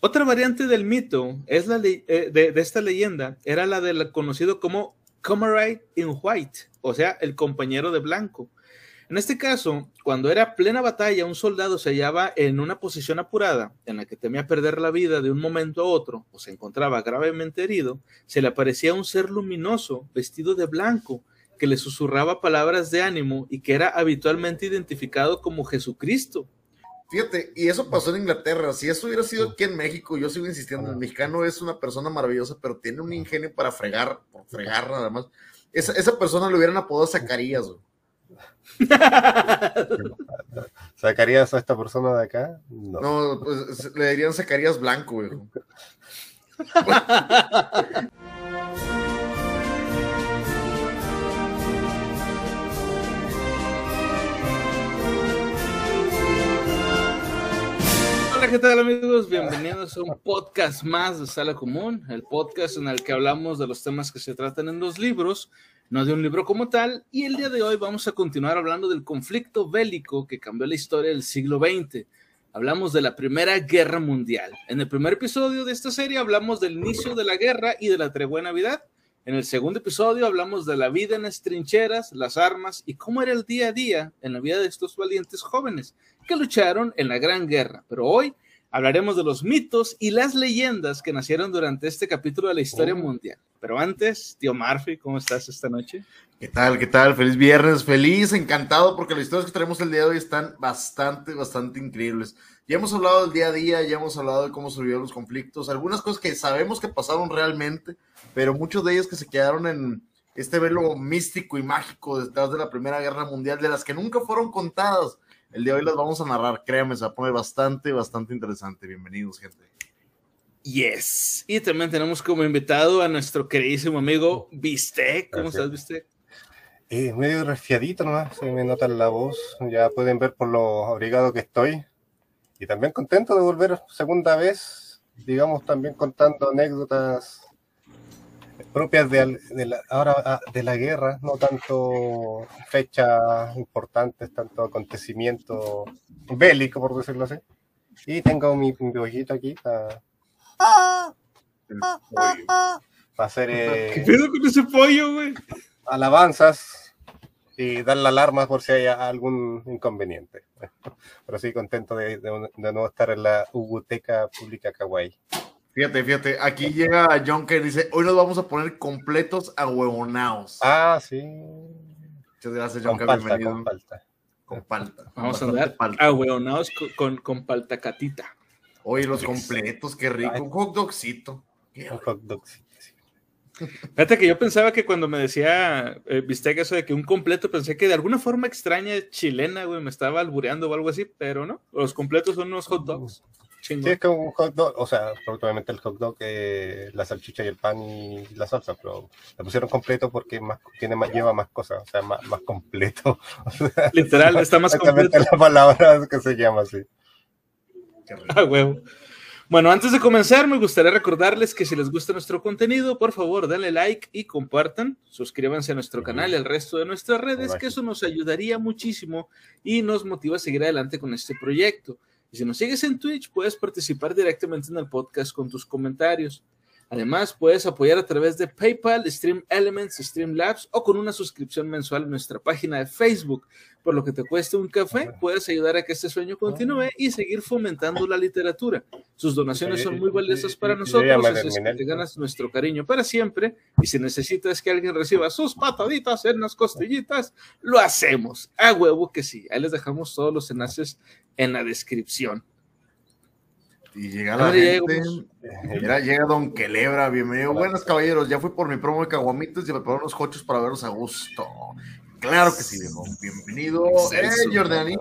Otra variante del mito es la eh, de, esta leyenda era la del conocido como Comrade in White, o sea, el compañero de blanco. En este caso, cuando era plena batalla, un soldado se hallaba en una posición apurada en la que temía perder la vida de un momento a otro o se encontraba gravemente herido, se le aparecía un ser luminoso vestido de blanco que le susurraba palabras de ánimo y que era habitualmente identificado como Jesucristo. Fíjate, y eso pasó en Inglaterra. Si eso hubiera sido aquí en México, yo sigo insistiendo, el mexicano es una persona maravillosa, pero tiene un ingenio para fregar, por fregar nada más. Esa, esa persona le hubieran apodado Zacarías, güey. ¿Sacarías a esta persona de acá? No, pues, le dirían sacarías blanco, güey. Hola, ¿qué tal amigos? Bienvenidos a un podcast más de Sala Común, el podcast en el que hablamos de los temas que se tratan en los libros no de un libro como tal, y el día de hoy vamos a continuar hablando del conflicto bélico que cambió la historia del siglo XX. Hablamos de la Primera Guerra Mundial. En el primer episodio de esta serie hablamos del inicio de la guerra y de la tregua de Navidad. En el segundo episodio hablamos de la vida en las trincheras, las armas y cómo era el día a día en la vida de estos valientes jóvenes que lucharon en la Gran Guerra. Pero hoy Hablaremos de los mitos y las leyendas que nacieron durante este capítulo de la historia oh. mundial. Pero antes, tío Murphy, ¿cómo estás esta noche? ¿Qué tal? ¿Qué tal? Feliz viernes, feliz, encantado, porque las historias que tenemos el día de hoy están bastante, bastante increíbles. Ya hemos hablado del día a día, ya hemos hablado de cómo sobrevivieron los conflictos, algunas cosas que sabemos que pasaron realmente, pero muchos de ellos que se quedaron en este velo místico y mágico detrás de la Primera Guerra Mundial, de las que nunca fueron contadas el de hoy las vamos a narrar, créanme, se va a poner bastante, bastante interesante. Bienvenidos, gente. Yes. Y también tenemos como invitado a nuestro queridísimo amigo Viste. ¿Cómo estás, Viste? Eh, medio resfiadito nomás, se me nota la voz. Ya pueden ver por lo abrigado que estoy. Y también contento de volver segunda vez, digamos, también contando anécdotas propias de, la, ahora ah, de la guerra, no tanto fechas importantes, tanto acontecimiento bélico, por decirlo así. Y tengo mi, mi aquí para, hacer eh, con ese pollo, güey? alabanzas y dar la alarma por si hay algún inconveniente. Pero sí, contento de, de, de no estar en la Ubuteca Pública Kawaii. Fíjate, fíjate, aquí llega John que dice, hoy nos vamos a poner completos a huevonaos. Ah, sí. Muchas gracias, John, con palta, bienvenido. Con palta. Con palta. Vamos a andar a huevonaos con, con, palta catita. Oye, los completos, qué rico. Un hot dogcito. Un hot dogcito. Fíjate que yo pensaba que cuando me decía eh, Bistec eso de que un completo, pensé que de alguna forma extraña chilena, güey, me estaba albureando o algo así, pero no, los completos son unos hot dogs. Sí, es como un hot dog, o sea, obviamente el hot dog, eh, la salchicha y el pan y la salsa, pero la pusieron completo porque más, tiene más, lleva más cosas, o sea, más, más completo. Literal, está más completo. la palabra que se llama así. Ah, huevo. Bueno, antes de comenzar, me gustaría recordarles que si les gusta nuestro contenido, por favor, denle like y compartan. Suscríbanse a nuestro canal y al resto de nuestras redes, que eso nos ayudaría muchísimo y nos motiva a seguir adelante con este proyecto. Y si nos sigues en Twitch, puedes participar directamente en el podcast con tus comentarios. Además, puedes apoyar a través de PayPal, Stream Elements, Streamlabs o con una suscripción mensual en nuestra página de Facebook. Por lo que te cueste un café, puedes ayudar a que este sueño continúe y seguir fomentando la literatura. Sus donaciones son muy valiosas para nosotros, así que te ganas nuestro cariño para siempre. Y si necesitas que alguien reciba sus pataditas en las costillitas, lo hacemos. A huevo que sí. Ahí les dejamos todos los enlaces en la descripción. Y llega la gente, llega Don Quelebra, bienvenido. Buenas caballeros, ya fui por mi promo de caguamitos y me unos cochos para verlos a gusto. Claro que sí, viejo. Bienvenido, eh, Jordani.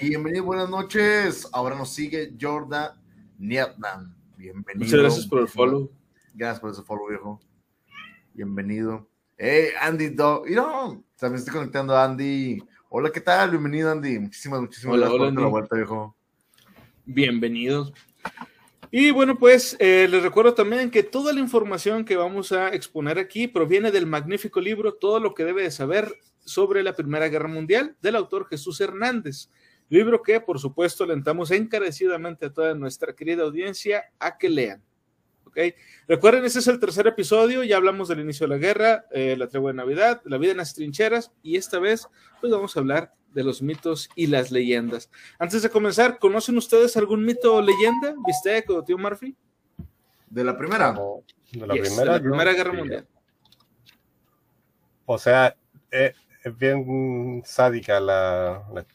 Bienvenido, buenas noches. Ahora nos sigue Jordan Nietman. Bienvenido. Muchas gracias por el follow. Gracias por ese follow, viejo. Bienvenido. Hey, Andy Do. no, también estoy conectando a Andy. Hola, ¿qué tal? Bienvenido, Andy. Muchísimas, muchísimas gracias por la vuelta, viejo. Bienvenidos. Y bueno, pues eh, les recuerdo también que toda la información que vamos a exponer aquí proviene del magnífico libro Todo lo que debe de saber sobre la Primera Guerra Mundial del autor Jesús Hernández. Libro que, por supuesto, alentamos encarecidamente a toda nuestra querida audiencia a que lean. ¿ok? Recuerden, ese es el tercer episodio, ya hablamos del inicio de la guerra, eh, la tregua de Navidad, la vida en las trincheras, y esta vez, pues vamos a hablar de los mitos y las leyendas. Antes de comenzar, ¿conocen ustedes algún mito o leyenda? ¿Viste, tío Murphy? ¿De la primera? De la Yes, primera, de la Primera yo- Guerra. Mundial. O sea, eh, es bien sádica la, la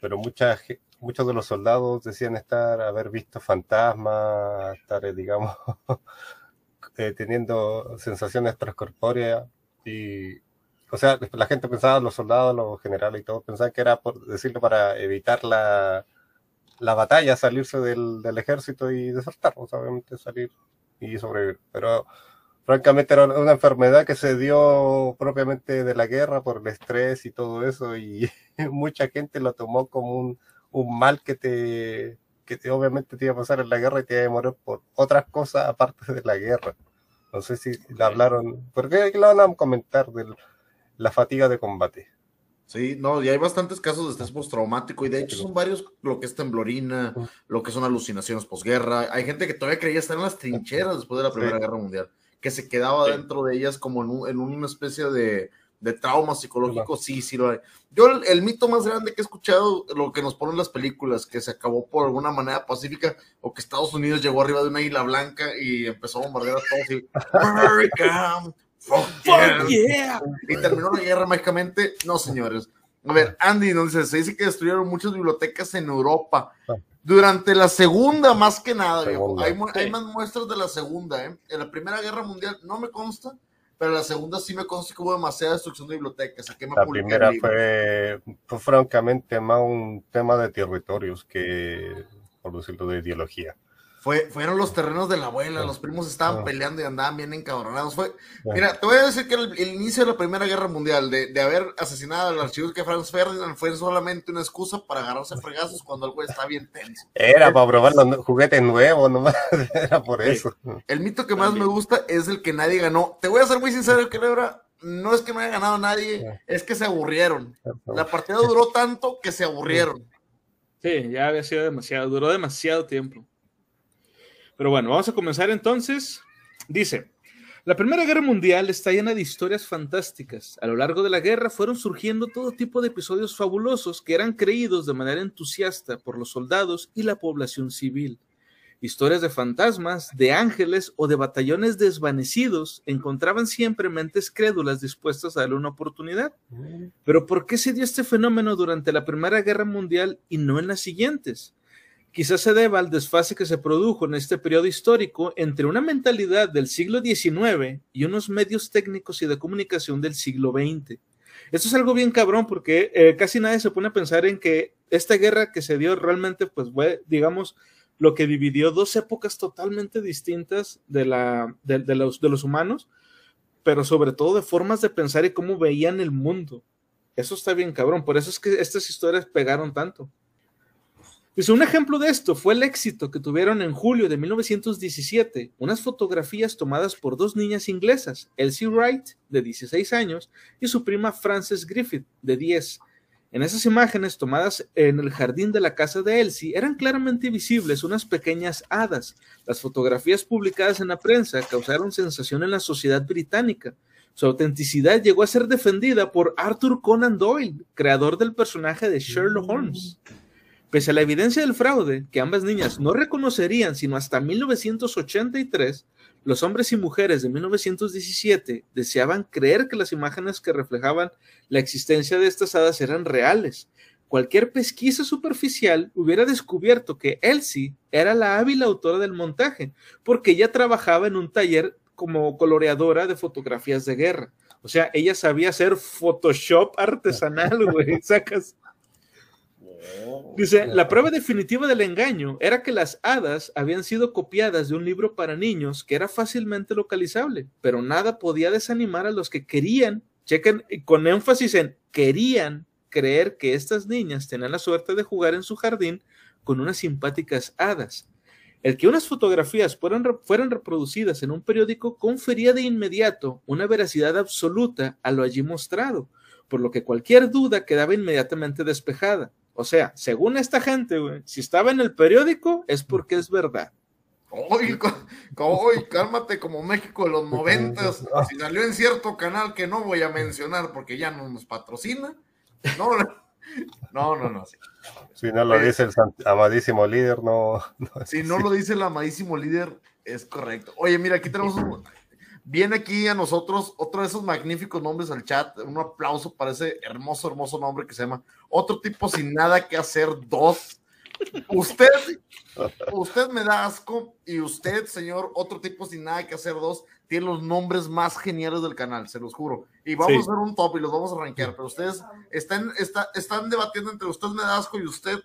pero mucha, ge- muchos de los soldados decían estar, haber visto fantasmas, estar, eh, digamos, eh, teniendo sensaciones extracorpóreas y, o sea, la gente pensaba, los soldados, los generales y todos pensaban que era, por decirlo, para evitar la, la batalla, salirse del, del ejército y desertar, o sea, obviamente salir y sobrevivir. Pero francamente era una enfermedad que se dio propiamente de la guerra por el estrés y todo eso y mucha gente lo tomó como un, un mal que te que te- obviamente te iba a pasar en la guerra y te iba a morir por otras cosas aparte de la guerra. No sé si le hablaron, porque lo van a comentar de la fatiga de combate. Sí, no, y hay bastantes casos de estrés postraumático y de hecho son varios lo que es temblorina, lo que son alucinaciones posguerra. Hay gente que todavía creía estar en las trincheras después de la Primera Sí. Guerra Mundial, que se quedaba Sí. dentro de ellas como en, un- en una especie de, de trauma psicológico. Sí, sí lo hay. Yo el, el mito más grande que he escuchado, lo que nos ponen las películas, que se acabó por alguna manera pacífica o que Estados Unidos llegó arriba de una isla blanca y empezó a bombardear a todos y America, fuck yeah". Fuck yeah. y terminó la guerra mágicamente. No, señores. A ver, Andy nos dice, se dice que destruyeron muchas bibliotecas en Europa. Ah. Durante la segunda, más que nada, viejo. Hay, hay más muestras de la segunda, ¿eh? En la Primera Guerra Mundial no me consta, pero en la segunda sí me consta que hubo demasiada destrucción de bibliotecas. Aquí me La primera fue, fue francamente más un tema de territorios que, por decirlo, de ideología. Fue, fueron los terrenos de la abuela, los primos estaban peleando y andaban bien encabronados. Fue, mira, te voy a decir que el, el inicio de la Primera Guerra Mundial, de, de haber asesinado al archiduque Franz Ferdinand, fue solamente una excusa para agarrarse a fregazos cuando algo está bien tenso. Era para probar los juguetes nuevos, nomás. Era por eso. El mito que más También. me gusta es el que nadie ganó. Te voy a ser muy sincero, que no es que no haya ganado nadie, es que se aburrieron. La partida duró tanto que se aburrieron. Sí, ya había sido demasiado, duró demasiado tiempo. Pero bueno, vamos a comenzar entonces. Dice, la Primera Guerra Mundial está llena de historias fantásticas. A lo largo de la guerra fueron surgiendo todo tipo de episodios fabulosos que eran creídos de manera entusiasta por los soldados y la población civil. Historias de fantasmas, de ángeles o de batallones desvanecidos encontraban siempre mentes crédulas dispuestas a darle una oportunidad. Pero ¿por qué se dio este fenómeno durante la Primera Guerra Mundial y no en las siguientes? Quizás se deba al desfase que se produjo en este periodo histórico entre una mentalidad del siglo XIX y unos medios técnicos y de comunicación del siglo XX. Esto es algo bien cabrón porque eh, casi nadie se pone a pensar en que esta guerra que se dio realmente pues fue, digamos, lo que dividió dos épocas totalmente distintas de, la, de, de los, de los humanos, pero sobre todo de formas de pensar y cómo veían el mundo. Eso está bien cabrón, por eso es que estas historias pegaron tanto. Dice, un ejemplo de esto fue el éxito que tuvieron en julio de 1917, unas fotografías tomadas por dos niñas inglesas, Elsie Wright, de 16 años, y su prima Frances Griffith, de 10. En esas imágenes tomadas en el jardín de la casa de Elsie eran claramente visibles unas pequeñas hadas. Las fotografías publicadas en la prensa causaron sensación en la sociedad británica. Su autenticidad llegó a ser defendida por Arthur Conan Doyle, creador del personaje de Sherlock Holmes. Pese a la evidencia del fraude, que ambas niñas no reconocerían sino hasta 1983, los hombres y mujeres de 1917 deseaban creer que las imágenes que reflejaban la existencia de estas hadas eran reales. Cualquier pesquisa superficial hubiera descubierto que Elsie era la hábil autora del montaje, porque ella trabajaba en un taller como coloreadora de fotografías de guerra. O sea, ella sabía hacer Photoshop artesanal, güey. Sacas. Dice, la prueba definitiva del engaño era que las hadas habían sido copiadas de un libro para niños que era fácilmente localizable, pero nada podía desanimar a los que querían, chequen con énfasis en querían creer que estas niñas tenían la suerte de jugar en su jardín con unas simpáticas hadas. El que unas fotografías fueran, fueran reproducidas en un periódico confería de inmediato una veracidad absoluta a lo allí mostrado, por lo que cualquier duda quedaba inmediatamente despejada. O sea, según esta gente, güey, si estaba en el periódico es porque es verdad. Oye, cálmate como México de los noventas. Si salió en cierto canal que no voy a mencionar porque ya no nos patrocina. No, no, no, no. Si no lo dice el amadísimo líder, no. si no lo dice el amadísimo líder, es correcto. Oye, mira, aquí tenemos un, Viene aquí a nosotros otro de esos magníficos nombres al chat. Un aplauso para ese hermoso, hermoso nombre que se llama Otro tipo sin nada que hacer dos. Usted, usted me da asco y usted, señor, otro tipo sin nada que hacer dos, tiene los nombres más geniales del canal, se los juro. Y vamos a hacer un top y los vamos a rankear, pero ustedes están, están debatiendo entre usted me da asco y usted,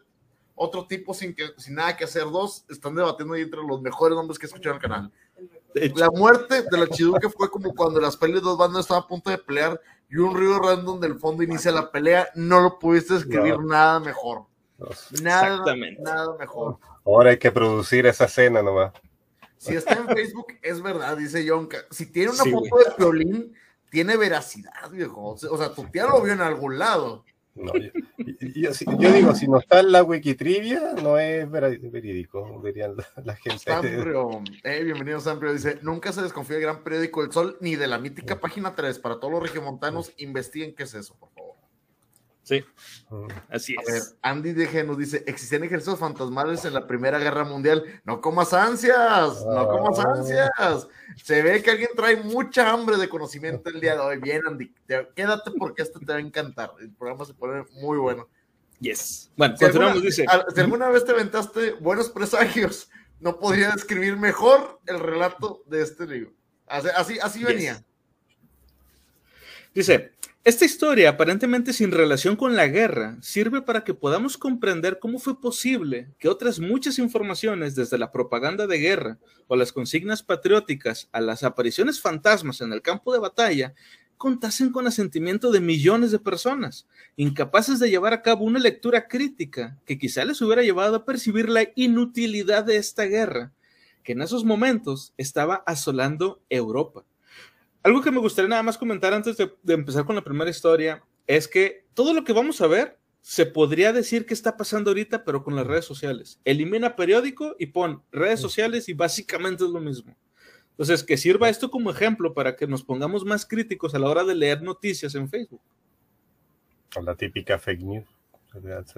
otro tipo sin, que, sin nada que hacer dos, están debatiendo ahí entre los mejores nombres que he escuchado en el canal. La muerte de la Chiduque fue como cuando las peleas de dos bandas estaban a punto de pelear y un río random del fondo inicia la pelea. No lo pudiste escribir nada mejor. Nada, nada mejor. Ahora hay que producir esa escena nomás. Si está en Facebook, es verdad, dice Yonka. Si tiene una foto de violín, tiene veracidad, viejo. O sea, tu tía lo vio en algún lado. No, yo, digo, si no está en la Wikitrivia, no es verídico, dirían la, gente. eh, bienvenido Sambrio, dice, nunca se desconfía del gran periódico El Sol ni de la mítica página 3. Para todos los regiomontanos, investiguen qué es eso, por favor. Sí, mm. así es. Andy de nos dice: Existen ejércitos fantasmales en la Primera Guerra Mundial. No comas ansias, no comas ah. ansias. Se ve que alguien trae mucha hambre de conocimiento el día de hoy. Bien, Andy, quédate porque esto te va a encantar. El programa se pone muy bueno. Yes. Bueno, si continuamos, alguna, dice. Si alguna vez te aventaste buenos presagios, no podría describir mejor el relato de este libro. Así, así, venía. Dice, esta historia, aparentemente sin relación con la guerra, sirve para que podamos comprender cómo fue posible que otras muchas informaciones, desde la propaganda de guerra o las consignas patrióticas a las apariciones fantasmas en el campo de batalla, contasen con asentimiento de millones de personas, incapaces de llevar a cabo una lectura crítica que quizá les hubiera llevado a percibir la inutilidad de esta guerra, que en esos momentos estaba asolando Europa. Algo que me gustaría nada más comentar antes de, empezar con la primera historia es que todo lo que vamos a ver se podría decir que está pasando ahorita, pero con las redes sociales. Elimina periódico y pon redes sociales y básicamente es lo mismo. Entonces, que sirva esto como ejemplo para que nos pongamos más críticos a la hora de leer noticias en Facebook. La típica fake news.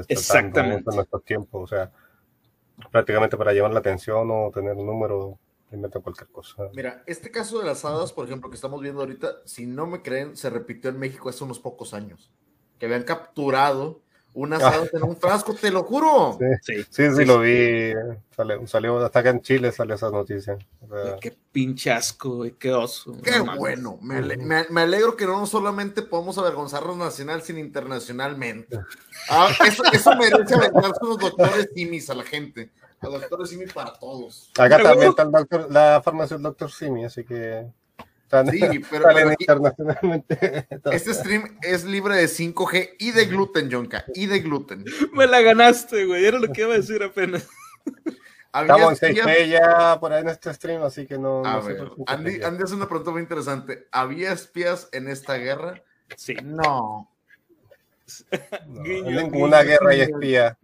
Exactamente. En nuestros tiempos, o sea, prácticamente para llevar la atención o tener un número cualquier cosa. Mira, este caso de las hadas, por ejemplo, que estamos viendo ahorita, si no me creen, se repitió en México hace unos pocos años. Que habían capturado unas hadas en un frasco, te lo juro. Sí, sí, sí, lo vi. Salió, hasta acá en Chile salió esa noticia. qué pinche asco, qué oso. Qué bueno. Me, alegro que no solamente podemos avergonzarnos nacional, sino internacionalmente. Ah, eso, eso merece aventarse unos doctores timis a la gente. El doctor Simi para todos. Acá también está el doctor, la farmacia del doctor Simi, así que. sí, pero, internacionalmente. Este stream es libre de 5G y de gluten, Jonka, y de gluten. Me la ganaste, güey, era lo que iba a decir apenas. Estamos en 6G ya por ahí en este stream, así que no. A ver, Andy, Andy hace una pregunta muy interesante. ¿Había espías en esta guerra? Sí. No. en ninguna guerra hay espía.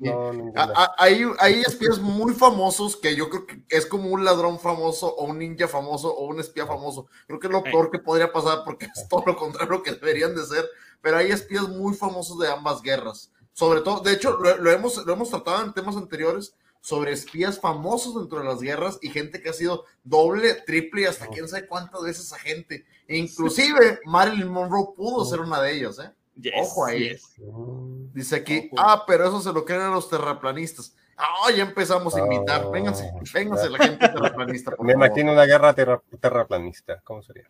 hay, espías muy famosos que yo creo que es como un ladrón famoso o un ninja famoso o un espía famoso. Creo que es lo peor que podría pasar porque es todo lo contrario que deberían de ser. Pero hay espías muy famosos de ambas guerras. Sobre todo, de hecho, lo, hemos, lo hemos tratado en temas anteriores sobre espías famosos dentro de las guerras y gente que ha sido doble, triple y hasta quién sabe cuántas veces agente. E inclusive Marilyn Monroe pudo ser una de ellas, ¿eh? Ojo ahí. Dice aquí, ah, pero eso se lo creen a los terraplanistas. Ah, ya empezamos a invitar. Oh, vénganse, vénganse la gente terraplanista. Me imagino una guerra terraplanista. ¿Cómo sería?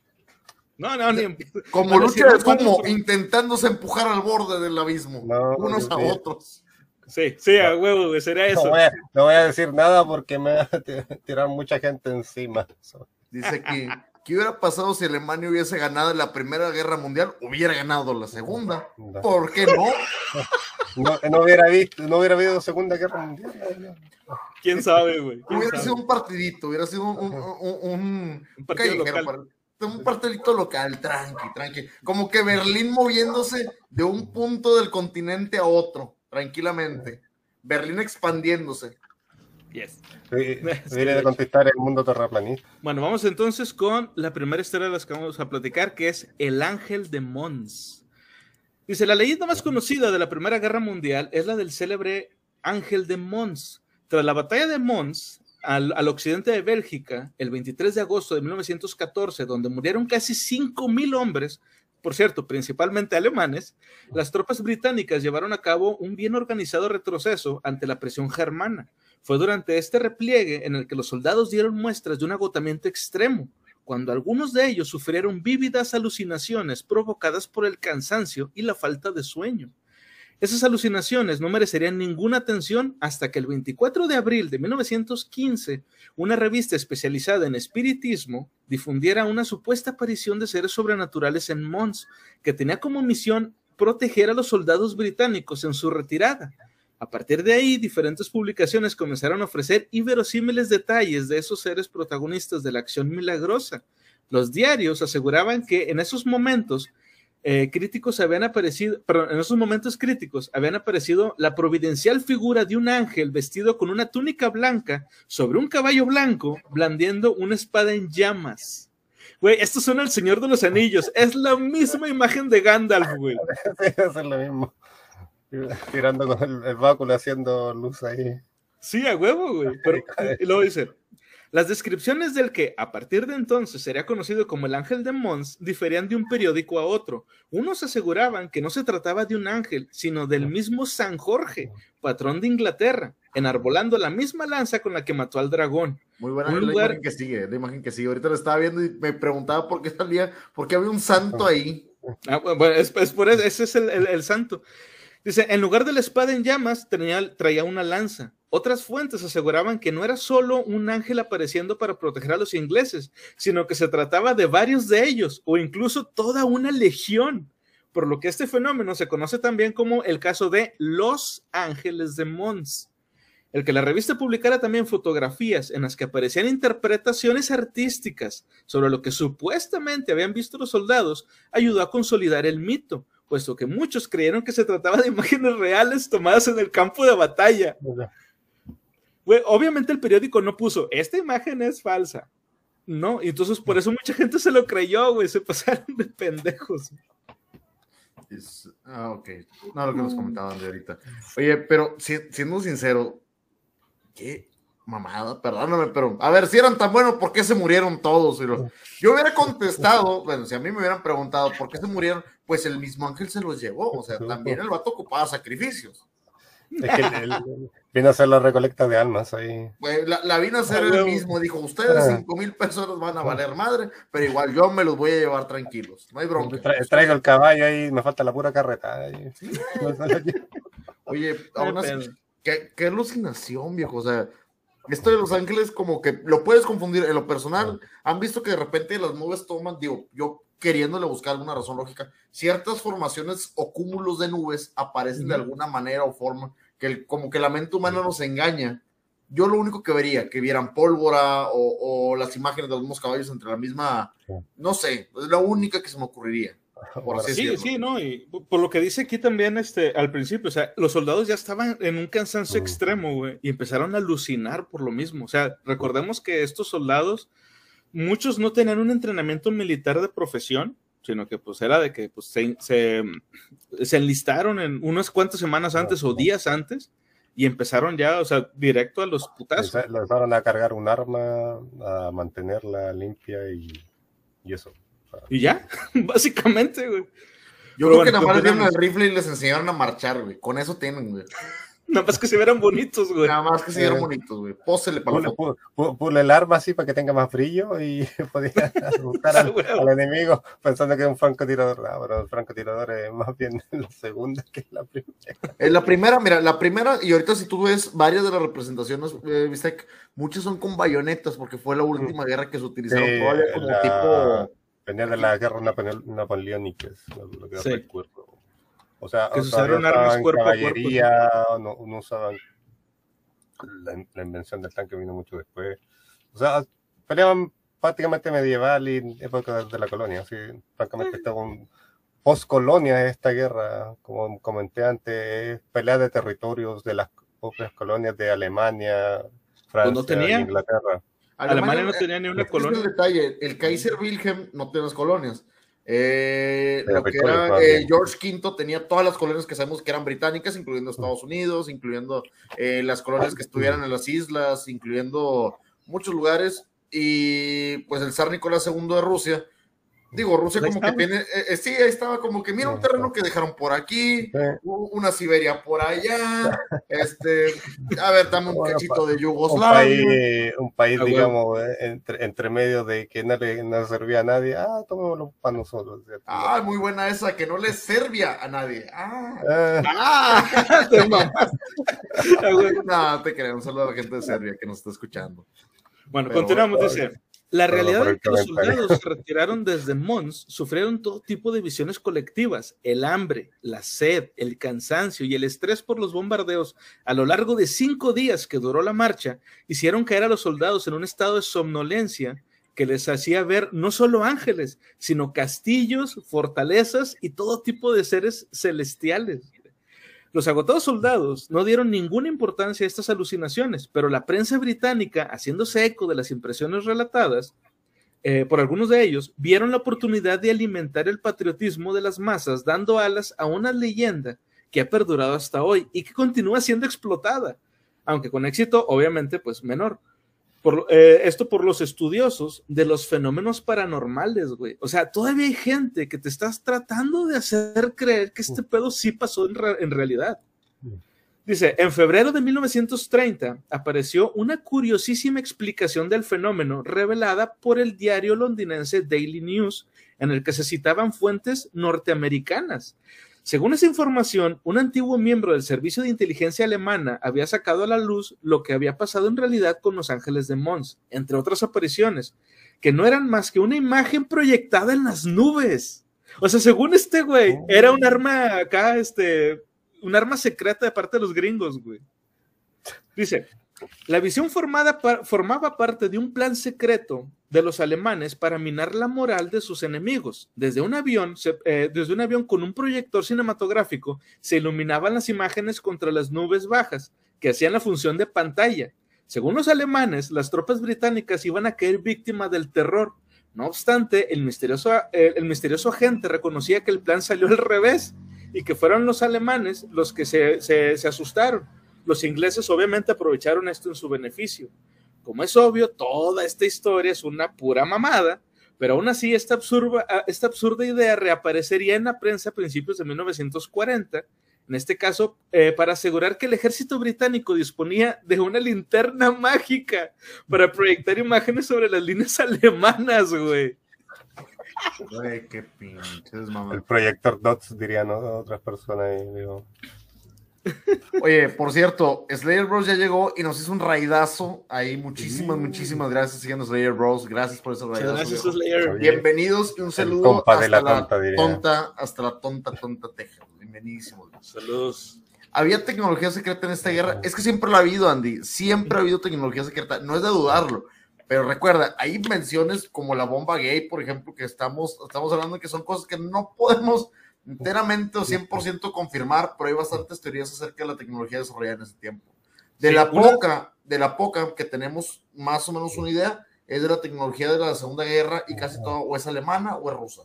No, no, ni Como lucha de como intentándose empujar al borde del abismo, unos a otros. Sí, sí, a huevo, sería eso. No voy, a, decir nada porque me va a tirar mucha gente encima. Dice que ¿Qué hubiera pasado si Alemania hubiese ganado la Primera Guerra Mundial? Hubiera ganado la Segunda. ¿Por qué no? no, hubiera visto, no hubiera habido Segunda Guerra Mundial. ¿Quién sabe, güey? Hubiera sido un partidito, hubiera sido un, un, un, partido local. un partidito local, tranqui, tranqui. Como que Berlín moviéndose de un punto del continente a otro. tranquilamente. Berlín expandiéndose. Yes. Viene de contestar el mundo terraplanista. Bueno, vamos entonces con la primera historia de las que vamos a platicar, que es El Ángel de Mons. Dice, la leyenda más conocida de la Primera Guerra Mundial es la del célebre Ángel de Mons. Tras la batalla de Mons, al, al, occidente de Bélgica, el 23 de agosto de 1914, donde murieron casi 5.000 hombres, por cierto, principalmente alemanes, las tropas británicas llevaron a cabo un bien organizado retroceso ante la presión germana. Fue durante este repliegue en el que los soldados dieron muestras de un agotamiento extremo, cuando algunos de ellos sufrieron vívidas alucinaciones provocadas por el cansancio y la falta de sueño. Esas alucinaciones no merecerían ninguna atención hasta que el 24 de abril de 1915, una revista especializada en espiritismo difundiera una supuesta aparición de seres sobrenaturales en Mons, que tenía como misión proteger a los soldados británicos en su retirada. A partir de ahí, diferentes publicaciones comenzaron a ofrecer inverosímiles detalles de esos seres protagonistas de la acción milagrosa. Los diarios aseguraban que en esos momentos eh, críticos habían aparecido, perdón, en esos momentos críticos habían aparecido la providencial figura de un ángel vestido con una túnica blanca sobre un caballo blanco, blandiendo una espada en llamas. Güey, esto suena al Señor de los Anillos. Es la misma imagen de Gandalf, güey. es lo mismo. Tirando con el, el, báculo haciendo luz ahí. Sí, a huevo, güey. Pero, y luego dice, las descripciones del que a partir de entonces sería conocido como el ángel de Mons diferían de un periódico a otro. Unos aseguraban que no se trataba de un ángel, sino del mismo San Jorge, patrón de Inglaterra, enarbolando la misma lanza con la que mató al dragón. Muy buena un la lugar... imagen que sigue, la imagen que sigue. Ahorita lo estaba viendo y me preguntaba por qué salía, por qué había un santo ahí. Ah, bueno, es, es por eso, ese es el, el, el santo. Dice, en lugar de la espada en llamas, tenía, traía una lanza. Otras fuentes aseguraban que no era solo un ángel apareciendo para proteger a los ingleses, sino que se trataba de varios de ellos, o incluso toda una legión, por lo que este fenómeno se conoce también como el caso de los ángeles de Mons. El que la revista publicara también fotografías en las que aparecían interpretaciones artísticas sobre lo que supuestamente habían visto los soldados ayudó a consolidar el mito, puesto que muchos creyeron que se trataba de imágenes reales tomadas en el campo de batalla. Güey, obviamente el periódico no puso, esta imagen es falsa. No, y entonces por eso mucha gente se lo creyó, güey, se pasaron de pendejos. Es, ah, ok. No, lo que nos comentaban de ahorita. Oye, pero si, siendo sincero, qué mamada, perdóname, pero a ver, si eran tan buenos, ¿por qué se murieron todos? Yo hubiera contestado, bueno, si a mí me hubieran preguntado por qué se murieron, pues el mismo ángel se los llevó, o sea, también el vato ocupaba sacrificios. Es que él, él vino a hacer la recolecta de almas ahí. Pues la, la vino a hacer él mismo, dijo, ustedes cinco mil personas van a valer madre, pero igual yo me los voy a llevar tranquilos, no hay bronca. Tra traigo el caballo ahí, me falta la pura carreta. Ahí. Oye, aún así, ¿qué, qué alucinación, viejo, o sea, esto de Los Ángeles como que lo puedes confundir en lo personal. Han visto que de repente las nubes toman, digo, yo queriéndole buscar alguna razón lógica, ciertas formaciones o cúmulos de nubes aparecen de alguna manera o forma que el, como que la mente humana nos engaña. Yo lo único que vería, que vieran pólvora o, o las imágenes de algunos caballos entre la misma, no sé, es la única que se me ocurriría. Por así sí, decirlo. sí, no, y por lo que dice aquí también este, al principio, o sea, los soldados ya estaban en un cansancio uh extremo, güey, y empezaron a alucinar por lo mismo. O sea, recordemos que estos soldados, muchos no tenían un entrenamiento militar de profesión, sino que pues era de que pues, se, se, se enlistaron en unas cuantas semanas antes o días antes y empezaron ya, o sea, directo a los putazos. Les empezaron a cargar un arma, a mantenerla limpia y, y eso. Y ya, básicamente, güey. Yo Pero creo bueno, que nada más les dieron el rifle y les enseñaron a marchar, güey. Con eso tienen, güey. Nada más que se vieran bonitos, güey. Nada más que se vieran eh, bonitos, güey. Pósele para la foto. Pule el arma así para que tenga más brillo y podía buscar al, al, enemigo pensando que es un francotirador. No, pero el francotirador es más bien la segunda que la primera. En la primera, mira, la primera, y ahorita si tú ves varias de las representaciones, eh, viste que muchas son con bayonetas porque fue la última guerra que se utilizaron sí, todavía como la... tipo venía de la guerra napoleónica, lo que sí. recuerdo. O sea, que se usaron armas cuerpo caballería, a cuerpo. No, no, usaban la, la, invención del tanque vino mucho después. O sea, peleaban prácticamente medieval y época de, de la colonia. Así, francamente, estaba un, post-colonia esta guerra, como comenté antes, es pelea de territorios de las propias colonias de Alemania, Francia, tenía? Inglaterra. Alemania, no tenía ni una es colonia. El detalle, el Kaiser Wilhelm no tenía las colonias. Eh, lo que Territorios, era más eh. George V tenía todas las colonias que sabemos que eran británicas, incluyendo Estados Unidos, incluyendo eh, las colonias que estuvieran en las islas, incluyendo muchos lugares. Y pues el zar Nicolás II de Rusia, digo, Rusia como que tiene, eh, eh, sí, ahí estaba como que mira un terreno que dejaron por aquí, una Siberia por allá, este, a ver, dame un Bueno, cachito de un Yugoslavia. país, un país Ah, bueno. digamos, eh, entre, entre medio de que no le no servía a nadie, ah, tomémoslo para nosotros. ¿cierto? Ah, muy buena esa, que no le servía a nadie. Ah, Eh, ah. Te. Ah, güey. no, te creo. Un saludo a la gente de Serbia que nos está escuchando. Bueno, Pero continuamos, bueno, dice. La realidad es que los soldados se retiraron desde Mons sufrieron todo tipo de visiones colectivas, el hambre, la sed, el cansancio y el estrés por los bombardeos a lo largo de cinco días que duró la marcha, hicieron caer a los soldados en un estado de somnolencia que les hacía ver no solo ángeles, sino castillos, fortalezas y todo tipo de seres celestiales. Los agotados soldados no dieron ninguna importancia a estas alucinaciones, pero la prensa británica, haciéndose eco de las impresiones relatadas eh, por algunos de ellos, vieron la oportunidad de alimentar el patriotismo de las masas, dando alas a una leyenda que ha perdurado hasta hoy y que continúa siendo explotada, aunque con éxito obviamente pues menor. Eh, esto por los estudiosos de los fenómenos paranormales, güey. O sea, todavía hay gente que te estás tratando de hacer creer que este pedo sí pasó en realidad. Dice, en febrero de 1930 apareció una curiosísima explicación del fenómeno revelada por el diario londinense Daily News, en el que se citaban fuentes norteamericanas. Según esa información, un antiguo miembro del servicio de inteligencia alemana había sacado a la luz lo que había pasado en realidad con los ángeles de Mons, entre otras apariciones, que no eran más que una imagen proyectada en las nubes. O sea, según este güey, Oh. era un arma acá, este, un arma secreta de parte de los gringos, güey. Dice, la visión formada formaba parte de un plan secreto de los alemanes para minar la moral de sus enemigos. Desde un avión, eh, desde un avión con un proyector cinematográfico, se iluminaban las imágenes contra las nubes bajas, que hacían la función de pantalla. Según los alemanes, las tropas británicas iban a caer víctimas del terror. No obstante, el misterioso, eh, el misterioso agente reconocía que el plan salió al revés y que fueron los alemanes los que se- se asustaron. Los ingleses obviamente aprovecharon esto en su beneficio. Como es obvio, toda esta historia es una pura mamada, pero aún así esta absurda, esta absurda idea reaparecería en la prensa a principios de 1940, en este caso eh, para asegurar que el ejército británico disponía de una linterna mágica para proyectar imágenes sobre las líneas alemanas, güey. Güey, qué pinches el mamá. proyector DOTS, dirían ¿no? otras personas. digo, Oye, por cierto, Slayer Bros ya llegó y nos hizo un raidazo ahí. Muchísimas, muchísimas gracias siguiendo Slayer Bros. Gracias por ese raidazo. gracias, viejo. Slayer. Bienvenidos y un saludo hasta la la, tonta, diría. tonta, hasta la tonta, tonta Texas. Bienvenidísimos. Saludos. ¿Había tecnología secreta en esta guerra? Es que siempre lo ha habido, Andy. Siempre ha habido tecnología secreta. No es de dudarlo. Pero recuerda, hay invenciones como la bomba gay, por ejemplo, que estamos, estamos hablando de que son cosas que no podemos enteramente o 100% confirmar, pero hay bastantes teorías acerca de la tecnología desarrollada en ese tiempo. De Sí, la una- poca, de la poca que tenemos más o menos una idea, es de la tecnología de la Segunda Guerra y casi todo o es alemana o es rusa.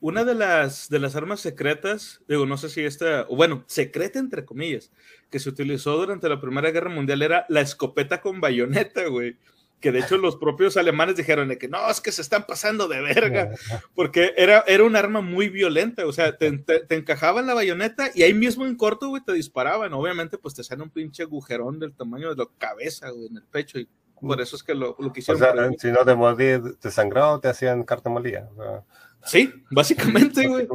Una de las, de las armas secretas, digo, no sé si esta, o bueno, secreta entre comillas, que se utilizó durante la Primera Guerra Mundial era la escopeta con bayoneta, güey. Que de hecho los propios alemanes dijeron de que no, es que se están pasando de verga, porque era, era un arma muy violenta, o sea, te, te, la bayoneta y ahí mismo en corto, güey, te disparaban. Obviamente, pues te salen un pinche agujerón del tamaño de la cabeza, güey, en el pecho, y por eso es que lo, lo O quisieron. sea, prohibir. si no te morías, te sangrado, te hacían carta molida. O sea, sí, básicamente, güey.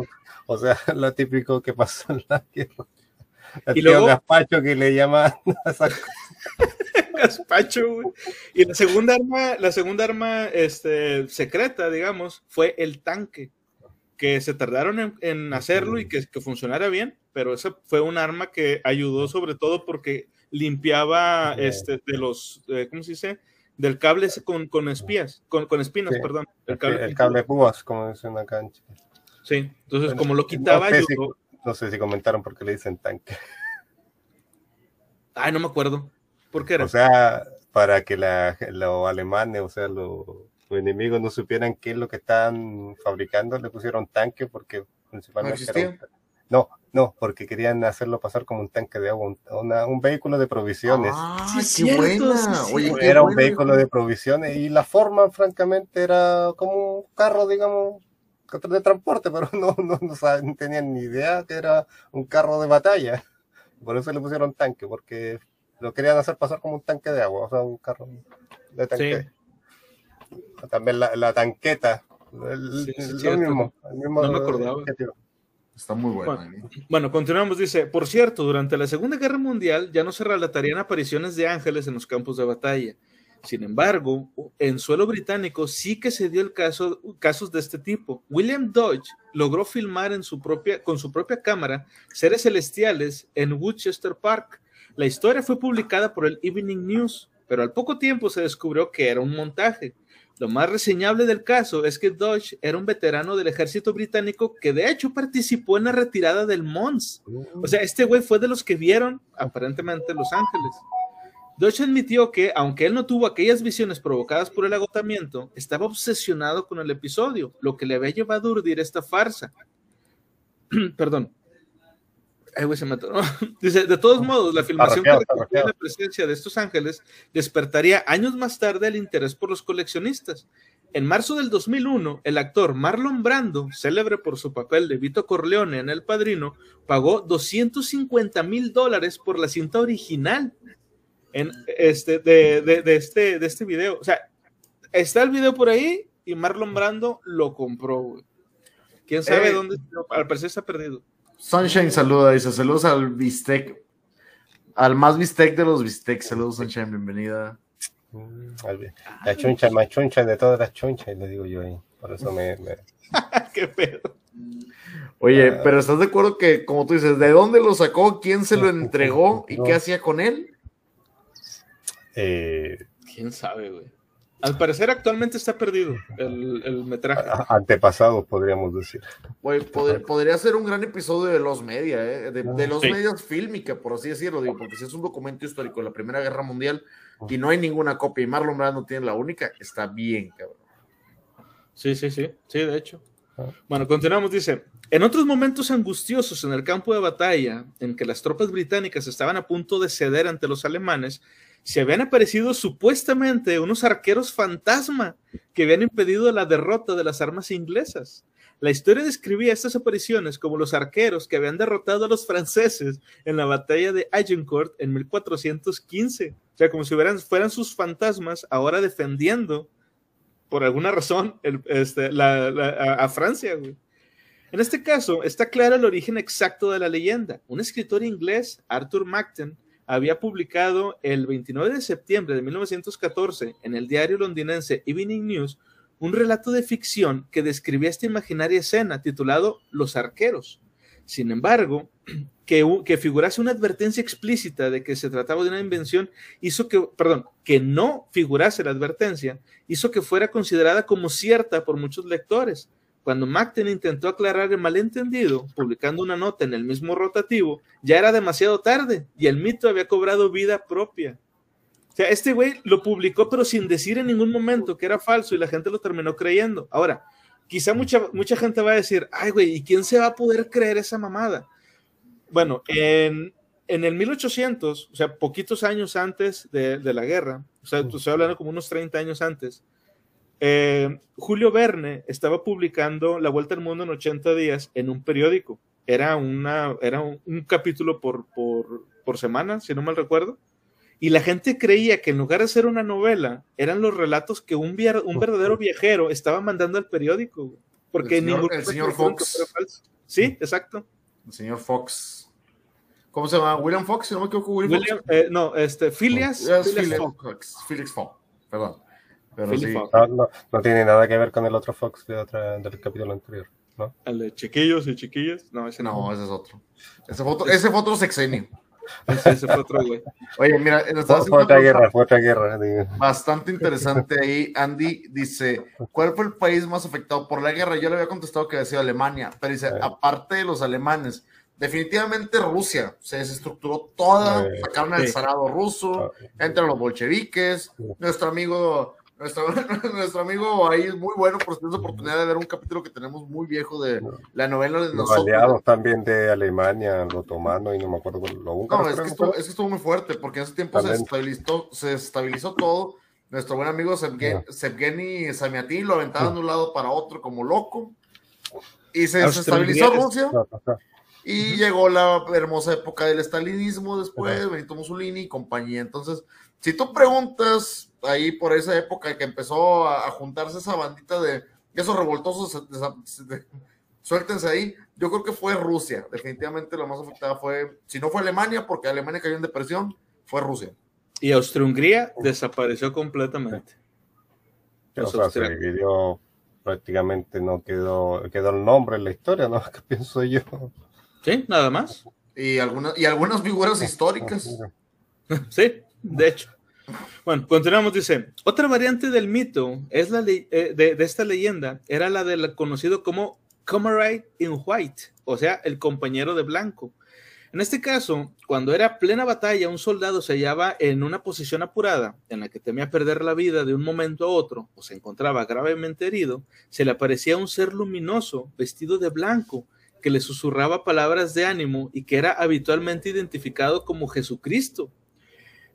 o sea, lo típico que pasó en la guerra. El Y tío luego- Gaspacho que le llaman a esa Gaspacho, güey. Y la segunda arma, la segunda arma este, secreta, digamos, fue el tanque. Que se tardaron en, en hacerlo y que, que funcionara bien, pero esa fue un arma que ayudó sobre todo porque limpiaba este, de los, eh, ¿cómo se dice? Del cable con, con espías, con, con espinas, Sí. perdón. El cable, el cable púas, como dicen acá en Chile. Sí, entonces como lo quitaba no sé, yo... si, no sé si comentaron por qué le dicen tanque. Ay, no me acuerdo. ¿Por qué era? O sea, para que la, los alemanes, o sea, los, los enemigos no supieran qué es lo que están fabricando, le pusieron tanque porque principalmente ¿No era un- no, no, porque querían hacerlo pasar como un tanque de agua, un, una- un vehículo de provisiones. Ah, Sí, qué cierto, buena. sí, es Oye, cierto. qué era un bueno, vehículo hijo. de provisiones y la forma, francamente, era como un carro, digamos, de transporte, pero no, no, no saben- tenían ni idea que era un carro de batalla. Por eso le pusieron tanque, porque lo querían hacer pasar como un tanque de agua, o sea, un carro de tanque. También la, la tanqueta, el, Sí, sí, lo mismo, el mismo No me acordaba. Está muy buena. Bueno. ¿eh? Bueno, continuamos. Dice, por cierto, durante la Segunda Guerra Mundial ya no se relatarían apariciones de ángeles en los campos de batalla. Sin embargo, en suelo británico sí que se dio el caso, casos de este tipo. William Dodge logró filmar en su propia, con su propia cámara seres celestiales en Woodchester Park. La historia fue publicada por el Evening News, pero al poco tiempo se descubrió que era un montaje. Lo más reseñable del caso es que Dodge era un veterano del ejército británico que de hecho participó en la retirada del Mons. O sea, este güey fue de los que vieron aparentemente Los Ángeles. Dodge admitió que, aunque él no tuvo aquellas visiones provocadas por el agotamiento, estaba obsesionado con el episodio, lo que le había llevado a urdir esta farsa. Perdón. Ay, güey, se me atoró. Dice, de todos modos, la filmación que recogía la presencia de estos ángeles despertaría años más tarde el interés por los coleccionistas. En marzo del 2001, el actor Marlon Brando, célebre por su papel de Vito Corleone en El Padrino, pagó 250 mil dólares por la cinta original en este, de, de- de este, de este video. O sea, está el video por ahí y Marlon Brando lo compró. güey. ¿Quién sabe Eh. dónde? Al parecer está perdido. Sunshine saluda, dice saludos al bistec, al más bistec de los bistecs. Saludos, Sunshine, bienvenida. Mm, La chuncha más chuncha de todas las chunchas, le digo yo ahí. Por eso me, me- Qué pedo. Oye, Ah. pero ¿estás de acuerdo que, como tú dices, ¿de dónde lo sacó? ¿Quién se lo entregó? ¿Y qué hacía con él? eh, ¿Quién sabe, güey? Al parecer actualmente está perdido el, el metraje. a- antepasados, podríamos decir. Pod- podría ser un gran episodio de los media, ¿eh? de, de los Sí. medios fílmica, por así decirlo, digo, porque si es un documento histórico de la Primera Guerra Mundial y no hay ninguna copia y Marlon Brando tiene la única, está bien, cabrón. Sí, sí, sí, sí, de hecho. Ah. Bueno, continuamos, dice, en otros momentos angustiosos en el campo de batalla, en que las tropas británicas estaban a punto de ceder ante los alemanes, se habían aparecido supuestamente unos arqueros fantasma que habían impedido la derrota de las armas inglesas. La historia describía estas apariciones como los arqueros que habían derrotado a los franceses en la batalla de Agincourt en 1415. O sea, como si fueran sus fantasmas ahora defendiendo por alguna razón el- este, a, Francia. En este caso, está claro el origen exacto de la leyenda. Un escritor inglés, Arthur Macton, había publicado el 29 de septiembre de 1914 en el diario londinense Evening News un relato de ficción que describía esta imaginaria escena titulado Los arqueros. Sin embargo, que, que figurase una advertencia explícita de que se trataba de una invención hizo que, perdón, que no figurase la advertencia, hizo que fuera considerada como cierta por muchos lectores. Cuando Macton intentó aclarar el malentendido, publicando una nota en el mismo rotativo, ya era demasiado tarde y el mito había cobrado vida propia. O sea, este güey lo publicó, pero sin decir en ningún momento que era falso y la gente lo terminó creyendo. Ahora, quizá mucha, mucha gente va a decir, ay, güey, ¿y quién se va a poder creer esa mamada? Bueno, en, en el 1800, o sea, poquitos años antes de, de la guerra, o sea, estoy hablando como unos 30 años antes, eh, Julio Verne estaba publicando La Vuelta al Mundo en 80 días en un periódico. Era, una, era un, un capítulo por, por, por semana, si no mal recuerdo. Y la gente creía que en lugar de ser una novela, eran los relatos que un, via- un verdadero viajero estaba mandando al periódico. Porque El señor- el señor Fox. Sí, exacto. El señor Fox. ¿Cómo se llama? William Fox, si no me equivoco, William, William, eh, no, este, Fox. Fox. Felix Fox, perdón. Pero sí. No, no, no tiene nada que ver con el otro Fox de otra, del capítulo anterior, ¿no? El de chiquillos y chiquillas. No, ese no. No, ese es otro. Ese fue otro, ese fue otro sexenio. Ese fue otro güey. Oye, mira, fue, otra guerra, fue otra guerra. Bastante interesante ahí. Andy dice: ¿Cuál fue el país más afectado por la guerra? Yo le había contestado que decía Alemania, pero dice: aparte de los alemanes, definitivamente Rusia se desestructuró toda, sacaron al zarado ruso, entran los bolcheviques, nuestro amigo nuestro, nuestro, amigo ahí es muy bueno por si tienes oportunidad de ver un capítulo que tenemos muy viejo de la novela de los aliados también de Alemania, lo otomano y no me acuerdo lo húngaro. No, es que, estuvo, es que, estuvo, muy fuerte porque en ese tiempo se estabilizó, se estabilizó todo. Nuestro buen amigo Sevgeny Samiatín lo aventaban de un lado para otro como loco y se estabilizó Rusia. Y llegó la hermosa época del estalinismo después, Benito Mussolini y compañía. Entonces, si tú preguntas ahí por esa época que empezó a, juntarse esa bandita de esos revoltosos, suéltense ahí, yo creo que fue Rusia. Definitivamente la más afectada fue, si no fue Alemania, porque Alemania cayó en depresión, fue Rusia. Y Austria-Hungría desapareció completamente. O sea, se dividió, prácticamente no quedó, quedó el nombre en la historia, ¿no? ¿Qué pienso yo? Sí, nada más. Y algunas, y algunas figuras históricas. Sí, de hecho. Bueno, continuamos, dice, otra variante del mito es la eh, de, esta leyenda, era la del conocido como Comrade in White, o sea, el compañero de blanco. En este caso, cuando era plena batalla, un soldado se hallaba en una posición apurada, en la que temía perder la vida de un momento a otro, o se encontraba gravemente herido, se le aparecía un ser luminoso, vestido de blanco, que le susurraba palabras de ánimo y que era habitualmente identificado como Jesucristo.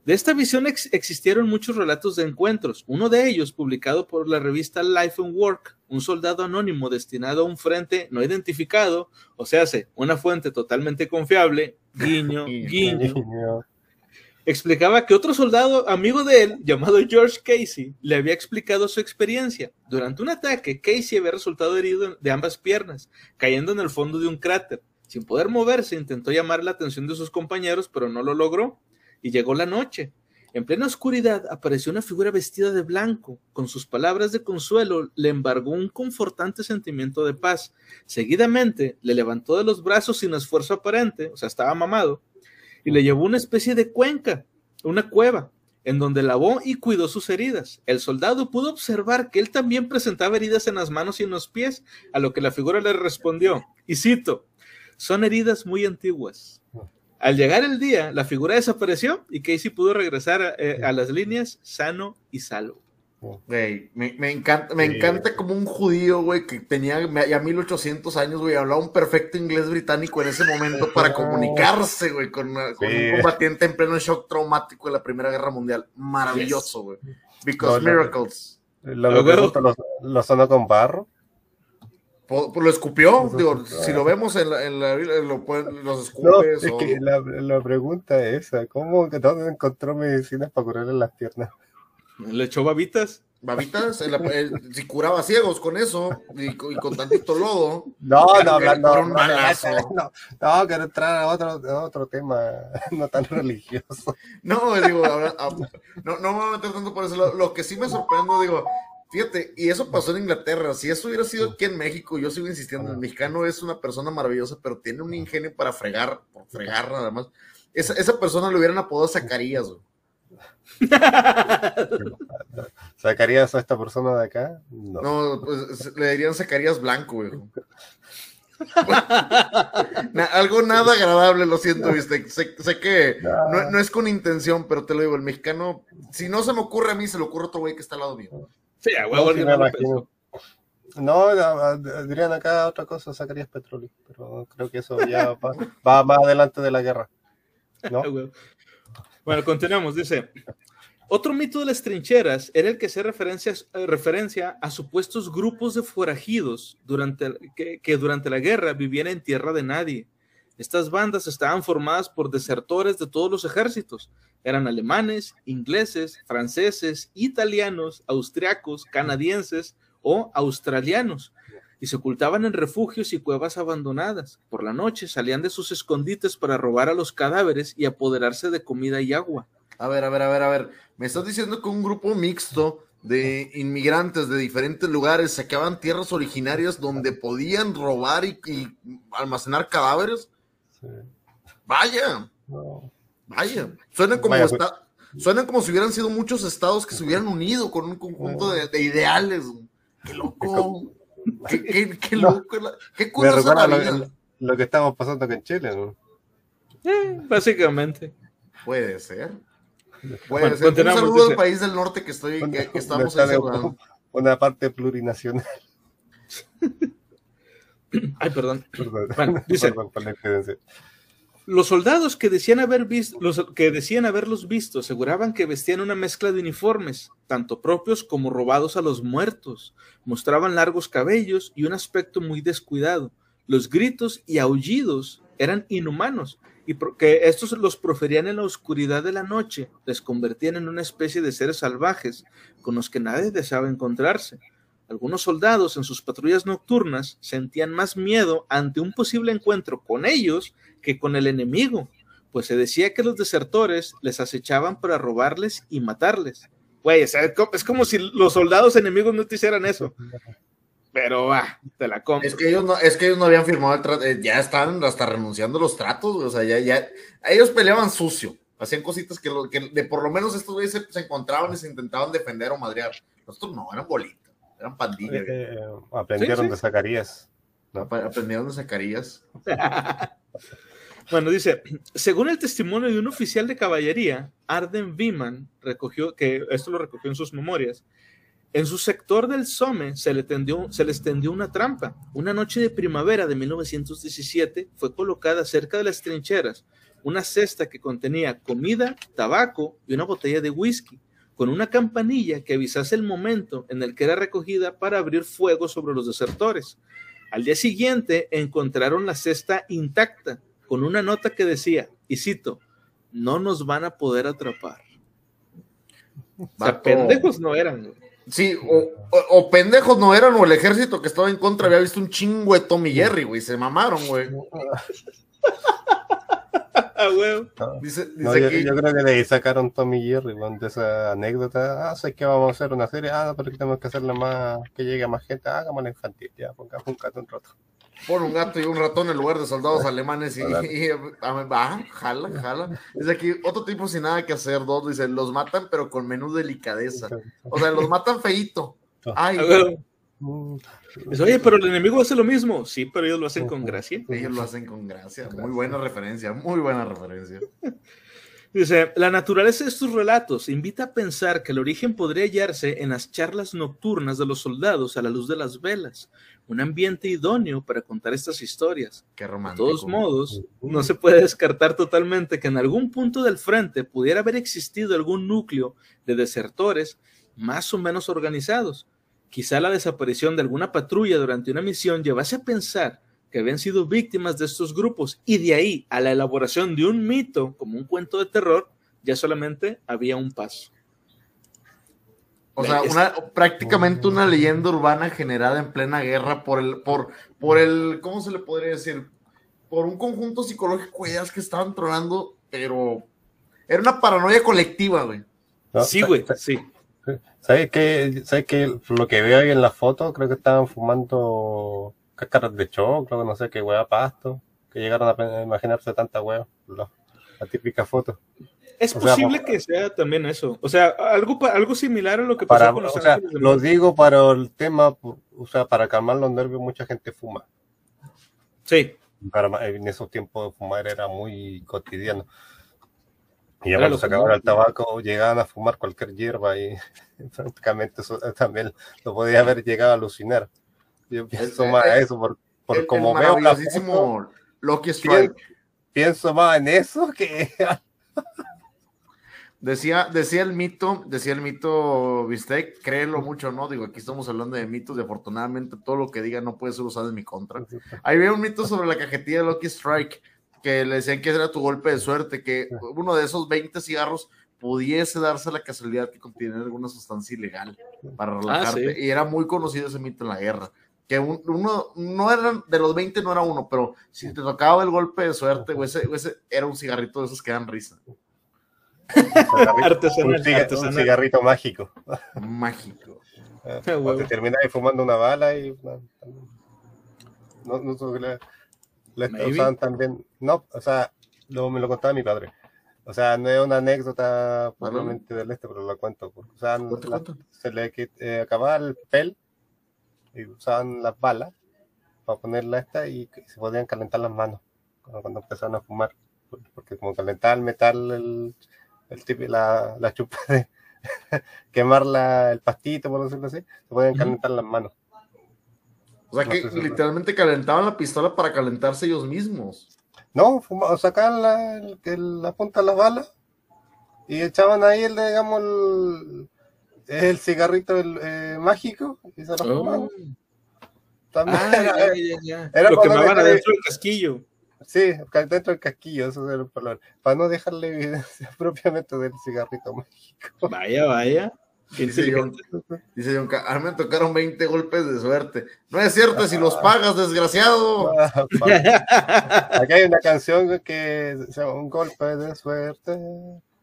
De esta visión existieron muchos relatos de encuentros, uno de ellos publicado por la revista Life and Work, un soldado anónimo destinado a un frente no identificado, o sea, una fuente totalmente confiable, guiño, guiño, explicaba que otro soldado amigo de él, llamado George Casey, le había explicado su experiencia. Durante un ataque, Casey había resultado herido de ambas piernas, cayendo en el fondo de un cráter. Sin poder moverse, intentó llamar la atención de sus compañeros, pero no lo logró. Y llegó la noche. En plena oscuridad apareció una figura vestida de blanco. Con sus palabras de consuelo le embargó un confortante sentimiento de paz. Seguidamente le levantó de los brazos sin esfuerzo aparente, o sea, estaba mamado, y le llevó una especie de cuenca, una cueva, en donde lavó y cuidó sus heridas. El soldado pudo observar que él también presentaba heridas en las manos y en los pies, a lo que la figura le respondió, y cito, son heridas muy antiguas. Al llegar el día, la figura desapareció y Casey pudo regresar eh, a, las líneas sano y salvo. me, encanta, me encanta como un judío, güey, que tenía ya 1800 años, güey, hablaba un perfecto inglés británico en ese momento para comunicarse, güey, con, un combatiente en pleno shock traumático de la Primera Guerra Mundial. Maravilloso, güey. Because miracles. Lo, lo, lo, sonó con barro. Pues lo escupió, digo, si lo vemos en la, en la lo los escupes. No, es que la, la, pregunta es esa, ¿cómo que dónde encontró medicinas para curarle las piernas? ¿Le echó babitas? Babitas, si curaba ciegos con eso y, con tantito lodo. No, no, no, no, no, no, quiero entrar a otro, a otro tema no tan religioso. No, digo, ahora, no, no me voy a meter tanto por eso. Lo, lo que sí me sorprende, digo, Fíjate, y eso pasó en Inglaterra. Si eso hubiera sido aquí en México, yo sigo insistiendo, el mexicano es una persona maravillosa, pero tiene un ingenio para fregar, por fregar nada más. Esa, esa persona le hubieran apodado Zacarías, ¿Zacarías a esta persona de acá? No, pues, le dirían Zacarías Blanco, güey. algo nada agradable, lo siento, viste. Sé, que no, no, es con intención, pero te lo digo, el mexicano, si no se me ocurre a mí, se le ocurre a otro güey que está al lado mío. Sí, huevo, no, dirían acá otra cosa, sacarías petróleo, pero creo que eso ya va, más adelante de la guerra. ¿no? bueno, continuamos, dice. Otro mito de las trincheras era el que se referencia, eh, referencia a supuestos grupos de forajidos durante, que, que durante la guerra vivían en tierra de nadie. Estas bandas estaban formadas por desertores de todos los ejércitos, eran alemanes, ingleses, franceses, italianos, austriacos, canadienses o australianos, y se ocultaban en refugios y cuevas abandonadas. Por la noche salían de sus escondites para robar a los cadáveres y apoderarse de comida y agua. A ver, a ver, a ver, a ver. Me estás diciendo que un grupo mixto de inmigrantes de diferentes lugares saqueaban tierras originarias donde podían robar y, almacenar cadáveres. Vaya. Vaya, suenan como, Vaya, pues. esta- como si hubieran sido muchos estados que se hubieran unido con un conjunto de, de ideales. Qué loco. Qué, loco. la lo, vida. lo que estamos pasando acá en Chile, ¿no? Eh, básicamente. Puede ser. Puede Bueno, ser. Un saludo al país del norte que estoy, que, que estamos saludando. Una parte plurinacional. Ay, perdón. Perdón, Bueno, dice- perdón por la incidencia. Los soldados que decían, haber visto, los que decían haberlos visto aseguraban que vestían una mezcla de uniformes, tanto propios como robados a los muertos. Mostraban largos cabellos y un aspecto muy descuidado. Los gritos y aullidos eran inhumanos y porque estos los proferían en la oscuridad de la noche, les convertían en una especie de seres salvajes con los que nadie deseaba encontrarse. Algunos soldados en sus patrullas nocturnas sentían más miedo ante un posible encuentro con ellos que con el enemigo, pues se decía que los desertores les acechaban para robarles y matarles. Güey, es como si los soldados enemigos no te hicieran eso. Pero va, te la compro. Es que ellos no, es que ellos no habían firmado el trato, eh, ya están hasta renunciando los tratos, o sea, ya, ya, ellos peleaban sucio, hacían cositas que, de por lo menos estos güeyes se, se encontraban y se intentaban defender o madrear. Nosotros no, eran bolitas, eran pandillas, Eh, eh, aprendieron Sí, sí. de Zacarías. Ap- aprendieron de Zacarías. Bueno, dice, según el testimonio de un oficial de caballería, Arden Viman recogió, que esto lo recogió en sus memorias, en su sector del Somme se le, tendió, se les tendió una trampa. Una noche de primavera de 1917 fue colocada cerca de las trincheras una cesta que contenía comida, tabaco y una botella de whisky, con una campanilla que avisase el momento en el que era recogida para abrir fuego sobre los desertores. Al día siguiente encontraron la cesta intacta, con una nota que decía, y cito, no nos van a poder atrapar. O sea, pendejos no eran. güey. Sí, o, o- o pendejos no eran, o el ejército que estaba en contra había visto un chingo de Tommy Jerry, güey, se mamaron, güey. Ah. No, Dice, dice no, yo, creo que de ahí sacaron Tommy y Jerry weón, de esa anécdota. Ah, sé que vamos a hacer una serie. Ah, no, pero que tenemos que hacerla más, que llegue a más gente. Ah, hagámosla infantil, ya, pongamos un gato un rato. pon un gato y un ratón en lugar de soldados alemanes y, y- ah, jala, jala. Dice aquí, otro tipo sin nada que hacer, dos, dice, los matan pero con menú delicadeza. O sea, los matan feíto. Ay, Ah, Oye, pero el enemigo hace lo mismo. Sí, pero ellos lo hacen con gracia. ellos lo hacen con gracia. Muy buena referencia, muy buena referencia. Dice, la naturaleza de estos relatos invita a pensar que el origen podría hallarse en las charlas nocturnas de los soldados a la luz de las velas, un ambiente idóneo para contar estas historias. Qué De romántico. todos modos, no se puede descartar totalmente que en algún punto del frente pudiera haber existido algún núcleo de desertores más o menos organizados. Quizá la desaparición de alguna patrulla durante una misión llevase a pensar que habían sido víctimas de estos grupos y de ahí a la elaboración de un mito como un cuento de terror, ya solamente había un paso. O sea, una, prácticamente una leyenda urbana generada en plena guerra por el, por, por el, ¿cómo se le podría decir? Por un conjunto psicológico de ideas que estaban tronando, pero era una paranoia colectiva, güey. ¿no? Sí, güey, sí. ¿Sabes qué? ¿Sabes qué? Lo que veo ahí en la foto, creo que estaban fumando cáscaras de choclo, no sé qué hueá pasto, que llegaron a imaginarse tanta hueá. La, la típica foto. Es O posible que sea también eso. O sea, algo, algo similar a lo que Para, pasó con los o sea, lo digo para el tema, o sea, para calmar los nervios, mucha gente fuma. Sí, Para, en esos tiempos fumar era muy cotidiano. Y ya cuando lo se acababa común. el tabaco, llegaban a fumar cualquier hierba y prácticamente eso también lo podía haber llegado a alucinar. Yo pienso el- más a eso, por, por El, como el veo la foto, Lucky Strike. pienso más en eso que Decía, decía el mito, decía el mito Bistec, créelo mucho, ¿no? Digo, aquí estamos hablando de mitos y afortunadamente todo lo que diga no puede ser usado en mi contra. Ahí había un mito sobre la cajetilla de Lucky Strike, que le decían que era tu golpe de suerte, que uno de esos 20 cigarros pudiese darse la casualidad que contiene alguna sustancia ilegal para relajarte. sí. Y era muy conocido ese mito en la guerra. Que un- uno, no eran, de los 20 no era uno, pero si te tocaba el golpe de suerte, o ese, o ese era un cigarrito de esos que dan risa. Artesanal, un, ciga- un artesanal. cigarrito mágico. Mágico. Eh, Qué o te terminas fumando una bala y no, no, no Maybe. usaban también, no, o sea, lo, me lo contaba mi padre, O sea, no es una anécdota probablemente del este, pero lo cuento. O sea, se le eh, acababa el pel y usaban las balas para ponerla esta y se podían calentar las manos cuando, empezaron a fumar. Porque como calentaba el metal, el, el la, la chupa de quemar el pastito, por decirlo así, se podían calentar las manos. O sea que literalmente calentaban la pistola para calentarse ellos mismos. No, sacaban la, la punta de las balas y echaban ahí el, digamos, el, cigarrito eh, mágico y se lo oh. También ah, era, lo quemaban adentro del casquillo. Sí, dentro del casquillo, eso era el palabra. Para no dejarle evidencia propiamente del cigarrito mágico. Vaya, vaya. Dice John, dice John, a mí me tocaron 20 golpes de suerte. No es cierto, si los pagas, desgraciado. Aquí hay una canción que se llama Un golpe de suerte.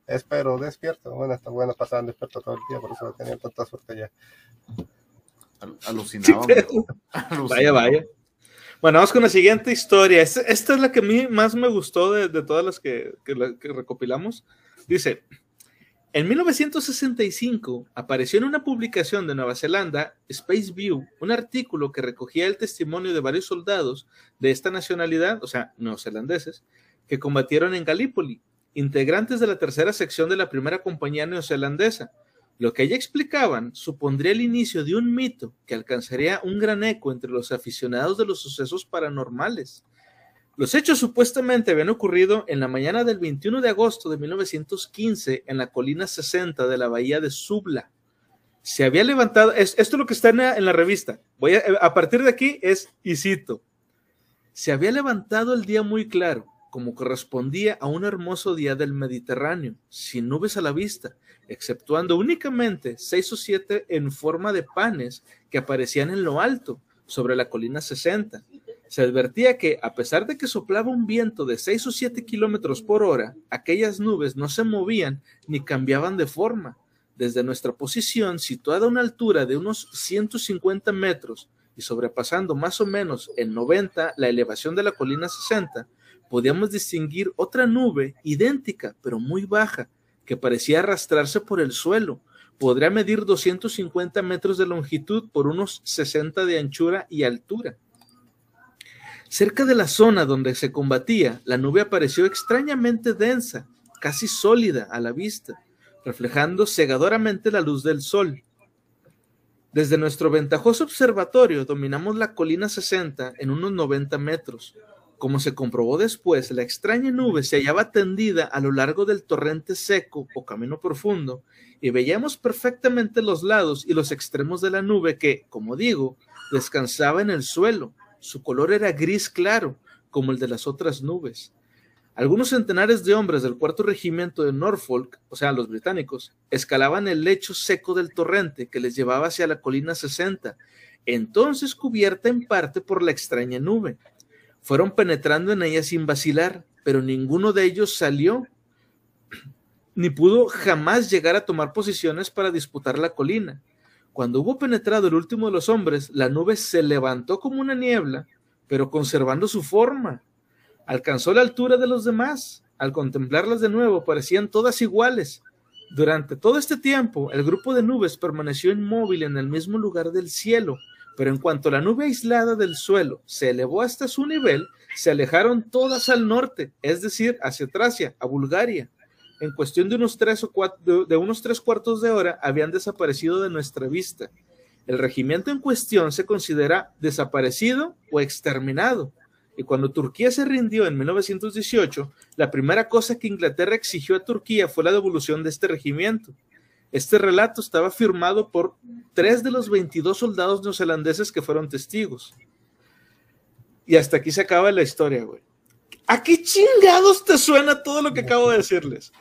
Espero despierto. Bueno, está bueno, pasaban despierto todo el día, por eso tenía tanta suerte ya. Alucinado. Vaya, vaya. Bueno, vamos con la siguiente historia. Esta, es la que a mí más me gustó de, todas las que, que recopilamos. Dice, en 1965 apareció en una publicación de Nueva Zelanda, Space View, un artículo que recogía el testimonio de varios soldados de esta nacionalidad, o sea, neozelandeses, que combatieron en Gallipoli, integrantes de la tercera sección de la primera compañía neozelandesa. Lo que allí explicaban supondría el inicio de un mito que alcanzaría un gran eco entre los aficionados de los sucesos paranormales. Los hechos supuestamente habían ocurrido en la mañana del 21 de agosto de 1915 en la colina 60 de la bahía de Subla. Se había levantado, esto es lo que está en la, revista. Voy a, a partir de aquí es, y cito, se había levantado el día muy claro, como correspondía a un hermoso día del Mediterráneo, sin nubes a la vista, exceptuando únicamente seis o siete en forma de panes que aparecían en lo alto, sobre la colina 60 se advertía que, a pesar de que soplaba un viento de 6 o 7 kilómetros por hora, aquellas nubes no se movían ni cambiaban de forma. Desde nuestra posición, situada a una altura de unos 150 metros y sobrepasando más o menos en 90 la elevación de la colina 60, podíamos distinguir otra nube idéntica, pero muy baja, que parecía arrastrarse por el suelo. Podría medir 250 metros de longitud por unos 60 de anchura y altura. Cerca de la zona donde se combatía, la nube apareció extrañamente densa, casi sólida a la vista, reflejando cegadoramente la luz del sol. Desde nuestro ventajoso observatorio dominamos la colina 60 en unos 90 metros. Como se comprobó después, la extraña nube se hallaba tendida a lo largo del torrente seco o camino profundo, y veíamos perfectamente los lados y los extremos de la nube que, como digo, descansaba en el suelo, su color era gris claro, como el de las otras nubes. Algunos centenares de hombres del cuarto regimiento de Norfolk, o sea, los británicos, escalaban el lecho seco del torrente que les llevaba hacia la colina 60, entonces cubierta en parte por la extraña nube. Fueron penetrando en ella sin vacilar, pero ninguno de ellos salió ni pudo jamás llegar a tomar posiciones para disputar la colina. Cuando hubo penetrado el último de los hombres, la nube se levantó como una niebla, pero conservando su forma. Alcanzó la altura de los demás. Al contemplarlas de nuevo, parecían todas iguales. Durante todo este tiempo, el grupo de nubes permaneció inmóvil en el mismo lugar del cielo, pero en cuanto la nube aislada del suelo se elevó hasta su nivel, se alejaron todas al norte, es decir, hacia Tracia, a Bulgaria en cuestión de unos tres o cuatro, de, unos tres cuartos de hora habían desaparecido de nuestra vista. El regimiento en cuestión se considera desaparecido o exterminado. Y cuando Turquía se rindió en 1918, la primera cosa que Inglaterra exigió a Turquía fue la devolución de este regimiento. Este relato estaba firmado por tres de los 22 soldados neozelandeses que fueron testigos. Y hasta aquí se acaba la historia, güey. ¿A qué chingados te suena todo lo que acabo de decirles?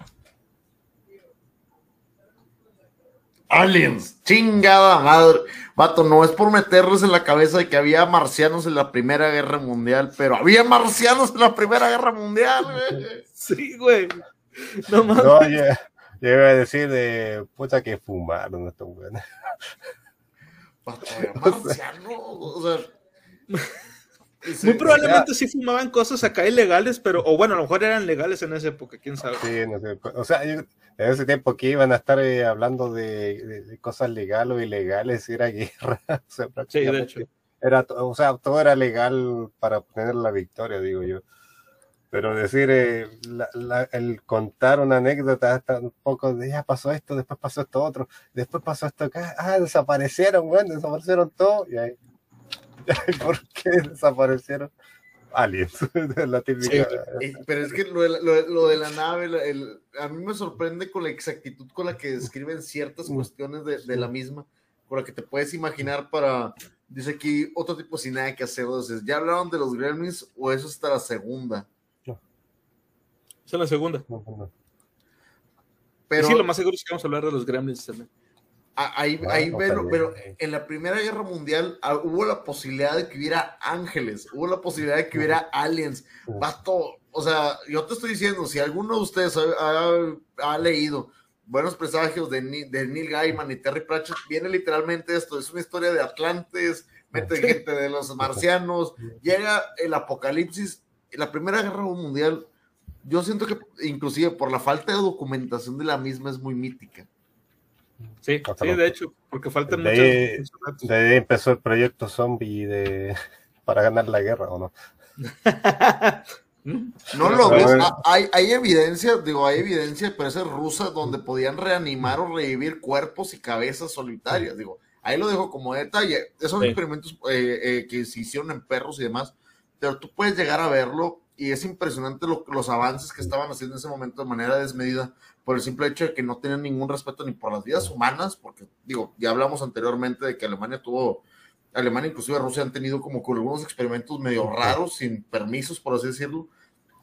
Aliens, chingada madre. Vato, no es por meterles en la cabeza de que había marcianos en la Primera Guerra Mundial, pero había marcianos en la Primera Guerra Mundial, güey. Sí, güey. No mames. No, ya, iba a decir de puta que fumaron estos güeyes. Vato, marciano, o sea. Muy probablemente sí fumaban cosas acá ilegales, pero, o bueno, a lo mejor eran legales en esa época, quién sabe. Sí, no sé. O sea, en ese tiempo que iban a estar eh, hablando de, cosas legales o ilegales, era guerra. sí, de hecho. Era, o sea, todo era legal para obtener la victoria, digo yo. Pero decir, eh, el contar una anécdota hasta un poco de ya pasó esto, después pasó esto otro, después pasó esto acá, ah, desaparecieron, bueno, desaparecieron todo, y ahí, ¿por qué desaparecieron? Aliens, la típica. Pero es que lo de, lo, de la nave, el, a mí me sorprende con la exactitud con la que describen ciertas cuestiones de, de la misma, con la que te puedes imaginar para, dice aquí, otro tipo sin nada que hacer. Entonces, ¿ya hablaron de los gremlins o eso está la segunda? es la segunda. Pero, sí, lo más seguro es que vamos a hablar de los Gremlins también. Ahí, ahí pero, pero, en la Primera Guerra Mundial ah, hubo la posibilidad de que hubiera ángeles, hubo la posibilidad de que hubiera aliens, basto, o sea, yo te estoy diciendo, si alguno de ustedes ha, leído Buenos Presagios de, de, Neil Gaiman y Terry Pratchett, viene literalmente esto, es una historia de Atlantes, mete gente de los marcianos, llega el apocalipsis, la Primera Guerra Mundial yo siento que inclusive por la falta de documentación de la misma es muy mítica. Sí, sí, de hecho, porque faltan muchos. De ahí empezó el proyecto zombie de para ganar la guerra, ¿o no? no lo ves, ah, hay, hay evidencia, digo, hay evidencia, pero es rusa donde podían reanimar o revivir cuerpos y cabezas solitarias, digo, ahí lo dejo como detalle. Esos experimentos eh, eh, que se hicieron en perros y demás, pero tú puedes llegar a verlo y es impresionante los avances que estaban haciendo en ese momento de manera desmedida por el simple hecho de que no tenían ningún respeto ni por las vidas humanas, porque digo, ya hablamos anteriormente de que Alemania tuvo, Alemania inclusive Rusia han tenido como que algunos experimentos medio raros, sin permisos, por así decirlo,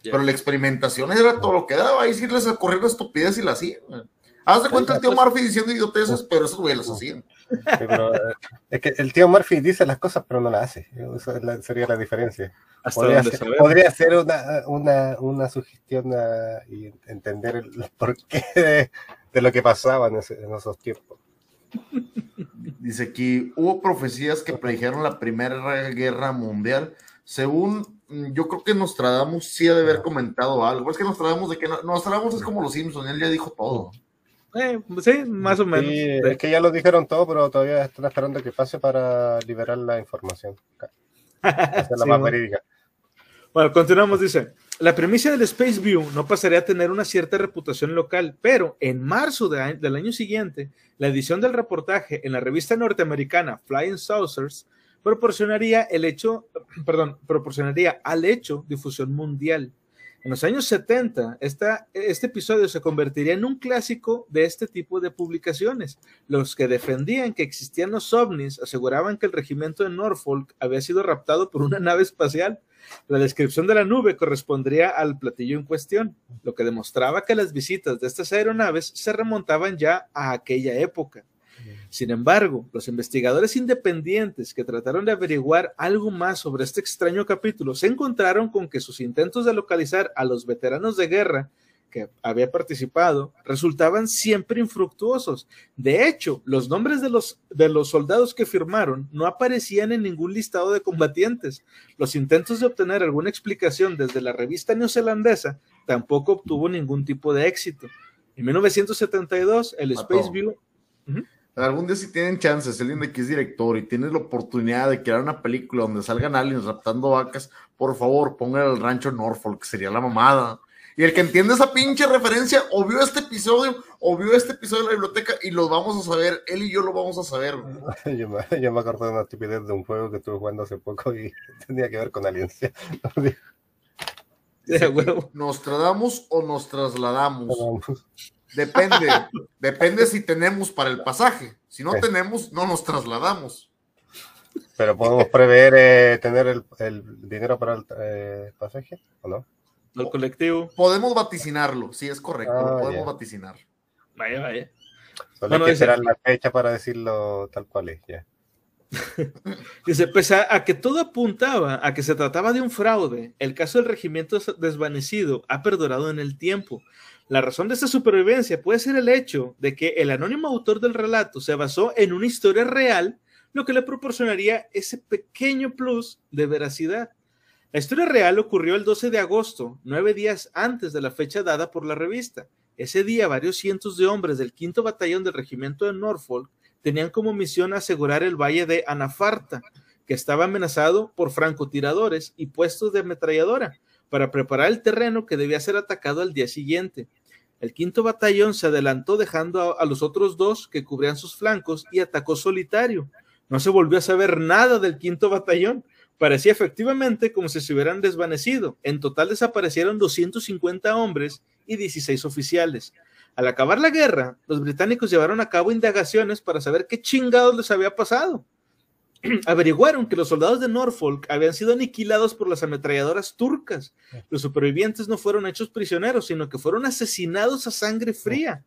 pero la experimentación era todo lo que daba, ahí sí les ocurrió la estupidez y la hacían. Haz de cuenta el tío Murphy diciendo idioteces, pero esos güeyes las hacían. pero, eh, es que el tío Murphy dice las cosas, pero no las hace. Esa sería la diferencia. Podría ser, una, sugestión y entender el porqué de, de, lo que pasaba en, esos tiempos. Dice aquí, hubo profecías que predijeron la Primera Guerra Mundial. Según, mm, yo creo que Nostradamus sí ha de haber comentado algo. Es que Nostradamus, de que Nostradamus es como los Simpsons, él ya dijo todo. Eh, sí, más o menos. es que ya lo dijeron todo, pero todavía están esperando que pase para liberar la información. la más verídica. Bueno, continuamos, dice. La premisa del Space View no pasaría a tener una cierta reputación local, pero en marzo del año siguiente, la edición del reportaje en la revista norteamericana Flying Saucers proporcionaría el hecho, perdón, proporcionaría al hecho difusión mundial. En los años 70, esta, este episodio se convertiría en un clásico de este tipo de publicaciones. Los que defendían que existían los ovnis aseguraban que el regimiento de Norfolk había sido raptado por una nave espacial la descripción de la nube correspondería al platillo en cuestión, lo que demostraba que las visitas de estas aeronaves se remontaban ya a aquella época. Sin embargo, los investigadores independientes que trataron de averiguar algo más sobre este extraño capítulo se encontraron con que sus intentos de localizar a los veteranos de guerra que había participado resultaban siempre infructuosos. De hecho, los nombres de los, de los soldados que firmaron no aparecían en ningún listado de combatientes. Los intentos de obtener alguna explicación desde la revista neozelandesa tampoco obtuvo ningún tipo de éxito. En 1972, el Space View... Algún día si tienen chances, alguien de que es director y tienes la oportunidad de crear una película donde salgan aliens raptando vacas, por favor, pongan el rancho Norfolk, sería la mamada. Y el que entiende esa pinche referencia, o vio este episodio, o vio este episodio de la biblioteca, y lo vamos a saber, él y yo lo vamos a saber. yo, me, yo me acuerdo de una estupidez de un juego que estuve jugando hace poco y tenía que ver con aliencia. ¿Nos tradamos o nos trasladamos? Depende, depende si tenemos para el pasaje. Si no tenemos, no nos trasladamos. Pero podemos prever eh, tener el, el, dinero para el eh, pasaje, ¿o no? el colectivo. Podemos vaticinarlo, sí, es correcto, ah, podemos vaticinar. Vaya, vaya. Solo hay que esperar la fecha para decirlo tal cual es, ya. Dice, pese a que todo apuntaba a que se trataba de un fraude, el caso del regimiento desvanecido ha perdurado en el tiempo. La razón de esta supervivencia puede ser el hecho de que el anónimo autor del relato se basó en una historia real, lo que le proporcionaría ese pequeño plus de veracidad. La historia real ocurrió el 12 de agosto, nueve días antes de la fecha dada por la revista. Ese día, varios cientos de hombres del quinto batallón del regimiento de Norfolk tenían como misión asegurar el valle de Anafarta, que estaba amenazado por francotiradores y puestos de ametralladora, para preparar el terreno que debía ser atacado al día siguiente. El quinto batallón se adelantó dejando a, los otros dos que cubrían sus flancos y atacó solitario. No se volvió a saber nada del quinto batallón. Parecía efectivamente como si se hubieran desvanecido. En total desaparecieron 250 hombres y 16 oficiales. Al acabar la guerra, los británicos llevaron a cabo indagaciones para saber qué chingados les había pasado. Averiguaron que los soldados de Norfolk habían sido aniquilados por las ametralladoras turcas. Los supervivientes no fueron hechos prisioneros, sino que fueron asesinados a sangre fría.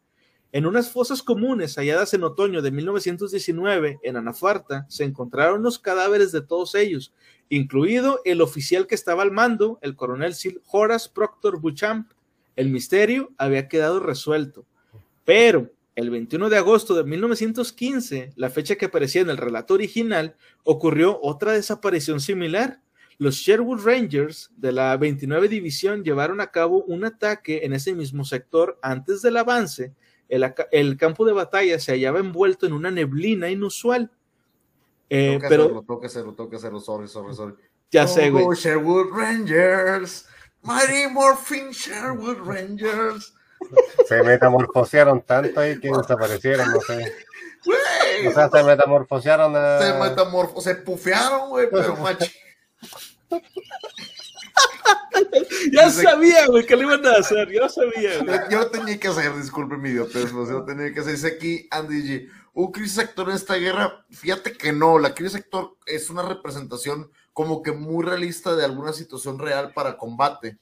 En unas fosas comunes halladas en otoño de 1919 en Anafarta se encontraron los cadáveres de todos ellos, incluido el oficial que estaba al mando, el coronel Sir Horace Proctor Buchamp. El misterio había quedado resuelto. Pero el 21 de agosto de 1915, la fecha que aparecía en el relato original, ocurrió otra desaparición similar. Los Sherwood Rangers de la 29 División llevaron a cabo un ataque en ese mismo sector antes del avance. El, el campo de batalla se hallaba envuelto en una neblina inusual. Eh, toca pero hacerlo, toca hacerlo, toca hacerlo, sorry, sorry, sorry. Ya sé, güey. Sherwood Rangers, Mighty Morphin Sherwood Rangers. Se metamorfosearon tanto ahí que desaparecieron, no sé. Güey. O sea, se metamorfosearon a... Se metamorfo, se pufearon, güey, pero macho. ya sabía, güey, que lo iban a hacer, yo sabía, güey. Yo lo tenía que hacer, disculpe mi idiotez, yo lo tenía que hacer. Dice aquí Andy G. ¿Hubo crisis sector en esta guerra? Fíjate que no, la crisis sector es una representación como que muy realista de alguna situación real para combate.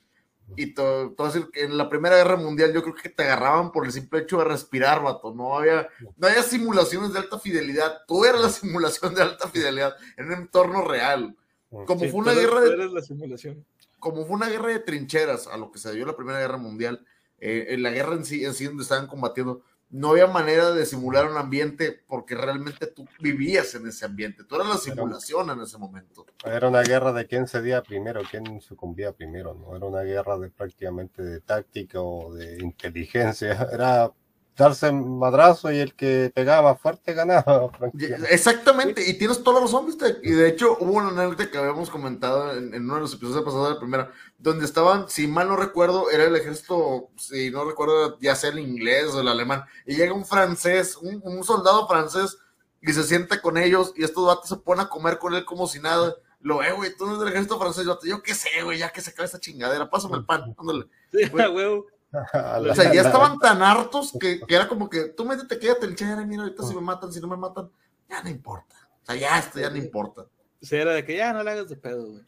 Y todo, todo que en la Primera Guerra Mundial yo creo que te agarraban por el simple hecho de respirar, vato. No había, no había simulaciones de alta fidelidad. Tú eras la simulación de alta fidelidad en un entorno real. Como Sí, fue una guerra de, la simulación. como fue una guerra de trincheras a lo que se dio la Primera Guerra Mundial, eh, en la guerra en sí, en sí donde estaban combatiendo, no había manera de simular un ambiente porque realmente tú vivías en ese ambiente. Tú eras la simulación en ese momento. Era una guerra de quién cedía primero, quién sucumbía primero, ¿no? Era una guerra de prácticamente de táctica o de inteligencia. Era darse madrazo y el que pegaba más fuerte ganaba. Exactamente, y tienes toda la razón, ¿viste? Y de hecho hubo una anécdota que habíamos comentado en, en uno de los episodios pasados de la primera, donde estaban, si mal no recuerdo, era el ejército, si no recuerdo, ya sea el inglés o el alemán, y llega un francés, un, un soldado francés, y se sienta con ellos, y estos vatos se ponen a comer con él como si nada. Lo ve, güey, tú no eres del ejército francés, yo, yo qué sé, güey, ya que se cae esta chingadera, pásame el pan, ándale. Sí, Güey. O sea, ya estaban tan hartos que, que era como que tú métete, quédate el chévere, mira, ahorita si me matan, si no me matan, ya no importa. O sea, ya esto ya no importa. Sí, era de que ya no le hagas de pedo, güey.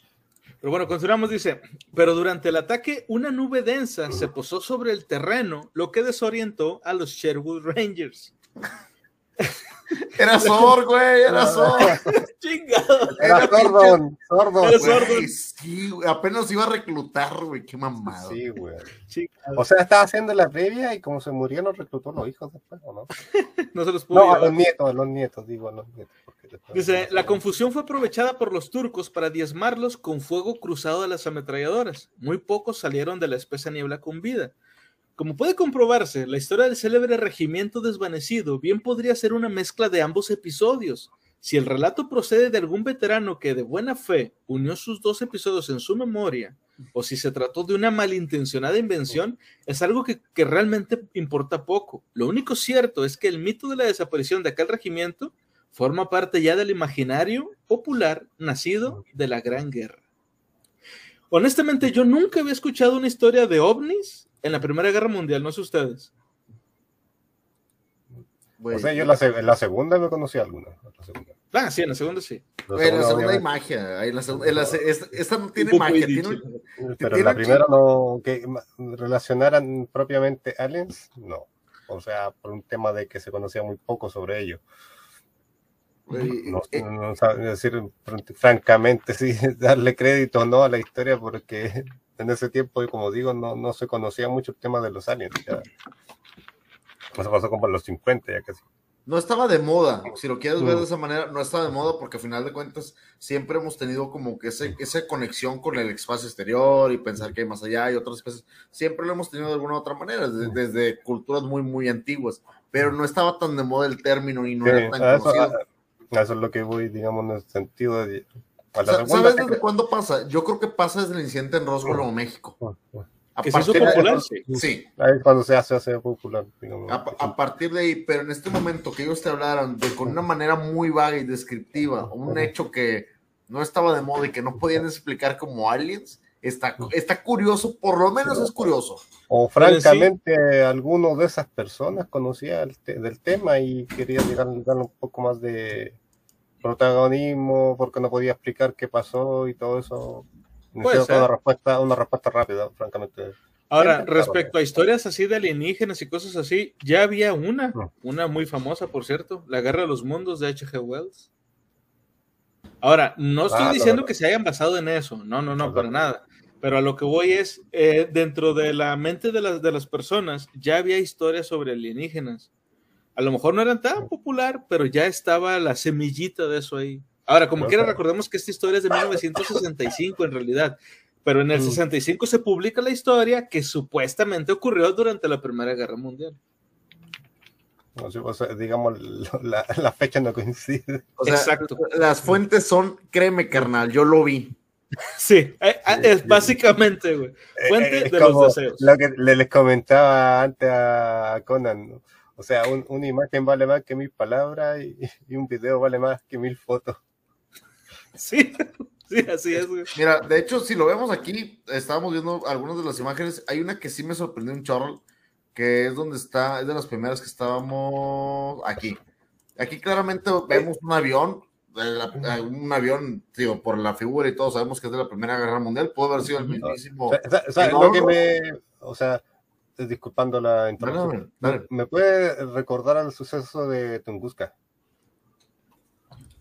Pero bueno, continuamos, dice, pero durante el ataque una nube densa se posó sobre el terreno, lo que desorientó a los Sherwood Rangers. Era Zor, güey, era Zor. Chingado. Era Sordon, Sordon. Era güey. Sordon. Sí, güey, apenas iba a reclutar, güey, qué mamado. Sí, güey. O sea, estaba haciendo la previa y como se murieron, reclutó a los hijos después, ¿o no? No se los pudo No, a los nietos, a los nietos, digo, a los nietos. Dice, la confusión fue aprovechada por los turcos para diezmarlos con fuego cruzado de las ametralladoras. Muy pocos salieron de la espesa niebla con vida. Como puede comprobarse, la historia del célebre regimiento desvanecido bien podría ser una mezcla de ambos episodios. Si el relato procede de algún veterano que de buena fe unió sus dos episodios en su memoria, o si se trató de una malintencionada invención, es algo que, realmente importa poco. Lo único cierto es que el mito de la desaparición de aquel regimiento forma parte ya del imaginario popular nacido de la Gran Guerra. Honestamente, yo nunca había escuchado una historia de ovnis en la Primera Guerra Mundial, no sé ustedes. Güey, O sea, yo en la, en la segunda me conocí alguna. La. Ah, sí, en la segunda sí. La en la segunda hay magia. ahí en la segunda- en la se- esta, esta no tiene magia. dicho. Tiene, un- Pero tiene en la primera no, que relacionaran propiamente aliens, no. O sea, por un tema de que se conocía muy poco sobre ello. No, eh, no decir fran- francamente, sí, darle crédito o no a la historia, porque en ese tiempo, como digo, no, no se conocía mucho el tema de los aliens. Ya. Eso pasó como en los 50, ya casi. no estaba de moda, si lo quieres ver de esa manera, no estaba de moda porque a final de cuentas siempre hemos tenido como que ese, esa conexión con el espacio exterior y pensar que hay más allá y otras especies, siempre lo hemos tenido de alguna u otra manera, desde, culturas muy, muy antiguas, pero no estaba tan de moda el término y no era tan conocido. Eso, es lo que voy, digamos, en el sentido de... ¿Sabes desde cuándo pasa? Yo creo que pasa desde el incidente en Roswell, o México. A que se hizo popular, sí. Ahí cuando se hace, hace popular. a, partir de ahí, pero en este momento que ellos te hablaran de con una manera muy vaga y descriptiva, un hecho que no estaba de moda y que no podían explicar como aliens, está, está curioso, por lo menos es curioso. O francamente, alguno de esas personas conocía el del tema y quería darle un poco más de protagonismo porque no podía explicar qué pasó y todo eso una respuesta, una respuesta rápida, francamente. Ahora, respecto a historias así de alienígenas y cosas así, ya había una, una muy famosa, por cierto, La Guerra de los Mundos de H.G. Wells. Ahora, no estoy ah, diciendo que se hayan basado en eso, no, no, no, para nada. Pero a lo que voy es, eh, dentro de la mente de las, de las personas, ya había historias sobre alienígenas. A lo mejor no eran tan popular, pero ya estaba la semillita de eso ahí. Ahora, como quiera, recordemos que esta historia es de 1965 en realidad, pero en el 65 se publica la historia que supuestamente ocurrió durante la Primera Guerra Mundial. digamos, la, fecha no coincide. Exacto. Las fuentes son, créeme, carnal, yo lo vi. Sí, eh, eh, es básicamente, güey. Eh, Fuente de los deseos. Lo que les comentaba antes a Conan, O sea, una imagen vale más que mil palabras y, un video vale más que mil fotos. Sí, sí, así es, Mira, de hecho, si lo vemos aquí, estábamos viendo algunas de las imágenes. Hay una que sí me sorprendió un chorro, que es donde está, es de las primeras que estábamos aquí. Aquí claramente vemos un avión, un avión, digo, por la figura y todo, sabemos que es de la Primera Guerra Mundial, puede haber sido el mismísimo. lo que me, o sea, disculpando la introducción, ¿me puede recordar al suceso de Tunguska?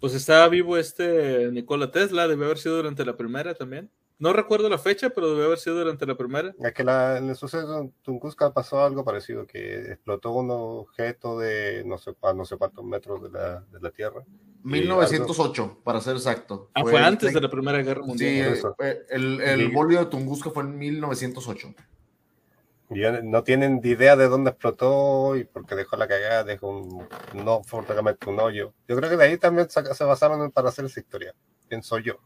Pues estaba vivo este Nikola Tesla, debe haber sido durante la primera también. No recuerdo la fecha, pero debe haber sido durante la primera. Es que la, en el suceso en Tunguska pasó algo parecido, que explotó un objeto de no sé, no sé cuántos metros de la, de la Tierra. 1908, para ser exacto. Ah, fue, antes de la Primera Guerra Mundial. Sí, el, el, bolio de Tunguska fue en 1908 no tienen idea de dónde explotó y porque dejó la cagada, dejó un, no prácticamente un hoyo. Yo creo que de ahí también se basaron para hacer esa historia, pienso yo.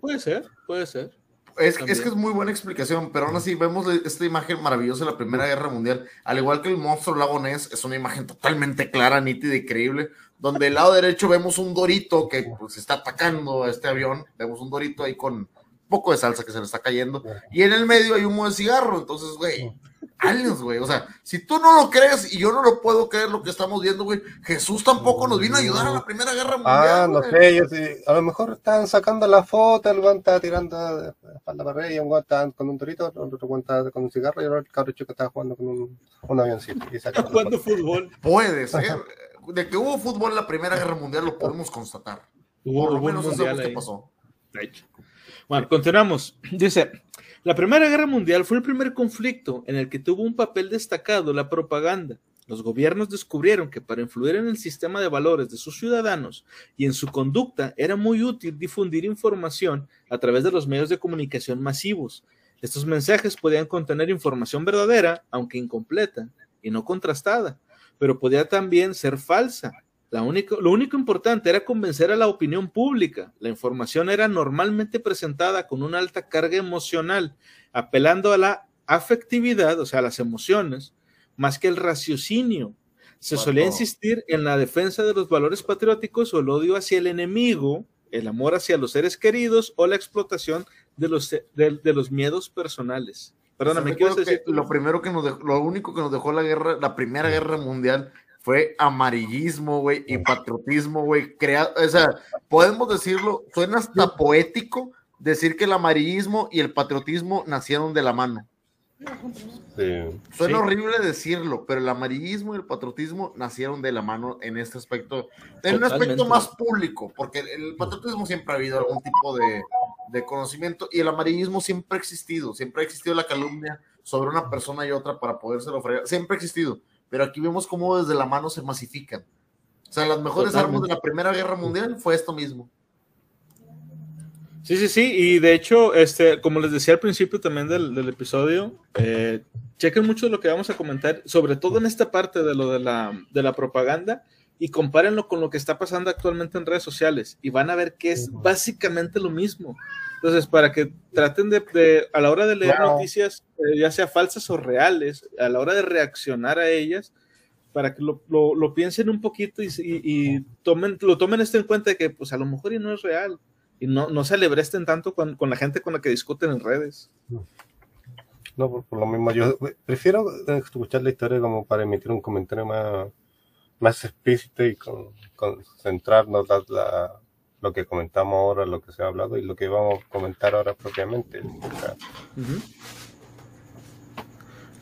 puede ser, puede ser. Es, es, que es muy buena explicación, pero aún así vemos esta imagen maravillosa de la Primera Guerra Mundial. Al igual que el monstruo lago es una imagen totalmente clara, nítida y creíble, donde del lado derecho vemos un dorito que pues, está atacando a este avión. Vemos un dorito ahí con poco de salsa que se le está cayendo. Y en el medio hay humo de cigarro. Entonces, güey, aliens, güey. O sea, si tú no lo crees y yo no lo puedo creer lo que estamos viendo, güey, Jesús tampoco nos vino a ayudar a la Primera Guerra Mundial. Ah, no sé, yo sí. A lo mejor están sacando la foto, el guante está tirando de espalda para y un guante está con un torito, otro guante está con un cigarro y el otro chico está jugando con un, un avioncito. Está jugando fútbol. Puede ser. De que hubo fútbol en la Primera Guerra Mundial lo podemos constatar. Por lo menos eso es lo que pasó. De hecho. Bueno, continuamos. Dice, la Primera Guerra Mundial fue el primer conflicto en el que tuvo un papel destacado la propaganda. Los gobiernos descubrieron que para influir en el sistema de valores de sus ciudadanos y en su conducta era muy útil difundir información a través de los medios de comunicación masivos. Estos mensajes podían contener información verdadera, aunque incompleta y no contrastada, pero podía también ser falsa lo único importante era convencer a la opinión pública. La información era normalmente presentada con una alta carga emocional, apelando a la afectividad, o sea, a las emociones, más que el raciocinio. Se solía insistir en la defensa de los valores patrióticos o el odio hacia el enemigo, el amor hacia los seres queridos o la explotación de los, de, los miedos personales. Perdóname, ¿qué decir? Lo primero que nos dejó, lo único que nos dejó la guerra, la primera guerra mundial fue amarillismo, güey, y patriotismo, güey. O sea, podemos decirlo, suena hasta poético decir que el amarillismo y el patriotismo nacieron de la mano. Suena horrible decirlo, pero el amarillismo y el patriotismo nacieron de la mano en este aspecto, en un aspecto más público, porque el patriotismo siempre ha habido algún tipo de, de conocimiento y el amarillismo siempre ha existido, siempre ha existido la calumnia sobre una persona y otra para podérselo fregar, siempre ha existido pero aquí vemos cómo desde la mano se masifican. O sea, las mejores armas de la Primera Guerra Mundial fue esto mismo. Sí, sí, sí, y de hecho, este, como les decía al principio también del, episodio, eh, chequen mucho lo que vamos a comentar, sobre todo en esta parte de lo de la, de la propaganda, y compárenlo con lo que está pasando actualmente en redes sociales, y van a ver que es básicamente lo mismo. Entonces, para que traten de, a la hora de leer noticias, eh, ya sea falsas o reales, a la hora de reaccionar a ellas, para que lo, lo, piensen un poquito y, y, tomen, lo tomen esto en cuenta de que pues a lo mejor y no es real y no, no se alebresten tanto con, con, la gente con la que discuten en redes. No, por, lo mismo, yo prefiero escuchar la historia como para emitir un comentario más, más explícito y concentrarnos la, lo que comentamos ahora, lo que se ha hablado y lo que vamos a comentar ahora propiamente.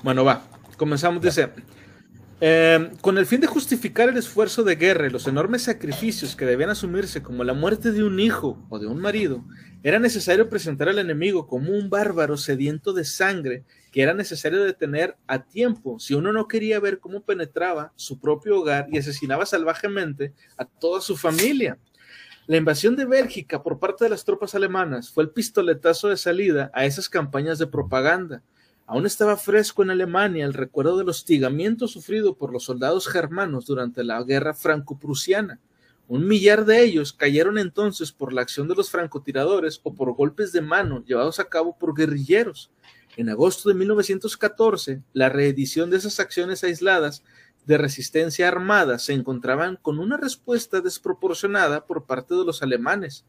Bueno, va, comenzamos, dice, eh, con el fin de justificar el esfuerzo de guerra y los enormes sacrificios que debían asumirse como la muerte de un hijo o de un marido, era necesario presentar al enemigo como un bárbaro sediento de sangre que era necesario detener a tiempo si uno no quería ver cómo penetraba su propio hogar y asesinaba salvajemente a toda su familia. La invasión de Bélgica por parte de las tropas alemanas fue el pistoletazo de salida a esas campañas de propaganda Aún estaba fresco en Alemania el recuerdo del hostigamiento sufrido por los soldados germanos durante la guerra franco-prusiana. Un millar de ellos cayeron entonces por la acción de los francotiradores o por golpes de mano llevados a cabo por guerrilleros. En agosto de 1914, la reedición de esas acciones aisladas de resistencia armada se encontraban con una respuesta desproporcionada por parte de los alemanes.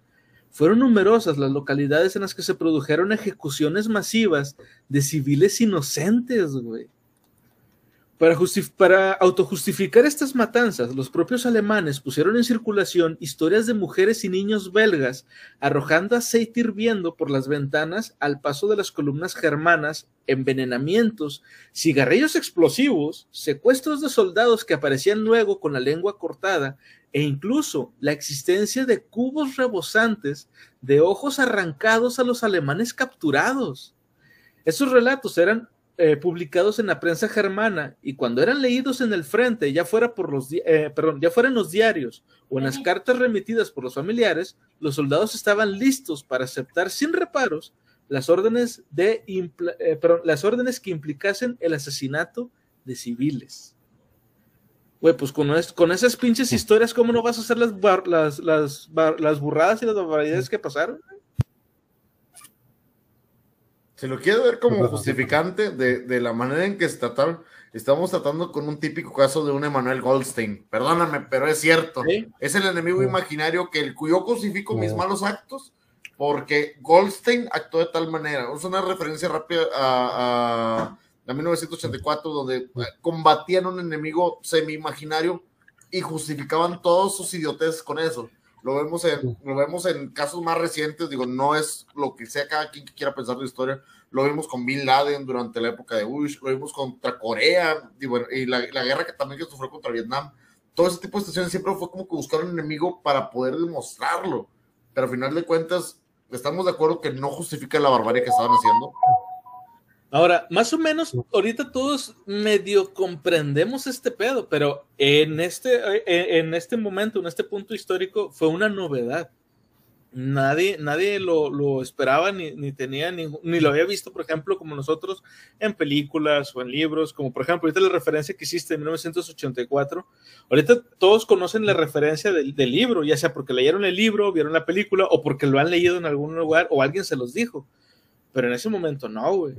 Fueron numerosas las localidades en las que se produjeron ejecuciones masivas de civiles inocentes, güey. Para, autojustificar estas matanzas, los propios alemanes pusieron en circulación historias de mujeres y niños belgas arrojando aceite hirviendo por las ventanas al paso de las columnas germanas, envenenamientos, cigarrillos explosivos, secuestros de soldados que aparecían luego con la lengua cortada e incluso la existencia de cubos rebosantes de ojos arrancados a los alemanes capturados. Esos relatos eran eh, publicados en la prensa germana y cuando eran leídos en el frente, ya fuera, por los, eh, perdón, ya fuera en los diarios o en las cartas remitidas por los familiares, los soldados estaban listos para aceptar sin reparos las órdenes, de, eh, las órdenes que implicasen el asesinato de civiles. Güey, pues con, con esas pinches historias, ¿cómo no vas a hacer las, las, las, las burradas y las barbaridades que pasaron? Se lo quiero ver como justificante de, de, la manera en que se trataron. Estamos tratando con un típico caso de un Emanuel Goldstein. Perdóname, pero es cierto. Es el enemigo imaginario que el cuyo cosifico mis malos actos porque Goldstein actuó de tal manera. Es una referencia rápida a en 1984, donde eh, combatían un enemigo semi-imaginario y justificaban todos sus idiotes con eso. Lo vemos, en, lo vemos en casos más recientes, digo, no es lo que sea cada quien que quiera pensar de historia. Lo vimos con Bin Laden durante la época de Bush, lo vimos contra Corea y, bueno, y la, la, guerra que también que sufrió contra Vietnam. Todo ese tipo de situaciones siempre fue como que buscar un enemigo para poder demostrarlo. Pero al final de cuentas, estamos de acuerdo que no justifica la barbarie que estaban haciendo. Ahora, más o menos, ahorita todos medio comprendemos este pedo, pero en este, eh, en este momento, en este punto histórico, fue una novedad. Nadie, nadie lo, lo esperaba ni, ni tenía ni, ni, lo había visto, por ejemplo, como nosotros en películas o en libros, como por ejemplo, ahorita la referencia que hiciste en 1984. Ahorita todos conocen la referencia del, del libro, ya sea porque leyeron el libro, vieron la película o porque lo han leído en algún lugar o alguien se los dijo. Pero en ese momento no, güey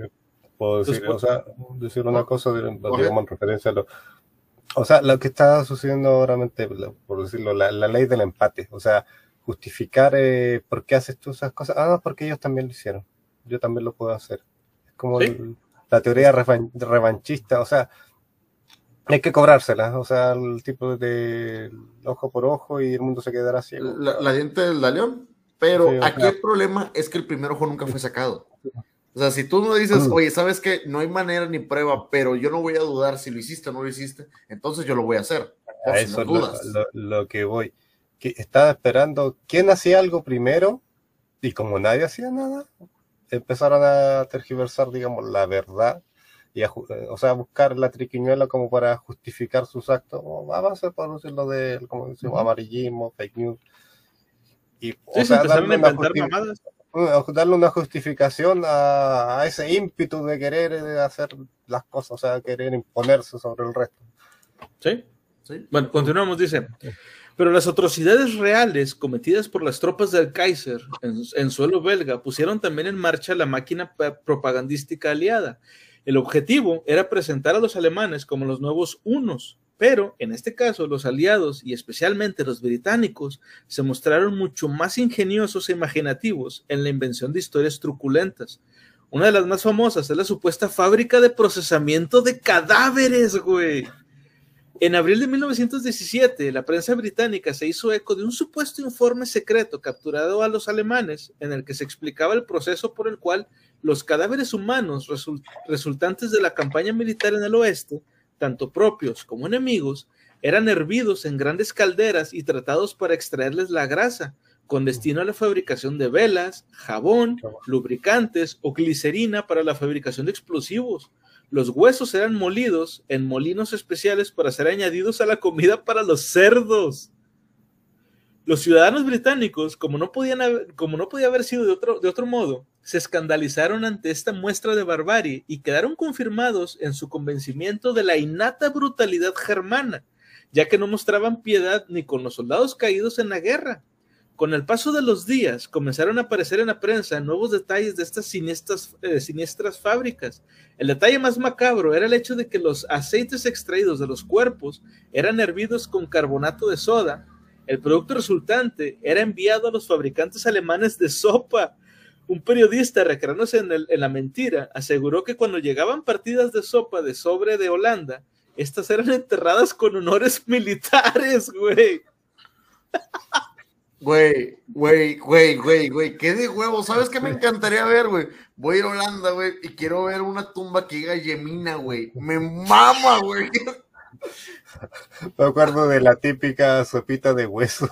puedo decir, o sea, decir una cosa, digamos, en referencia a lo, o sea, lo que está sucediendo ahora, por decirlo, la, ley del empate, o sea, justificar eh, por qué haces tú esas cosas, ah, porque ellos también lo hicieron, yo también lo puedo hacer. Es como la teoría revanchista, o sea, hay que cobrársela, o sea, el tipo de ojo por ojo y el mundo se quedará así. La, la diente del Dalión, pero aquí el problema es que el primer ojo nunca fue sacado. O sea, si tú no dices, oye, ¿sabes qué? No hay manera ni prueba, pero yo no voy a dudar si lo hiciste o no lo hiciste, entonces yo lo voy a hacer. A eso es lo, que voy. Que estaba esperando quién hacía algo primero y como nadie hacía nada, empezaron a tergiversar, digamos, la verdad y o sea, buscar la triquiñuela como para justificar sus actos, o a base, por decirlo de, como decimos, amarillismo, fake news. Y, o sea, darle una, darle una, justificación a, a, ese ímpetu de querer hacer las cosas, o sea, querer imponerse sobre el resto. Sí, sí. Bueno, continuamos, dice. Pero las atrocidades reales cometidas por las tropas del Kaiser en, suelo belga pusieron también en marcha la máquina propagandística aliada. El objetivo era presentar a los alemanes como los nuevos unos, pero en este caso los aliados y especialmente los británicos se mostraron mucho más ingeniosos e imaginativos en la invención de historias truculentas. Una de las más famosas es la supuesta fábrica de procesamiento de cadáveres, güey. En abril de 1917, la prensa británica se hizo eco de un supuesto informe secreto capturado a los alemanes en el que se explicaba el proceso por el cual los cadáveres humanos resultantes de la campaña militar en el oeste, tanto propios como enemigos, eran hervidos en grandes calderas y tratados para extraerles la grasa, con destino a la fabricación de velas, jabón, lubricantes o glicerina para la fabricación de explosivos. Los huesos eran molidos en molinos especiales para ser añadidos a la comida para los cerdos. Los ciudadanos británicos, como no, podían como no podía haber sido de otro, de otro modo, se escandalizaron ante esta muestra de barbarie y quedaron confirmados en su convencimiento de la innata brutalidad germana, ya que no mostraban piedad ni con los soldados caídos en la guerra, con el paso de los días comenzaron a aparecer en la prensa nuevos detalles de estas siniestras, eh, siniestras fábricas. El detalle más macabro era el hecho de que los aceites extraídos de los cuerpos eran hervidos con carbonato de soda. El producto resultante era enviado a los fabricantes alemanes de sopa. Un periodista, recreándose en, la mentira, aseguró que cuando llegaban partidas de sopa de sobre de Holanda, estas eran enterradas con honores militares, güey. Güey, güey, güey, güey, güey, qué de huevo. ¿Sabes qué me encantaría ver, güey? Voy a ir a Holanda, güey, y quiero ver una tumba que diga Yemina, güey. Me mama, güey. Me acuerdo de la típica sopita de hueso.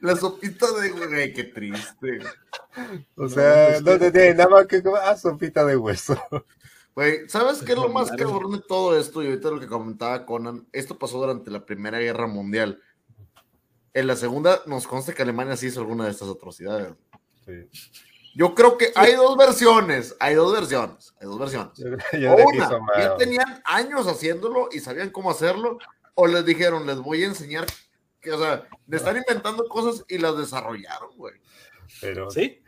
La sopita de güey, qué triste. O sea, no, te tiene nada más que comer ah, sopita de hueso. Güey, ¿sabes qué es lo más cabrón de todo esto? Y ahorita lo que comentaba Conan, esto pasó durante la Primera Guerra Mundial en la segunda nos consta que Alemania sí hizo alguna de estas atrocidades. Yo creo que hay dos versiones, hay dos versiones, hay dos versiones. o una, ya tenían años haciéndolo y sabían cómo hacerlo, o les dijeron, les voy a enseñar que, o sea, le están inventando cosas y las desarrollaron, güey. Pero, sí.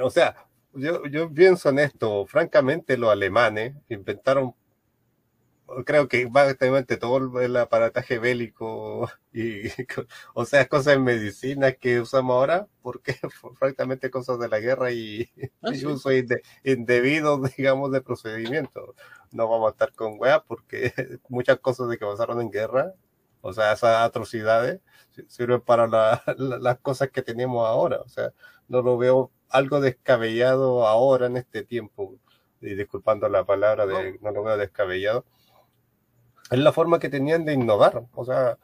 O sea, yo, yo pienso en esto, francamente, los alemanes inventaron creo que básicamente todo el aparataje bélico y, o sea, cosas en medicina que usamos ahora, porque francamente cosas de la guerra y, ah, uso indebido, digamos, de procedimiento. No vamos a estar con weá porque muchas cosas de que pasaron en guerra, o sea, esas atrocidades, sirven para las cosas que tenemos ahora. O sea, no lo veo algo descabellado ahora en este tiempo. Y disculpando la palabra de no lo veo descabellado es la forma que tenían de innovar. O sea,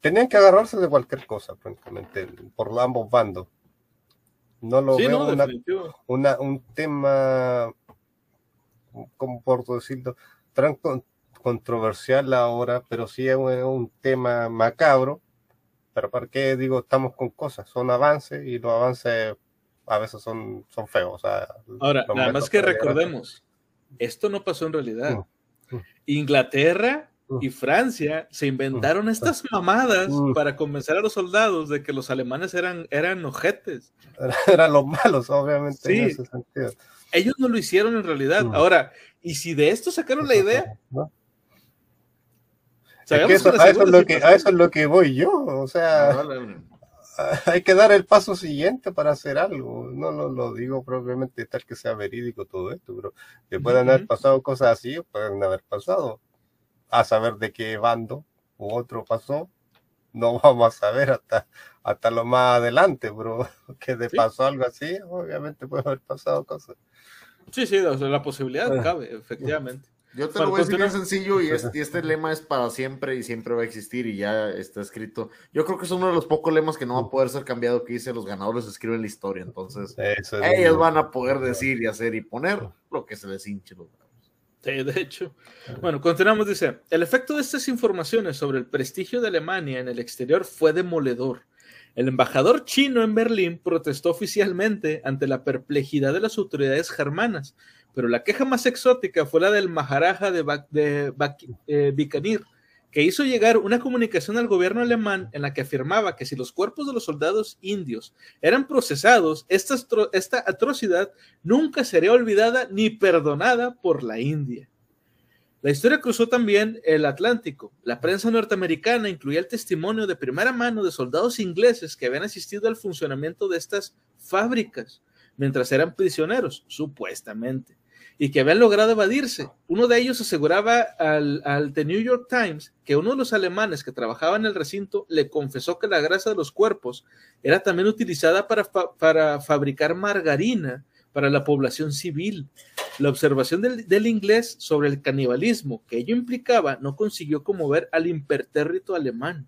tenían que agarrarse de cualquier cosa, francamente, por ambos bandos. No lo veo una, un tema, como por decirlo, tan controversial ahora, pero sí es un, tema macabro. Pero ¿para qué digo estamos con cosas? Son avances y los avances a veces son, son feos. ahora, nada más que recordemos, esto no pasó en realidad. Mm, mm. Inglaterra y Francia se inventaron estas mamadas para convencer a los soldados de que los alemanes eran, eran ojetes. Eran los malos, obviamente, en ese sentido. Ellos no lo hicieron en realidad. Ahora, ¿y si de esto sacaron la idea? a, eso es lo que, a eso es lo que voy yo, o sea, hay que dar el paso siguiente para hacer algo. No lo, digo propiamente tal que sea verídico todo esto, pero que puedan haber pasado cosas así, pueden haber pasado a saber de qué bando u otro pasó, no vamos a saber hasta, hasta lo más adelante, bro. Que de pasó algo así, obviamente puede haber pasado cosas. Sí, sí, la posibilidad ah. cabe, efectivamente. Yo te lo voy a decir bien sencillo y este, este, lema es para siempre y siempre va a existir y ya está escrito. Yo creo que es uno de los pocos lemas que no va a poder ser cambiado que dice los ganadores escriben la historia. Entonces, ellos van a poder decir y hacer y poner lo que se les hinche los Sí, de hecho. Bueno, continuamos, dice, el efecto de estas informaciones sobre el prestigio de Alemania en el exterior fue demoledor. El embajador chino en Berlín protestó oficialmente ante la perplejidad de las autoridades germanas, pero la queja más exótica fue la del Maharaja de, de eh, que hizo llegar una comunicación al gobierno alemán en la que afirmaba que si los cuerpos de los soldados indios eran procesados, esta, atrocidad nunca sería olvidada ni perdonada por la India. La historia cruzó también el Atlántico. La prensa norteamericana incluía el testimonio de primera mano de soldados ingleses que habían asistido al funcionamiento de estas fábricas mientras eran prisioneros, supuestamente y que habían logrado evadirse. Uno de ellos aseguraba al, The New York Times que uno de los alemanes que trabajaba en el recinto le confesó que la grasa de los cuerpos era también utilizada para, para fabricar margarina para la población civil. La observación del, del, inglés sobre el canibalismo que ello implicaba no consiguió conmover al impertérrito alemán.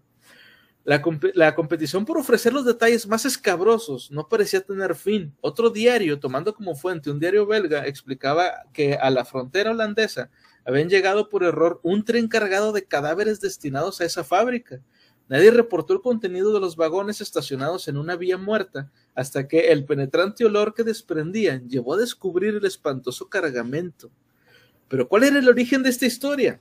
La, competición por ofrecer los detalles más escabrosos no parecía tener fin. Otro diario, tomando como fuente un diario belga, explicaba que a la frontera holandesa habían llegado por error un tren cargado de cadáveres destinados a esa fábrica. Nadie reportó el contenido de los vagones estacionados en una vía muerta hasta que el penetrante olor que desprendían llevó a descubrir el espantoso cargamento. Pero ¿cuál era el origen de esta historia?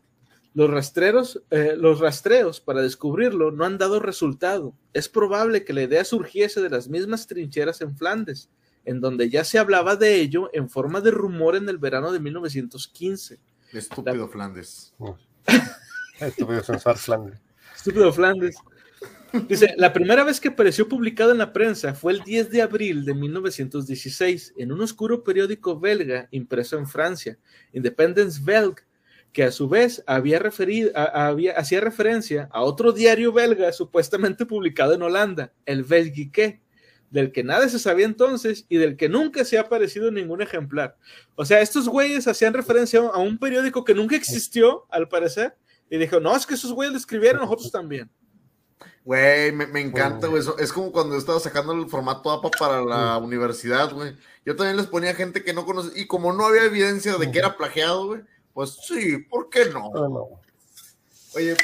Los, rastreros, eh, los rastreos para descubrirlo no han dado resultado. Es probable que la idea surgiese de las mismas trincheras en Flandes, en donde ya se hablaba de ello en forma de rumor en el verano de 1915. Estúpido Flandes. Estúpido Flandes. Estúpido Flandes. Dice, la primera vez que apareció publicado en la prensa fue el 10 de abril de 1916 en un oscuro periódico belga impreso en Francia, Independence Belge, que a su vez había referido, había, hacía referencia a otro diario belga supuestamente publicado en Holanda, el Belgique, del que nada se sabía entonces y del que nunca se ha aparecido ningún ejemplar. O sea, estos güeyes hacían referencia a un periódico que nunca existió, al parecer, y dijo, no, es que esos güeyes lo escribieron, nosotros también. Güey, me, encanta, güey. Es como cuando estaba sacando el formato APA para la universidad, güey. Yo también les ponía gente que no conoce, y como no había evidencia de que era plagiado, güey, pues sí, ¿por qué no? Oye,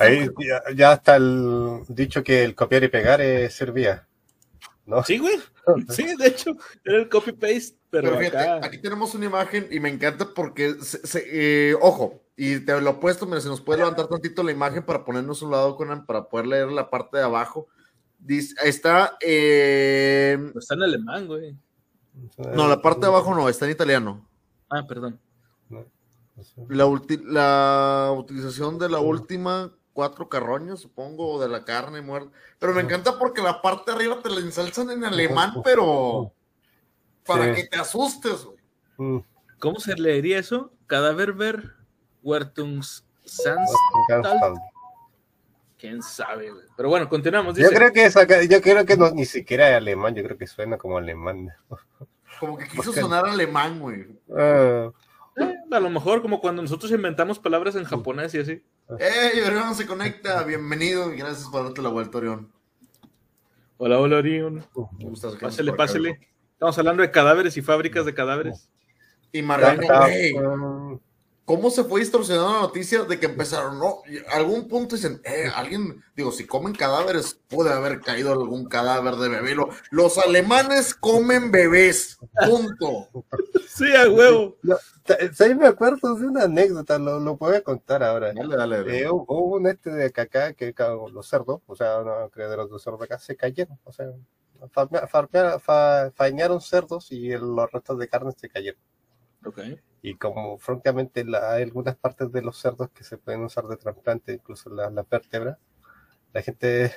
ahí, ya, está el dicho que el copiar y pegar es servía. ¿no? Sí, güey. Sí, de hecho, era el copy-paste, pero, fíjate, aquí tenemos una imagen y me encanta porque, eh, ojo, y te lo he puesto, mira, si nos puede levantar tantito la imagen para ponernos un lado con para poder leer la parte de abajo. Dice, está. Eh, está en alemán, güey. No, la parte de abajo no, está en italiano. Ah, perdón. La, la utilización de la última cuatro carroñas, supongo, de la carne muerta. Pero me encanta porque la parte de arriba te la ensalzan en alemán, pero para que te asustes, güey. Mm. ¿Cómo se leería eso? Cadaverber Wertungs Quién sabe, güey. Pero bueno, continuamos. Yo creo que yo creo que no, ni siquiera es alemán, yo creo que suena como alemán. Como que quiso sonar alemán, güey. Ah. A lo mejor como cuando nosotros inventamos palabras en japonés y así. ¡Ey, Orión se conecta! Bienvenido y gracias por darte la vuelta, Orión. Hola, hola, Orión. Pásale, pásale. Estamos hablando de cadáveres y fábricas de cadáveres. Y Margarita, cómo se fue distorsionando la noticia de que empezaron, ¿no? algún punto dicen, eh, alguien, digo, si comen cadáveres, puede haber caído algún cadáver de bebé. Los alemanes comen bebés, punto. sí, a huevo. sí, me acuerdo de una anécdota, lo, lo puedo contar ahora. Dale, dale. Eh, hubo un este de acá que los cerdos, o sea, no, criaderos de cerdos acá, se cayeron, o sea, fañaron cerdos y los restos de carne se cayeron. Okay. Y como francamente hay algunas partes de los cerdos que se pueden usar de trasplante, incluso las la vértebras, la gente,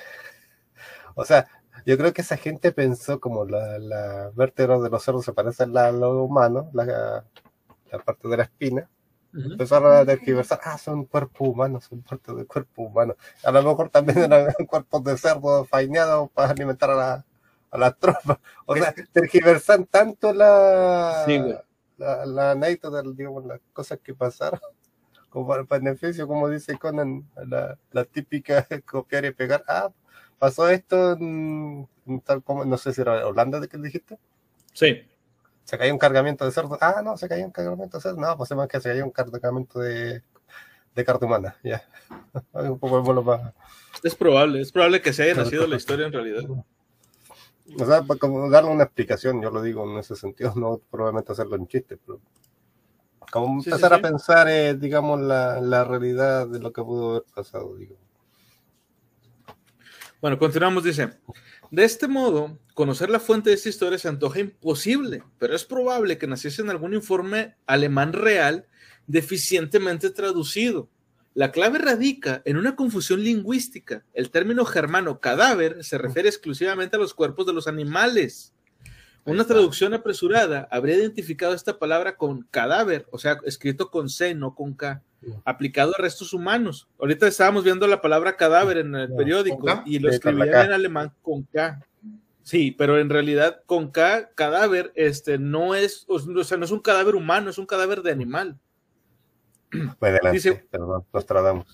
o sea, yo creo que esa gente pensó como la, la vértebra de los cerdos se parecen a lo humano, la, la parte de la espina, empezaron a tergiversar, ah, son cuerpos humanos, son parte del cuerpo humano. A lo mejor también eran cuerpos de cerdo fainados para alimentar a la, a la tropa. O sea, tergiversan tanto la, la, la anécdota, digamos, las cosas que pasaron, como para el beneficio, como dice Conan, la, la típica copiar y pegar. Ah, pasó esto tal como, no sé si era Holanda de que dijiste. Sí. se cayó un cargamento de cerdo. Ah, no, se cayó un cargamento de cerdo. No, pues es más que se cayó un cargamento de, de carta humana. Ya. un poco más. Es probable, es probable que se haya nacido la historia en realidad. O sea, para como darle una explicación, yo lo digo en ese sentido, no probablemente hacerlo en chiste, pero como empezar a pensar, eh, digamos, la, la, realidad de lo que pudo haber pasado, digo. Bueno, continuamos, dice. De este modo, conocer la fuente de esta historia se antoja imposible, pero es probable que naciese en algún informe alemán real deficientemente traducido. La clave radica en una confusión lingüística. El término germano cadáver se refiere exclusivamente a los cuerpos de los animales. Una traducción apresurada habría identificado esta palabra con cadáver, o sea, escrito con C, no con K, aplicado a restos humanos. Ahorita estábamos viendo la palabra cadáver en el periódico y lo escribían en alemán con K. Sí, pero en realidad con K, cadáver, este, no es, o sea, no es un cadáver humano, es un cadáver de animal. Dice, perdón, nos tratamos.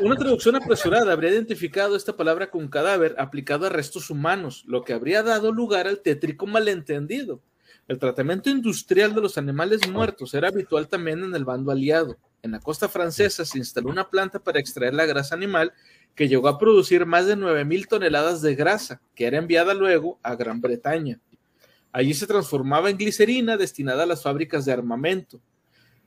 Una traducción apresurada habría identificado esta palabra con cadáver aplicado a restos humanos, lo que habría dado lugar al tétrico malentendido. El tratamiento industrial de los animales muertos era habitual también en el bando aliado. En la costa francesa se instaló una planta para extraer la grasa animal que llegó a producir más de 9.000 toneladas de grasa, que era enviada luego a Gran Bretaña. Allí se transformaba en glicerina destinada a las fábricas de armamento.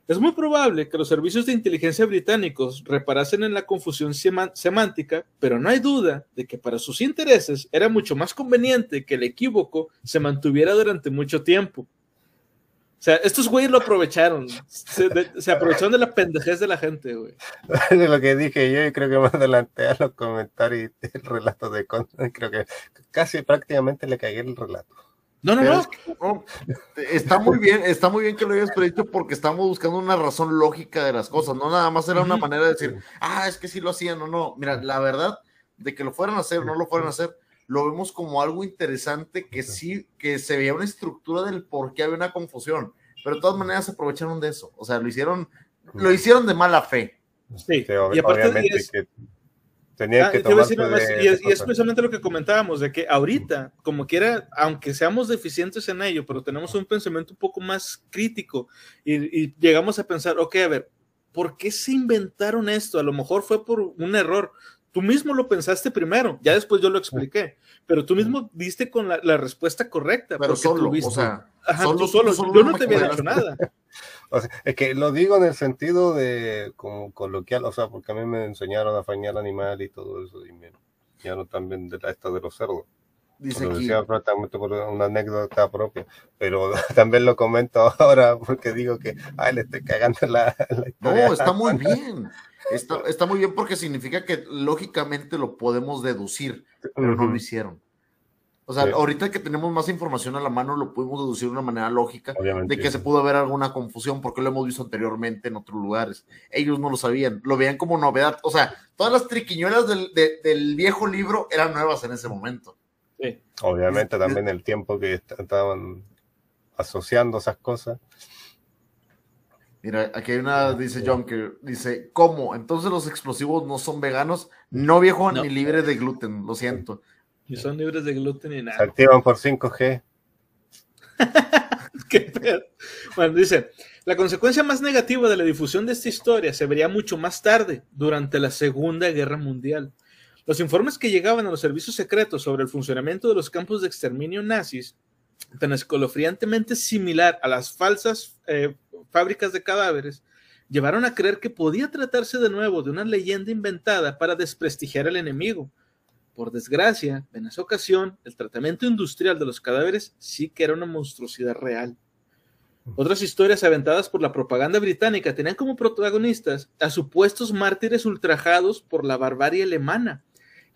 Es muy probable que los servicios de inteligencia británicos reparasen en la confusión semántica, pero no hay duda de que para sus intereses era mucho más conveniente que el equívoco se mantuviera durante mucho tiempo. O sea, estos güeyes lo aprovecharon. Se, aprovecharon de la pendejez de la gente, güey. De lo que dije yo, y creo que más adelante a los comentarios el relato de creo que casi prácticamente le caí el relato. No, no, no. Está muy bien, está muy bien que lo hayas predicho porque estamos buscando una razón lógica de las cosas, no nada más era una manera de decir, ah, es que sí lo hacían o no. Mira, la verdad, de que lo fueran a hacer o no lo fueran a hacer, lo vemos como algo interesante que sí, que se veía una estructura del por qué había una confusión, pero de todas maneras se aprovecharon de eso, o sea, lo hicieron, lo hicieron de mala fe. Sí, y aparte que Tenía ah, que tomar y, es, y, es, precisamente lo que comentábamos, de que ahorita, como quiera, aunque seamos deficientes en ello, pero tenemos un pensamiento un poco más crítico y, y, llegamos a pensar, ok, a ver, ¿por qué se inventaron esto? A lo mejor fue por un error. Tú mismo lo pensaste primero, ya después yo lo expliqué, pero tú mismo diste con la, la respuesta correcta. Pero solo, o sea, solo, solo, yo no te había dicho nada. O sea, es que lo digo en el sentido de como coloquial, o sea, porque a mí me enseñaron a fañar animal y todo eso, y me enseñaron también de la esta de los cerdos. Dice aquí. Decía por una anécdota propia, pero también lo comento ahora porque digo que, ay, le estoy cagando la, la historia. No, está muy bien. Está, está, muy bien porque significa que lógicamente lo podemos deducir, pero no lo hicieron. O sea, ahorita que tenemos más información a la mano, lo pudimos deducir de una manera lógica de que se pudo haber alguna confusión, porque lo hemos visto anteriormente en otros lugares. Ellos no lo sabían, lo veían como novedad. O sea, todas las triquiñuelas del, del viejo libro eran nuevas en ese momento. Sí. Obviamente también el tiempo que estaban asociando esas cosas. Mira, aquí hay una, dice John, que dice, ¿cómo? Entonces los explosivos no son veganos, no viejo ni libres de gluten, lo siento. Y son libres de gluten y nada. Se activan por 5G. Bueno, dice, la consecuencia más negativa de la difusión de esta historia se vería mucho más tarde, durante la Segunda Guerra Mundial. Los informes que llegaban a los servicios secretos sobre el funcionamiento de los campos de exterminio nazis, tan escalofriantemente similar a las falsas eh, fábricas de cadáveres, llevaron a creer que podía tratarse de nuevo de una leyenda inventada para desprestigiar al enemigo, por desgracia, en esa ocasión, el tratamiento industrial de los cadáveres sí que era una monstruosidad real. Otras historias aventadas por la propaganda británica tenían como protagonistas a supuestos mártires ultrajados por la barbarie alemana.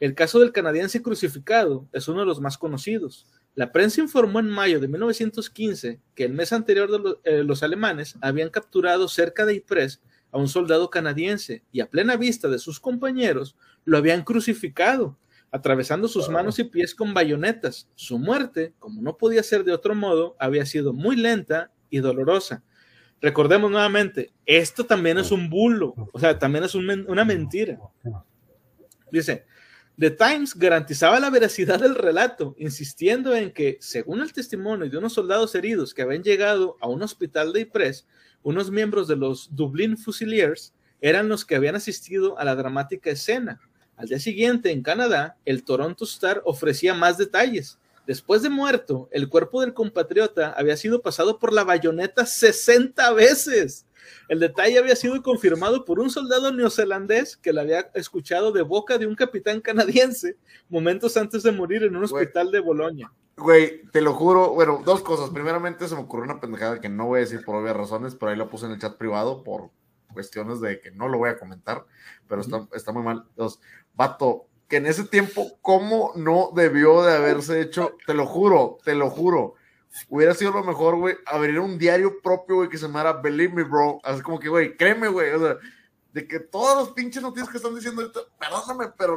El caso del canadiense crucificado es uno de los más conocidos. La prensa informó en mayo de 1915 que el mes anterior eh, los alemanes habían capturado cerca de Ypres a un soldado canadiense y a plena vista de sus compañeros lo habían crucificado atravesando sus manos y pies con bayonetas. Su muerte, como no podía ser de otro modo, había sido muy lenta y dolorosa. Recordemos nuevamente, esto también es un bulo, o sea, también es una mentira. Dice, The Times garantizaba la veracidad del relato, insistiendo en que, según el testimonio de unos soldados heridos que habían llegado a un hospital de Ypres, unos miembros de los Dublin Fusiliers eran los que habían asistido a la dramática escena. Al día siguiente, en Canadá, el Toronto Star ofrecía más detalles. Después de muerto, el cuerpo del compatriota había sido pasado por la bayoneta 60 veces. El detalle había sido confirmado por un soldado neozelandés que lo había escuchado de boca de un capitán canadiense momentos antes de morir en un hospital de Bolonia. Güey, te lo juro, bueno, dos cosas. Primeramente se me ocurrió una pendejada que no voy a decir por obvias razones, pero ahí lo puse en el chat privado por cuestiones de que no lo voy a comentar, pero está, está muy mal. Dos, vato, que en ese tiempo, ¿cómo no debió de haberse hecho? Te lo juro, te lo juro hubiera sido lo mejor, güey, abrir un diario propio, güey, que se llamara Believe Me, Bro. Así como que, güey, créeme, güey, o sea, de que todos los pinches noticias que están diciendo ahorita, perdóname, pero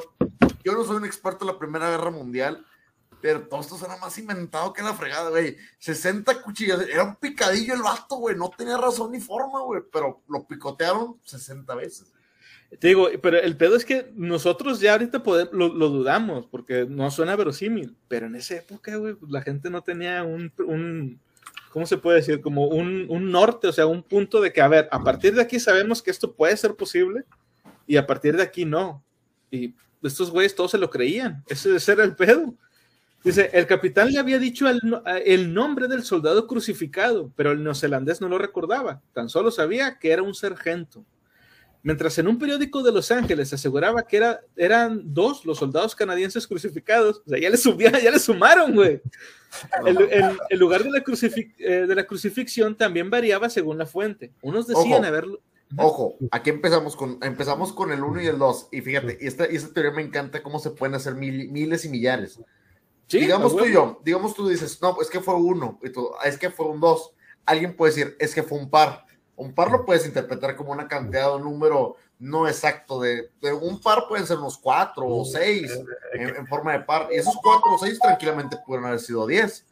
yo no soy un experto en la Primera Guerra Mundial, pero todo esto será más inventado que la fregada, güey. 60 cuchillas, era un picadillo el vato, güey, no tenía razón ni forma, güey, pero lo picotearon 60 veces. Te digo, pero el pedo es que nosotros ya ahorita podemos, lo, dudamos, porque no suena verosímil, pero en esa época, güey, pues, la gente no tenía un, un ¿cómo se puede decir? Como un, un, norte, o sea, un punto de que, a ver, a partir de aquí sabemos que esto puede ser posible y a partir de aquí no. Y estos güeyes todos se lo creían, ese, ese era el pedo. Dice, el capitán le había dicho el, el, nombre del soldado crucificado, pero el neozelandés no lo recordaba, tan solo sabía que era un sargento. Mientras en un periódico de Los Ángeles se aseguraba que era, eran dos los soldados canadienses crucificados, o sea, ya le ya le sumaron, güey. El, lugar de la, eh, de la crucifixión también variaba según la fuente. Unos decían haberlo. Ojo, aquí empezamos con, empezamos con el 1 y el 2. Y fíjate, y esta, esta teoría me encanta cómo se pueden hacer miles y millares. digamos tú y yo, digamos tú dices, no, es que fue uno, y tú, es que fue un 2. Alguien puede decir, es que fue un par un par lo puedes interpretar como una cantidad o un número no exacto de, un par pueden ser unos cuatro o seis en, forma de par. Y esos cuatro o seis tranquilamente pueden haber sido diez.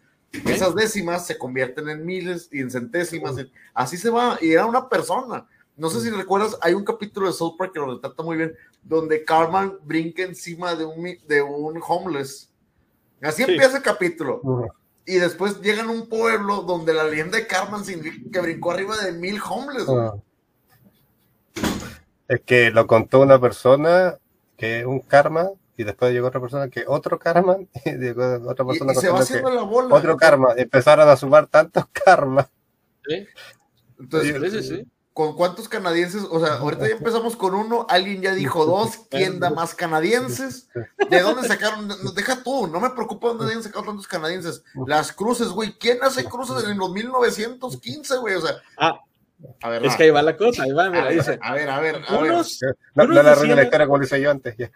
Esas décimas se convierten en miles y en centésimas así se va y era una persona. No sé si recuerdas hay un capítulo de South Park que lo retrata muy bien donde Carmen brinca encima de un, de un homeless. Así empieza el capítulo y después llegan a un pueblo donde la leyenda de Carmen que brincó arriba de mil homeless. Ah. Es que lo contó una persona que un karma y después llegó otra persona que otro karma y llegó otra persona y, se va haciendo la bola. otro karma empezaron a sumar tantos karmas ¿Sí? entonces sí, sí, ¿Con cuántos canadienses? O sea, ahorita ya empezamos con uno, alguien ya dijo dos, ¿quién da más canadienses? ¿De dónde sacaron? Deja tú, no me preocupa dónde hayan sacado tantos canadienses. Las cruces, güey, ¿quién hace cruces en los 1915, güey? O sea, ah, a ver, es que ahí va la cosa, ahí va, mira, dice. A ver, a ver, a unos, ver. No, no la la historia como lo hice yo antes. Ya.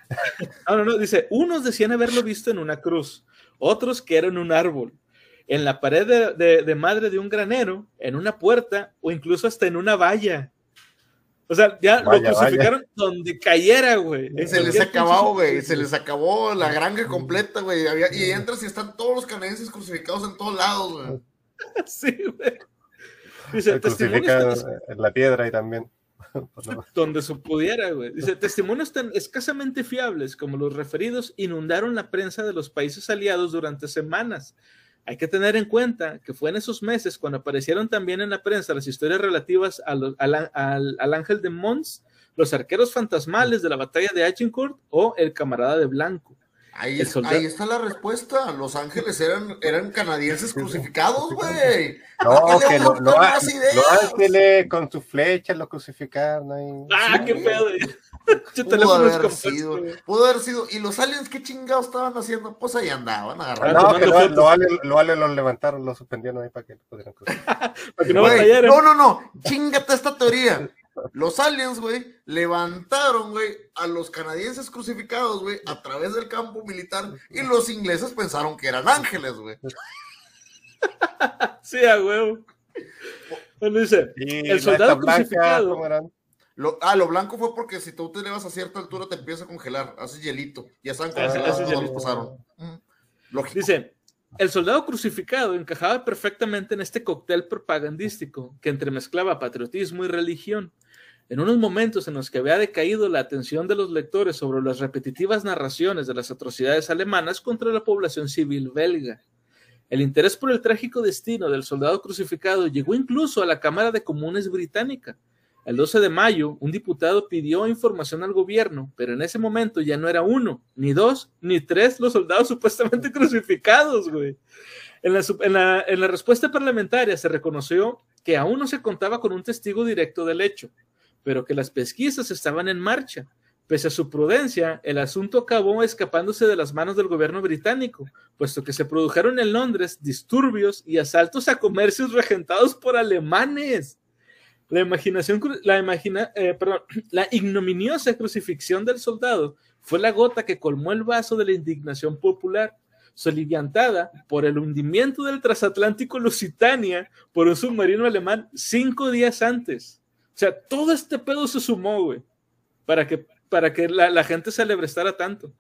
No, no, no, dice, unos decían haberlo visto en una cruz, otros que era en un árbol, en la pared de, madre de un granero, en una puerta o incluso hasta en una valla. O sea, ya lo crucificaron donde cayera, güey. Se les acabó, güey. Se les acabó la granja completa, güey. Y entras y están todos los canadienses crucificados en todos lados, güey. sí, güey. Dice, en la piedra y también. donde se pudiera, güey. Dice, testimonios tan escasamente fiables como los referidos inundaron la prensa de los países aliados durante semanas hay que tener en cuenta que fue en esos meses cuando aparecieron también en la prensa las historias relativas al, ángel de Mons, los arqueros fantasmales de la batalla de Agincourt o el camarada de Blanco. Ahí, está la respuesta. Los ángeles eran, eran canadienses crucificados, güey. No, que los ángeles con su flecha lo crucificaron. Ah, qué pedo. Pudo haber sido, pudo haber sido. ¿Y los aliens qué chingados estaban haciendo? Pues ahí andaban agarrando. No, que los aliens lo los levantaron, los suspendieron ahí para que pudieran no, no, no, chingate esta teoría. Los aliens, güey, levantaron, güey, a los canadienses crucificados, güey, a través del campo militar y los ingleses pensaron que eran ángeles, güey. sí, a huevo. Bueno, dice, el soldado crucificado. Lo, ah, lo blanco fue porque si tú te elevas a cierta altura te empieza a congelar, hace hielito. Ya saben cómo pasaron. Dice, el soldado crucificado encajaba perfectamente en este cóctel propagandístico que entremezclaba patriotismo y religión. En unos momentos en los que había decaído la atención de los lectores sobre las repetitivas narraciones de las atrocidades alemanas contra la población civil belga. El interés por el trágico destino del soldado crucificado llegó incluso a la Cámara de Comunes británica. El 12 de mayo, un diputado pidió información al gobierno, pero en ese momento ya no era uno, ni dos, ni tres los soldados supuestamente crucificados, güey. En la, en la respuesta parlamentaria se reconoció que aún no se contaba con un testigo directo del hecho pero que las pesquisas estaban en marcha. Pese a su prudencia, el asunto acabó escapándose de las manos del gobierno británico, puesto que se produjeron en Londres disturbios y asaltos a comercios regentados por alemanes. La imaginación, eh, la ignominiosa crucifixión del soldado fue la gota que colmó el vaso de la indignación popular, soliviantada por el hundimiento del transatlántico Lusitania por un submarino alemán cinco días antes. O sea, todo este pedo se sumó, güey, para que, para que la, gente se alebrestara tanto.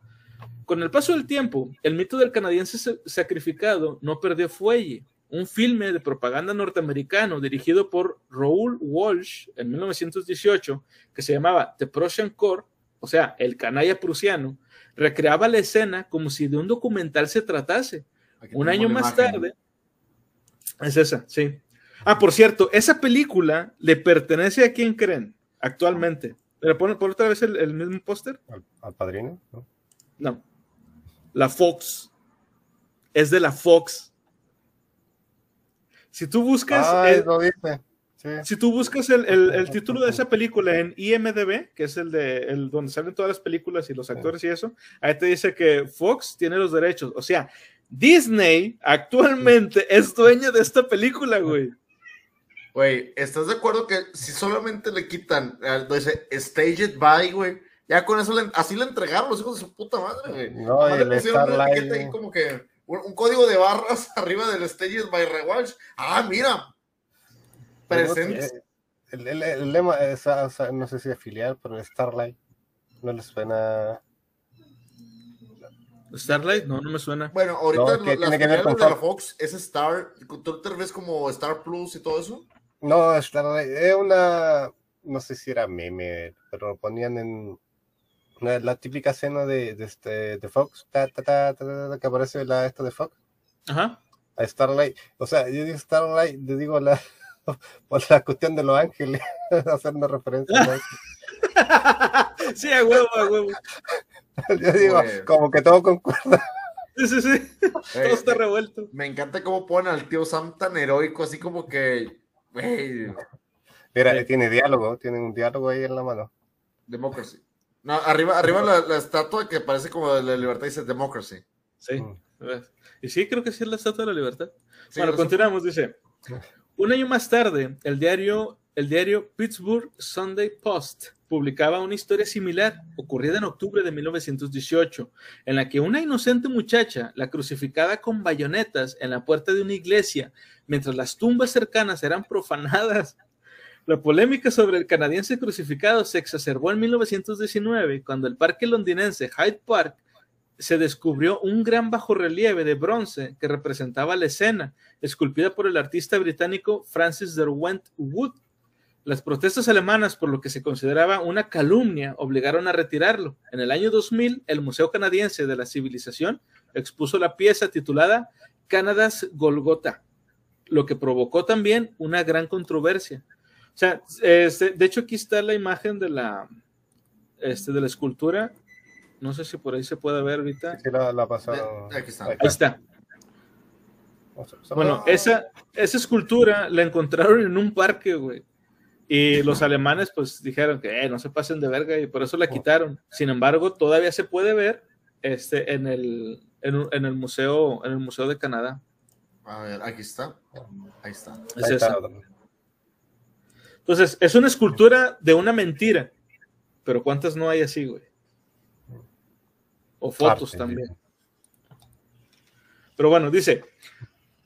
Con el paso del tiempo, el mito del canadiense sacrificado no perdió fuelle. Un filme de propaganda norteamericano dirigido por Raoul Walsh en 1918, que se llamaba The Prussian Core, o sea, el canalla prusiano, recreaba la escena como si de un documental se tratase. un año más tarde, es esa, sí. Ah, por cierto, esa película le pertenece a quién creen actualmente. ¿Pero pon, otra vez el, mismo póster? ¿Al, padrino? ¿no? La Fox. Es de la Fox. Si tú buscas. Si tú buscas el, título de esa película en IMDB, que es el de el, donde salen todas las películas y los actores y eso, ahí te dice que Fox tiene los derechos. O sea, Disney actualmente es dueña de esta película, güey. Güey, ¿estás de acuerdo que si solamente le quitan, dice, staged by, güey, ya con eso así le entregaron los hijos de su puta madre, güey. No, y le pusieron ahí como que un, código de barras arriba del staged by Rewatch. Ah, mira. Presente. El, el, lema es, no sé si es filial, pero Starlight. No le suena. Starlight, no, no me suena. Bueno, ahorita no, la, tiene de la Fox es Star. ¿Tú te ves como Star Plus y todo eso? No, es una, no sé si era meme, pero lo ponían en la típica escena de, de, este, de Fox, ta, ta, ta, que aparece la esta de Fox. Ajá. A Starlight. O sea, yo digo Starlight, yo digo la, por la cuestión de los ángeles, hacer una referencia. sí, a huevo, a huevo. yo digo, como que todo concuerda. Sí, sí, sí. todo está revuelto. Me encanta cómo ponen al tío Sam tan heroico, así como que Mira, tiene diálogo, tiene un diálogo ahí en la mano. Democracy. No, arriba, arriba la, estatua que parece como de la libertad dice Democracy. Sí. Mm. Y sí, creo que sí es la estatua de la libertad. bueno, continuamos, dice. Un año más tarde, el diario, el diario Pittsburgh Sunday Post publicaba una historia similar, ocurrida en octubre de 1918, en la que una inocente muchacha, la crucificada con bayonetas en la puerta de una iglesia, mientras las tumbas cercanas eran profanadas. La polémica sobre el canadiense crucificado se exacerbó en 1919, cuando el parque londinense Hyde Park se descubrió un gran bajorrelieve de bronce que representaba la escena, esculpida por el artista británico Francis Derwent Wood, las protestas alemanas, por lo que se consideraba una calumnia, obligaron a retirarlo. En el año 2000, el Museo Canadiense de la Civilización expuso la pieza titulada Canada's Golgotha, lo que provocó también una gran controversia. O sea, este, de hecho aquí está la imagen de la, este, de la escultura. No sé si por ahí se puede ver ahorita. Sí, la, la pasado. Ahí está. Ahí está. Bueno, esa, esa escultura la encontraron en un parque, güey. Y los alemanes pues dijeron que eh, no se pasen de verga y por eso la quitaron. Sin embargo, todavía se puede ver este, en, el, en, el museo, en el Museo de Canadá. A ver, aquí está. Ahí está. Entonces, es una escultura de una mentira. Pero ¿cuántas no hay así, güey? O fotos también. Pero bueno, dice,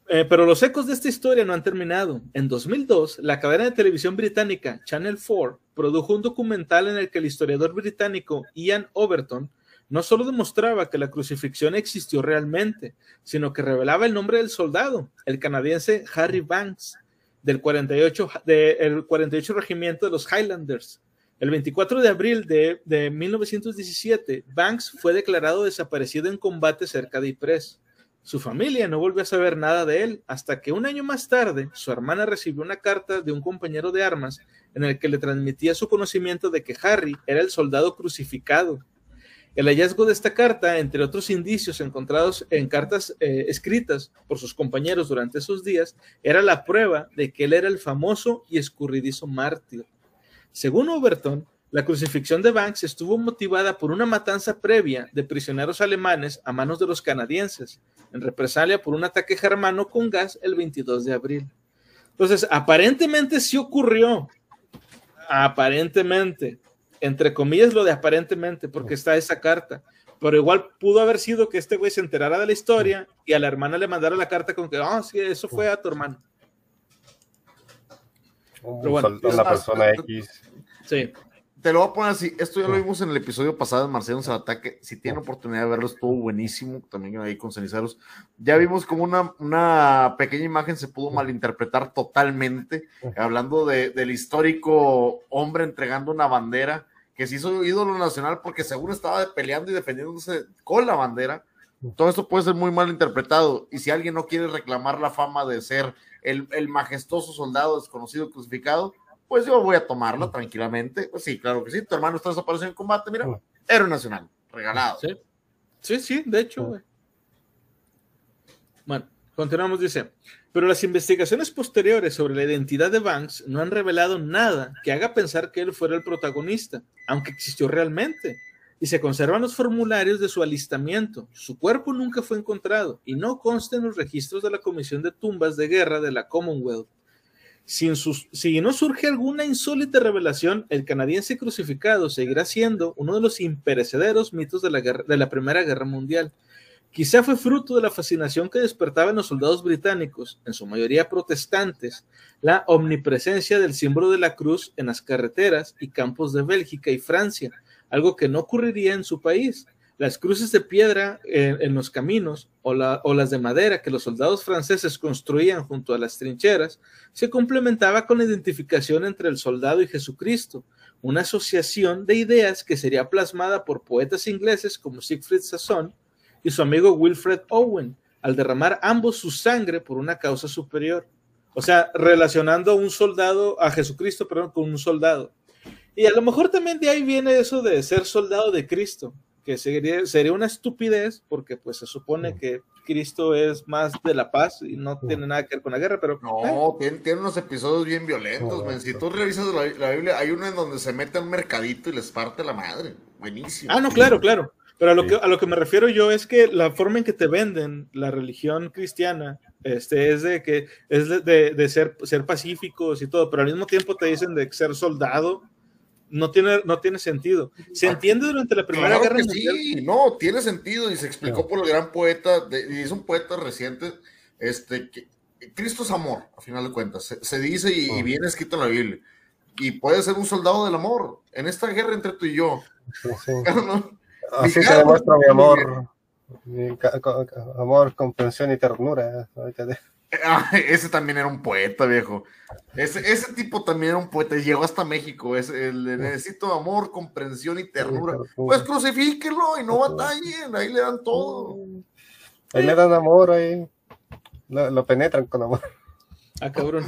eh, pero los ecos de esta historia no han terminado. En 2002, la cadena de televisión británica Channel 4 produjo un documental en el que el historiador británico Ian Overton no solo demostraba que la crucifixión existió realmente, sino que revelaba el nombre del soldado, el canadiense Harry Banks, del 48, del 48 Regimiento de los Highlanders. El 24 de abril de, de 1917, Banks fue declarado desaparecido en combate cerca de Ypres. Su familia no volvió a saber nada de él hasta que un año más tarde su hermana recibió una carta de un compañero de armas en el que le transmitía su conocimiento de que Harry era el soldado crucificado. El hallazgo de esta carta, entre otros indicios encontrados en cartas eh, escritas por sus compañeros durante esos días, era la prueba de que él era el famoso y escurridizo mártir. Según Overton, la crucifixión de Banks estuvo motivada por una matanza previa de prisioneros alemanes a manos de los canadienses, en represalia por un ataque germano con gas el 22 de abril. Entonces, aparentemente sí ocurrió. Aparentemente. Entre comillas lo de aparentemente, porque está esa carta. Pero igual pudo haber sido que este güey se enterara de la historia y a la hermana le mandara la carta con que, ah, sí, eso fue a tu hermano. Pero bueno, la persona X. Sí te lo voy a poner así. Esto ya lo vimos en el episodio pasado de Marcelo se ataque. Si tienen oportunidad de verlo, estuvo buenísimo. También ahí con Ceniceros. Ya vimos como una, una pequeña imagen se pudo malinterpretar totalmente. Hablando de, del histórico hombre entregando una bandera que se hizo ídolo nacional porque según estaba peleando y defendiéndose con la bandera. Todo esto puede ser muy mal interpretado. Y si alguien no quiere reclamar la fama de ser el, el majestuoso soldado desconocido crucificado, pues yo voy a tomarlo tranquilamente. Pues sí, claro que sí, tu hermano está desaparecido en combate, mira, héroe nacional, regalado. Sí, sí, sí de hecho, Bueno, continuamos, dice, pero las investigaciones posteriores sobre la identidad de Banks no han revelado nada que haga pensar que él fuera el protagonista, aunque existió realmente. Y se conservan los formularios de su alistamiento. Su cuerpo nunca fue encontrado y no consta en los registros de la Comisión de Tumbas de Guerra de la Commonwealth si no surge alguna insólita revelación, el canadiense crucificado seguirá siendo uno de los imperecederos mitos de la, de la Primera Guerra Mundial. Quizá fue fruto de la fascinación que despertaba en los soldados británicos, en su mayoría protestantes, la omnipresencia del símbolo de la cruz en las carreteras y campos de Bélgica y Francia, algo que no ocurriría en su país. Las cruces de piedra en, los caminos o, las de madera que los soldados franceses construían junto a las trincheras se complementaba con la identificación entre el soldado y Jesucristo, una asociación de ideas que sería plasmada por poetas ingleses como Siegfried Sasson y su amigo Wilfred Owen, al derramar ambos su sangre por una causa superior. O sea, relacionando a un soldado, a Jesucristo, perdón, con un soldado. Y a lo mejor también de ahí viene eso de ser soldado de Cristo, que sería, sería una estupidez porque pues se supone que Cristo es más de la paz y no tiene nada que ver con la guerra, pero... No, tiene, tiene, unos episodios bien violentos, Si tú revisas la, Biblia, hay uno en donde se mete a un mercadito y les parte la madre. Buenísimo. Ah, no, claro, claro. Pero a lo, que, a lo que me refiero yo es que la forma en que te venden la religión cristiana este, es de que es de, de, ser, ser pacíficos y todo, pero al mismo tiempo te dicen de ser soldado no tiene, no tiene sentido. Se ah, entiende durante la Primera Guerra Mundial. Sí, no, tiene sentido y se explicó por el gran poeta, y es un poeta reciente, este, que Cristo es amor, a final de cuentas, se, dice y, ah. viene escrito en la Biblia. Y puede ser un soldado del amor en esta guerra entre tú y yo. Así se demuestra mi amor, mi amor, comprensión y ternura. Ese también era un poeta, viejo. Ese, ese tipo también era un poeta. Llegó hasta México. Es el necesito amor, comprensión y ternura. Pues crucifíquelo y no batallen. Ahí le dan todo. Ahí le dan amor, ahí lo, penetran con amor. Ah, cabrón.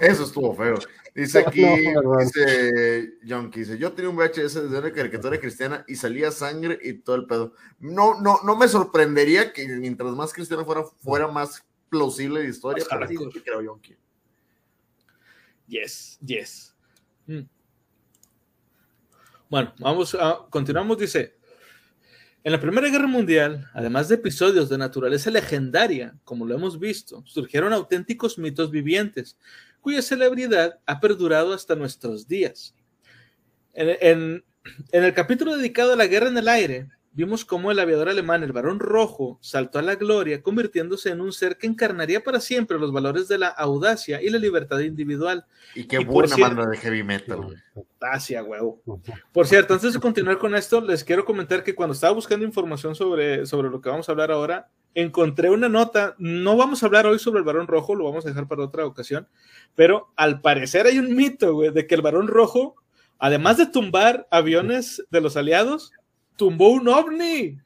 Eso estuvo feo. Dice aquí, dice Junkie, dice, yo tenía un VHS de una caricatura cristiana y salía sangre y todo el pedo. No, no, no me sorprendería que mientras más cristiano fuera, fuera más plausible de historia, creo Yes, yes. Mm. Bueno, vamos a continuamos, dice. En la Primera Guerra Mundial, además de episodios de naturaleza legendaria, como lo hemos visto, surgieron auténticos mitos vivientes, cuya celebridad ha perdurado hasta nuestros días. en el capítulo dedicado a la guerra en el aire, vimos cómo el aviador alemán, el Barón Rojo, saltó a la gloria, convirtiéndose en un ser que encarnaría para siempre los valores de la audacia y la libertad individual. Y qué buena banda de heavy metal. Hacia huevo. Por cierto, antes de continuar con esto, les quiero comentar que cuando estaba buscando información sobre, sobre lo que vamos a hablar ahora, encontré una nota. No vamos a hablar hoy sobre el Barón Rojo, lo vamos a dejar para otra ocasión, pero al parecer hay un mito, güey, de que el Barón Rojo además de tumbar aviones de los aliados, tumbó un ovni.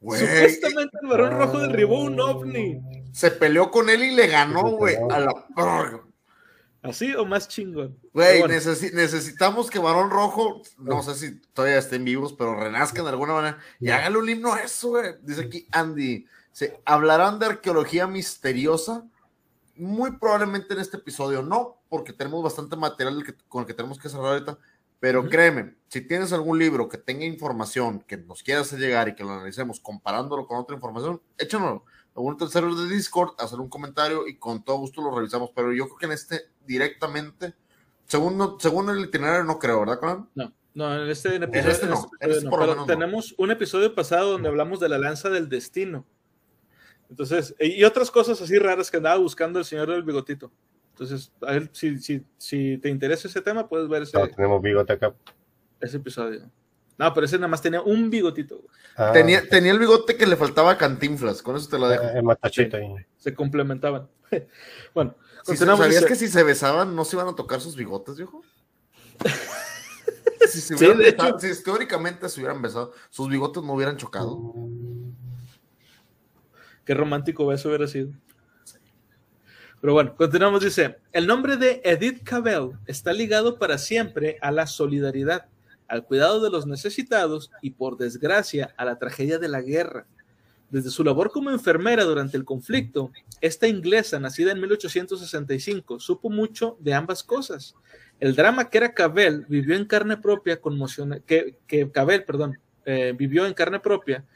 Supuestamente el varón rojo derribó un ovni. Se peleó con él y le ganó, güey. A la ¿Así o más chingón? Güey, necesitamos que Varón Rojo, no sé si todavía estén vivos, pero renazcan de alguna manera y háganle un himno a eso, güey. Dice aquí Andy, se hablarán de arqueología misteriosa. Muy probablemente en este episodio no, porque tenemos bastante material con el que tenemos que cerrar ahorita. Pero créeme, si tienes algún libro que tenga información que nos quieras hacer llegar y que lo analicemos comparándolo con otra información, échanoslo algún tercero de Discord, hacer un comentario y con todo gusto lo revisamos. Pero yo creo que en este directamente, según, según el itinerario, no creo, ¿verdad, Conan? No. No, en este, episodio, este no, este pero tenemos un episodio pasado donde hablamos de la lanza del destino. Entonces, y otras cosas así raras que andaba buscando el señor del bigotito. Entonces, a ver, si, si, si te interesa ese tema, puedes ver ese. tenemos bigote acá. Ese episodio. No, pero ese nada más tenía un bigotito. Ah, tenía, tenía el bigote que le faltaba cantinflas, con eso te lo dejo. El matachito ahí. Se complementaban. bueno, ¿sabías que si se besaban no se iban a tocar sus bigotes, viejo? si, se sí, hecho... si teóricamente se hubieran besado, sus bigotes no hubieran chocado. Qué romántico beso hubiera sido. Pero bueno, continuamos, dice, el nombre de Edith Cavell está ligado para siempre a la solidaridad al cuidado de los necesitados y, por desgracia, a la tragedia de la guerra. Desde su labor como enfermera durante el conflicto, esta inglesa, nacida en 1865, supo mucho de ambas cosas. El drama que era Cabell vivió en carne propia, que, que Cabell, perdón, eh, vivió en carne propia,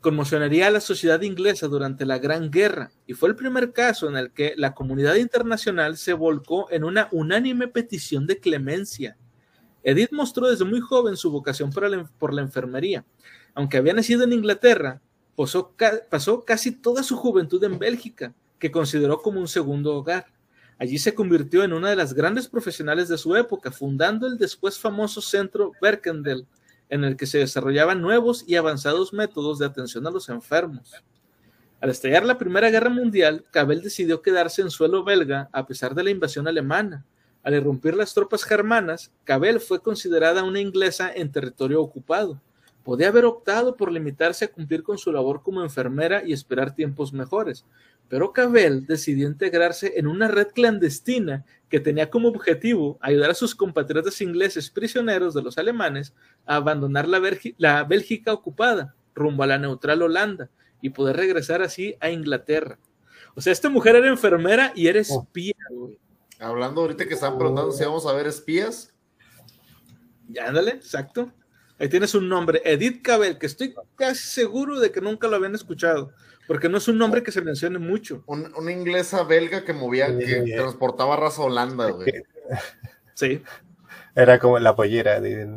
conmocionaría a la sociedad inglesa durante la Gran Guerra y fue el primer caso en el que la comunidad internacional se volcó en una unánime petición de clemencia. Edith mostró desde muy joven su vocación por la, enfermería. Aunque había nacido en Inglaterra, pasó, pasó casi toda su juventud en Bélgica, que consideró como un segundo hogar. Allí se convirtió en una de las grandes profesionales de su época, fundando el después famoso centro Berkendel, en el que se desarrollaban nuevos y avanzados métodos de atención a los enfermos. Al estallar la Primera Guerra Mundial, Cabell decidió quedarse en suelo belga a pesar de la invasión alemana, al irrumpir las tropas germanas, Cabell fue considerada una inglesa en territorio ocupado. Podía haber optado por limitarse a cumplir con su labor como enfermera y esperar tiempos mejores, pero Cabell decidió integrarse en una red clandestina que tenía como objetivo ayudar a sus compatriotas ingleses prisioneros de los alemanes a abandonar la, la Bélgica ocupada rumbo a la neutral Holanda y poder regresar así a Inglaterra. O sea, esta mujer era enfermera y era oh. espía, güey. Hablando ahorita que están preguntando si vamos a ver espías. Ya, ándale, exacto. Ahí tienes un nombre, Edith Cabell, que estoy casi seguro de que nunca lo habían escuchado, porque no es un nombre que se mencione mucho. una inglesa belga que movía, que transportaba raza Holanda, güey. Sí. Era como la pollera de,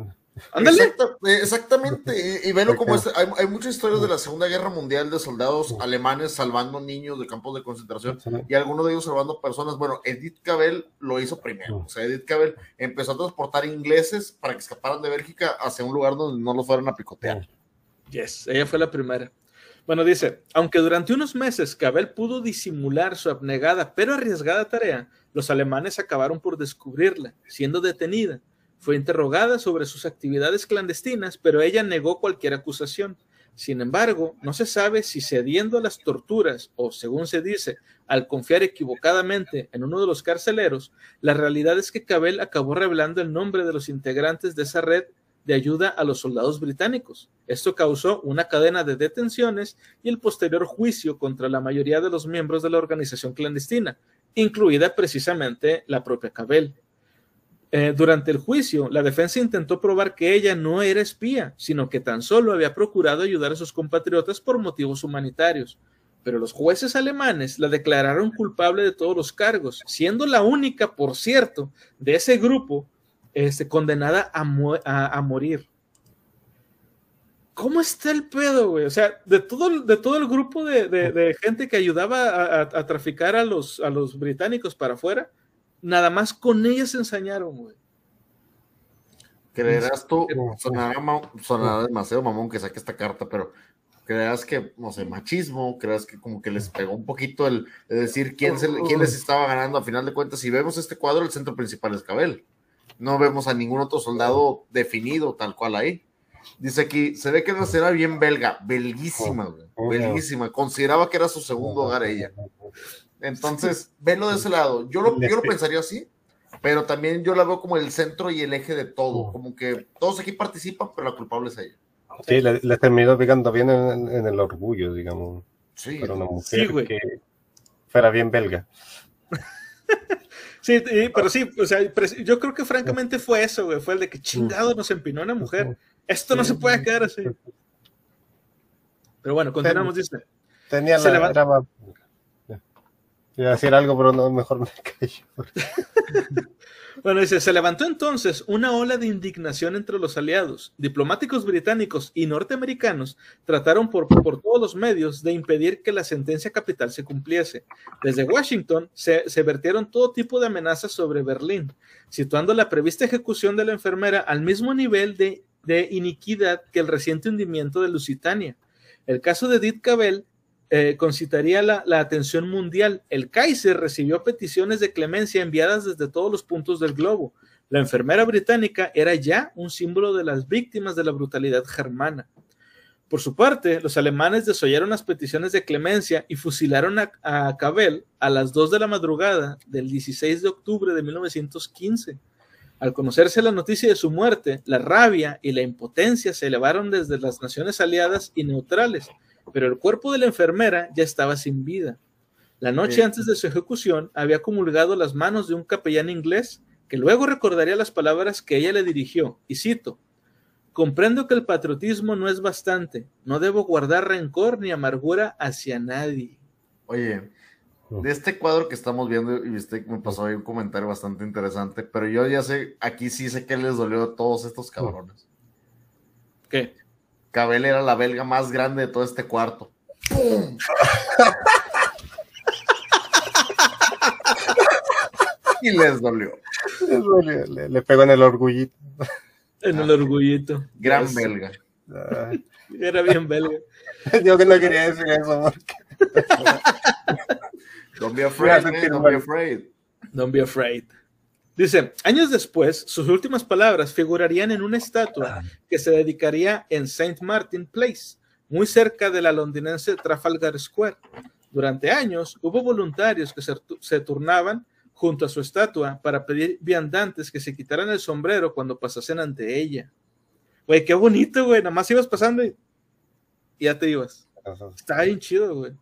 exactamente, y, y como hay, muchas historias de la Segunda Guerra Mundial de soldados alemanes salvando niños de campos de concentración y algunos de ellos salvando personas. Bueno, Edith Cavell lo hizo primero. O sea, Edith Cavell empezó a transportar ingleses para que escaparan de Bélgica hacia un lugar donde no los fueran a picotear. Yes, ella fue la primera. Bueno, dice, aunque durante unos meses Cabell pudo disimular su abnegada pero arriesgada tarea, los alemanes acabaron por descubrirla, siendo detenida fue interrogada sobre sus actividades clandestinas, pero ella negó cualquier acusación. Sin embargo, no se sabe si cediendo a las torturas o, según se dice, al confiar equivocadamente en uno de los carceleros, la realidad es que Cabell acabó revelando el nombre de los integrantes de esa red de ayuda a los soldados británicos. Esto causó una cadena de detenciones y el posterior juicio contra la mayoría de los miembros de la organización clandestina, incluida precisamente la propia Cabell. Eh, durante el juicio, la defensa intentó probar que ella no era espía, sino que tan solo había procurado ayudar a sus compatriotas por motivos humanitarios. Pero los jueces alemanes la declararon culpable de todos los cargos, siendo la única, por cierto, de ese grupo este, condenada a, morir. ¿Cómo está el pedo, güey? O sea, de todo, de todo el grupo de, gente que ayudaba a, traficar a los, a los británicos para afuera, nada más con ella se ensañaron, güey. ¿Creerás tú? Sonará, demasiado mamón que saque esta carta, pero creas que, no sé, machismo, creas que como que les pegó un poquito el de decir quién, se, quién les estaba ganando a final de cuentas. Si vemos este cuadro, el centro principal es Cabel. No vemos a ningún otro soldado definido tal cual ahí. Dice aquí, se ve que una señora bien belga, belguísima, güey, belguísima. Consideraba que era su segundo hogar ella. Entonces, velo de ese lado. Yo lo, yo lo pensaría así, pero también yo la veo como el centro y el eje de todo. Como que todos aquí participan, pero la culpable es ella. Sí, le, terminó pegando bien en, el orgullo, digamos. Sí, para una mujer que fuera bien belga. sí, pero sí, o sea, yo creo que francamente fue eso, güey. Fue el de que chingado nos empinó una mujer. Esto no se puede quedar así. Pero bueno, continuamos, dice. Tenía la. Iba decir algo, pero no, mejor me callo. bueno, dice, se levantó entonces una ola de indignación entre los aliados. Diplomáticos británicos y norteamericanos trataron por, por todos los medios de impedir que la sentencia capital se cumpliese. Desde Washington se, se vertieron todo tipo de amenazas sobre Berlín, situando la prevista ejecución de la enfermera al mismo nivel de, de iniquidad que el reciente hundimiento de Lusitania. El caso de Edith Cavell eh, concitaría la, atención mundial. El Kaiser recibió peticiones de clemencia enviadas desde todos los puntos del globo. La enfermera británica era ya un símbolo de las víctimas de la brutalidad germana. Por su parte, los alemanes desollaron las peticiones de clemencia y fusilaron a, a Cabell a las 2 de la madrugada del 16 de octubre de 1915. Al conocerse la noticia de su muerte, la rabia y la impotencia se elevaron desde las naciones aliadas y neutrales, pero el cuerpo de la enfermera ya estaba sin vida. La noche antes de su ejecución había comulgado las manos de un capellán inglés que luego recordaría las palabras que ella le dirigió, y cito, Comprendo que el patriotismo no es bastante, no debo guardar rencor ni amargura hacia nadie. Oye, de este cuadro que estamos viendo, y este me pasó ahí un comentario bastante interesante, pero yo ya sé, aquí sí sé que les dolió a todos estos cabrones. ¿Qué? Cabel era la belga más grande de todo este cuarto. y les dolió. Le, pegó en el orgullito. En el orgullito. Gran belga. Era bien belga. Yo que no quería decir eso, Don't be afraid, Don't be afraid. Don't be afraid. Dice, años después, sus últimas palabras figurarían en una estatua ah. que se dedicaría en St. Martin Place, muy cerca de la londinense Trafalgar Square. Durante años hubo voluntarios que se, turnaban junto a su estatua para pedir viandantes que se quitaran el sombrero cuando pasasen ante ella. Güey, qué bonito, güey. Nada más ibas pasando y, ya te ibas. Está bien chido, güey.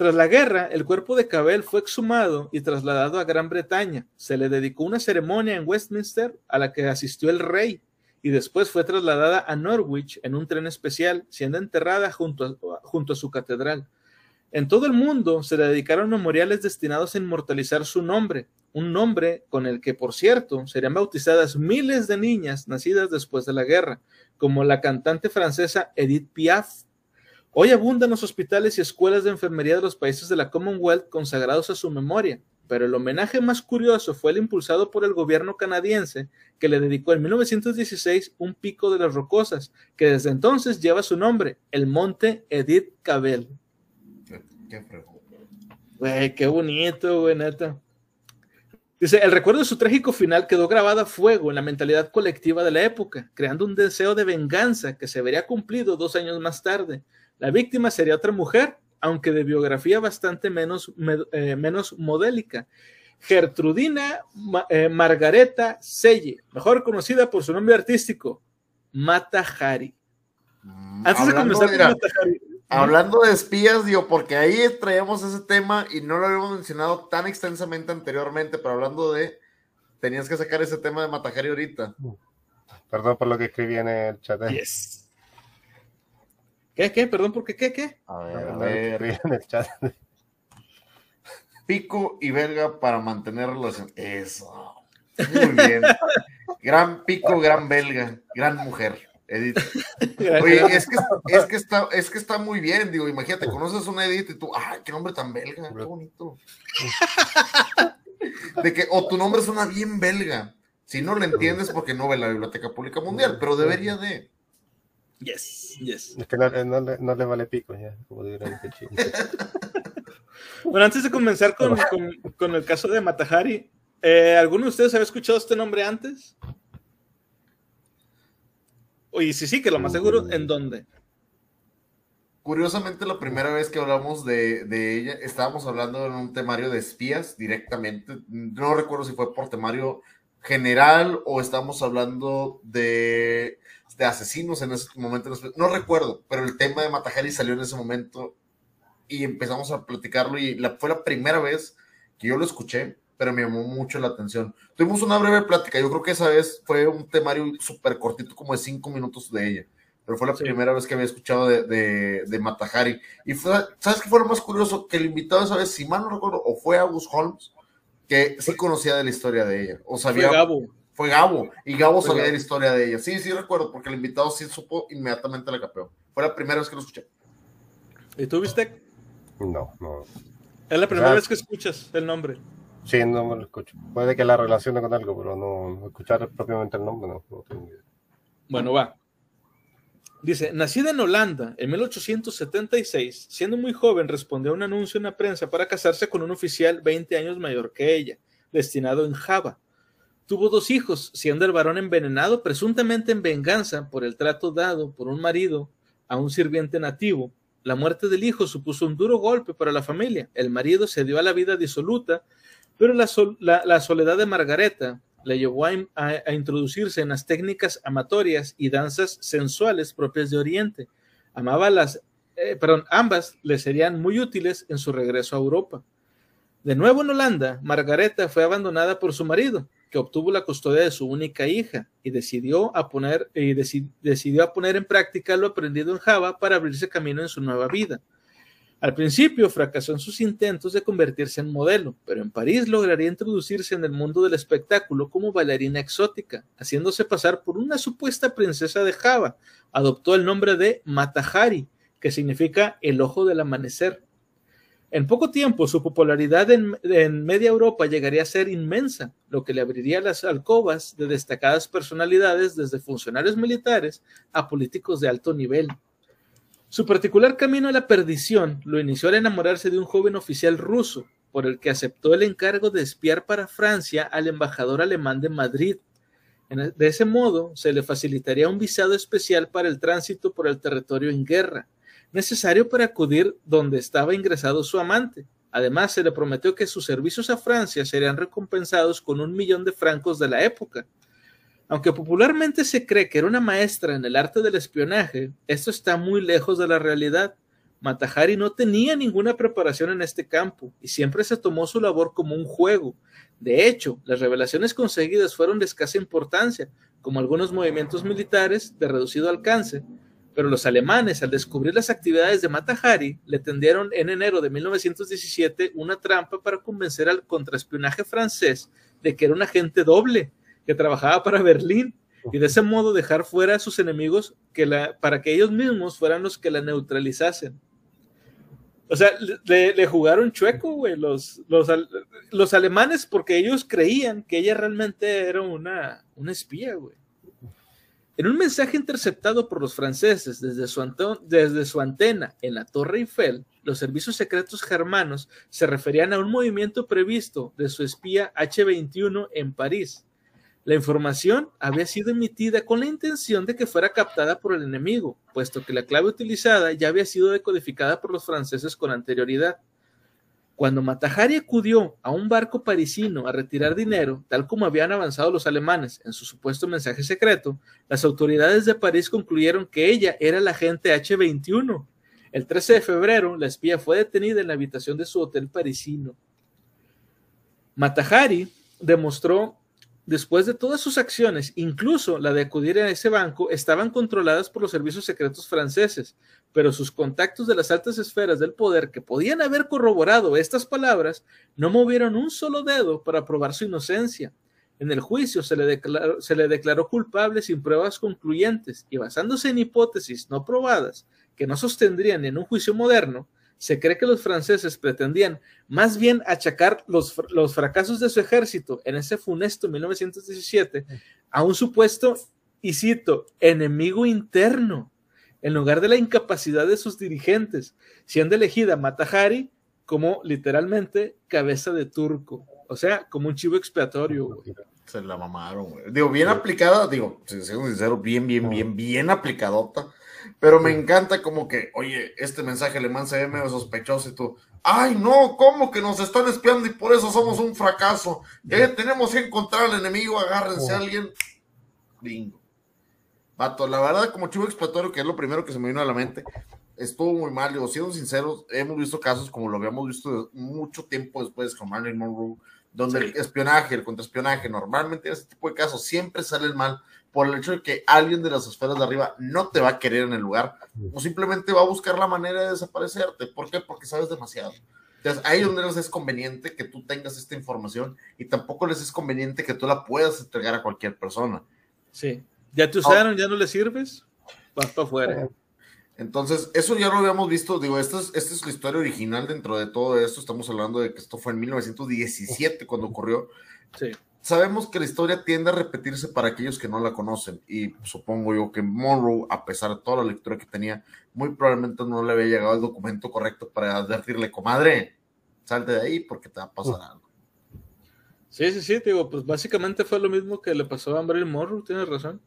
Tras la guerra, el cuerpo de Cabell fue exhumado y trasladado a Gran Bretaña. Se le dedicó una ceremonia en Westminster a la que asistió el rey y después fue trasladada a Norwich en un tren especial, siendo enterrada junto a, junto a su catedral. En todo el mundo se le dedicaron memoriales destinados a inmortalizar su nombre, un nombre con el que, por cierto, serían bautizadas miles de niñas nacidas después de la guerra, como la cantante francesa Edith Piaf, Hoy abundan los hospitales y escuelas de enfermería de los países de la Commonwealth consagrados a su memoria, pero el homenaje más curioso fue el impulsado por el gobierno canadiense, que le dedicó en 1916 un pico de las rocosas, que desde entonces lleva su nombre, el Monte Edith Cavell. Qué, Güey, qué bonito, güey, neta. Dice, el recuerdo de su trágico final quedó grabado a fuego en la mentalidad colectiva de la época, creando un deseo de venganza que se vería cumplido dos años más tarde. La víctima sería otra mujer, aunque de biografía bastante menos, eh, menos modélica. Gertrudina eh, Margareta Selle, mejor conocida por su nombre artístico, Mata Hari. Mm, Antes de comenzar Mata Hari. Hablando de espías, digo, porque ahí traíamos ese tema y no lo habíamos mencionado tan extensamente anteriormente, pero hablando de. Tenías que sacar ese tema de Matajari ahorita. Perdón por lo que escribí en el chat. ¿eh? Yes. ¿Qué, qué? Perdón, ¿por qué? ¿Qué, qué? A ver, a ver. Pico y belga para mantener relación. Eso. Muy bien. gran pico, gran belga, gran mujer. Edith. Oye, es que, es, que está, es que está muy bien, digo, imagínate, conoces una Edith y tú, ¡ay, qué nombre tan belga! ¡Qué bonito! De que, o tu nombre suena bien belga. Si no lo entiendes porque no ve la Biblioteca Pública Mundial, pero debería de. Yes, yes. Es que no, no, no le vale pico ya, como Bueno, antes de comenzar con, con, con, el caso de Matahari, Eh, ¿Alguno de ustedes había escuchado este nombre antes? Oye, sí, sí, que lo más seguro, ¿en dónde? Curiosamente, la primera vez que hablamos de, de, ella, estábamos hablando en un temario de espías directamente. No recuerdo si fue por temario general o estamos hablando de, de asesinos en ese momento. No recuerdo, pero el tema de Matajari salió en ese momento y empezamos a platicarlo y la, fue la primera vez que yo lo escuché, pero me llamó mucho la atención. Tuvimos una breve plática, yo creo que esa vez fue un temario súper cortito, como de cinco minutos de ella pero fue la primera vez que había escuchado de, de, de Matajari. Y fue, ¿sabes qué fue lo más curioso? Que el invitado esa vez, si mal no recuerdo, o fue August Holmes, que sí conocía de la historia de ella. O sabía, fue Gabo. Fue Gabo, y Gabo sabía de la historia de ella. Sí, sí recuerdo, porque el invitado sí supo, inmediatamente la capeó. Fue la primera vez que lo escuché. ¿Y tú viste? No, no. Es la primera vez que escuchas el nombre. Sí, no me lo escucho. Puede que la relacione con algo, pero no escuchar propiamente el nombre, no, no tengo idea. Bueno, va. Dice, nacida en Holanda en 1876, siendo muy joven, respondió a un anuncio en la prensa para casarse con un oficial 20 años mayor que ella, destinado en Java. Tuvo dos hijos, siendo el varón envenenado presuntamente en venganza por el trato dado por un marido a un sirviente nativo. La muerte del hijo supuso un duro golpe para la familia. El marido se dio a la vida disoluta, pero la, soledad de Margareta, le llevó a, introducirse en las técnicas amatorias y danzas sensuales propias de Oriente. Amaba las, eh, perdón, ambas le serían muy útiles en su regreso a Europa. De nuevo en Holanda, Margareta fue abandonada por su marido, que obtuvo la custodia de su única hija y decidió a poner, y decidió a poner en práctica lo aprendido en Java para abrirse camino en su nueva vida. Al principio fracasó en sus intentos de convertirse en modelo, pero en París lograría introducirse en el mundo del espectáculo como bailarina exótica, haciéndose pasar por una supuesta princesa de Java. Adoptó el nombre de Matahari, que significa el ojo del amanecer. En poco tiempo su popularidad en, media Europa llegaría a ser inmensa, lo que le abriría las alcobas de destacadas personalidades desde funcionarios militares a políticos de alto nivel. Su particular camino a la perdición lo inició al enamorarse de un joven oficial ruso, por el que aceptó el encargo de espiar para Francia al embajador alemán de Madrid. E, de ese modo, se le facilitaría un visado especial para el tránsito por el territorio en guerra, necesario para acudir donde estaba ingresado su amante. Además, se le prometió que sus servicios a Francia serían recompensados con un millón de francos de la época, aunque popularmente se cree que era una maestra en el arte del espionaje, esto está muy lejos de la realidad. Matahari no tenía ninguna preparación en este campo y siempre se tomó su labor como un juego. De hecho, las revelaciones conseguidas fueron de escasa importancia, como algunos movimientos militares de reducido alcance, pero los alemanes, al descubrir las actividades de Matahari, le tendieron en enero de 1917 una trampa para convencer al contraespionaje francés de que era un agente doble que trabajaba para Berlín y de ese modo dejar fuera a sus enemigos para que ellos mismos fueran los que la neutralizasen. O sea, le, jugaron chueco, güey, los, los, los, alemanes, porque ellos creían que ella realmente era una, una espía, güey. En un mensaje interceptado por los franceses desde su, antena en la Torre Eiffel, los servicios secretos germanos se referían a un movimiento previsto de su espía H-21 en París la información había sido emitida con la intención de que fuera captada por el enemigo, puesto que la clave utilizada ya había sido decodificada por los franceses con anterioridad. Cuando Matahari acudió a un barco parisino a retirar dinero, tal como habían avanzado los alemanes en su supuesto mensaje secreto, las autoridades de París concluyeron que ella era la agente H-21. El 13 de febrero, la espía fue detenida en la habitación de su hotel parisino. Matahari demostró después de todas sus acciones, incluso la de acudir a ese banco, estaban controladas por los servicios secretos franceses, pero sus contactos de las altas esferas del poder que podían haber corroborado estas palabras no movieron un solo dedo para probar su inocencia. En el juicio se le, declaró, se le declaró culpable sin pruebas concluyentes y basándose en hipótesis no probadas que no sostendrían en un juicio moderno, se cree que los franceses pretendían más bien achacar los, los, fracasos de su ejército en ese funesto 1917 a un supuesto, y cito, enemigo interno, en lugar de la incapacidad de sus dirigentes, siendo elegida Matahari como literalmente cabeza de turco. O sea, como un chivo expiatorio, Se la mamaron, güey. Digo, bien aplicada, digo, si siendo sincero, bien, bien, bien, bien aplicadota. Pero me encanta como que, oye, este mensaje le se ve medio sospechoso y tú, ay, no, ¿cómo que nos están espiando y por eso somos un fracaso? Eh, tenemos que encontrar al enemigo, agárrense a alguien. Bingo. Vato, la verdad, como chivo expiatorio, que es lo primero que se me vino a la mente, estuvo muy mal. Digo, siendo sinceros, hemos visto casos como lo habíamos visto mucho tiempo después con Marilyn Monroe, donde el espionaje, el contraespionaje, normalmente en ese tipo de casos siempre salen mal por el hecho de que alguien de las esferas de arriba no te va a querer en el lugar o simplemente va a buscar la manera de desaparecerte. ¿Por qué? Porque sabes demasiado. Entonces, ahí donde les es conveniente que tú tengas esta información y tampoco les es conveniente que tú la puedas entregar a cualquier persona. Sí. ¿Ya te usaron? ¿Ya no le sirves? Vas para afuera. Entonces, eso ya lo habíamos visto. Digo, esta es, esta es la historia original dentro de todo esto. Estamos hablando de que esto fue en 1917 cuando ocurrió. Sí. Sabemos que la historia tiende a repetirse para aquellos que no la conocen. Y supongo yo que Monroe, a pesar de toda la lectura que tenía, muy probablemente no le había llegado el documento correcto para advertirle, comadre, salte de ahí porque te va a pasar algo. Sí, sí, sí, digo, pues básicamente fue lo mismo que le pasó a Marilyn Monroe, tienes razón.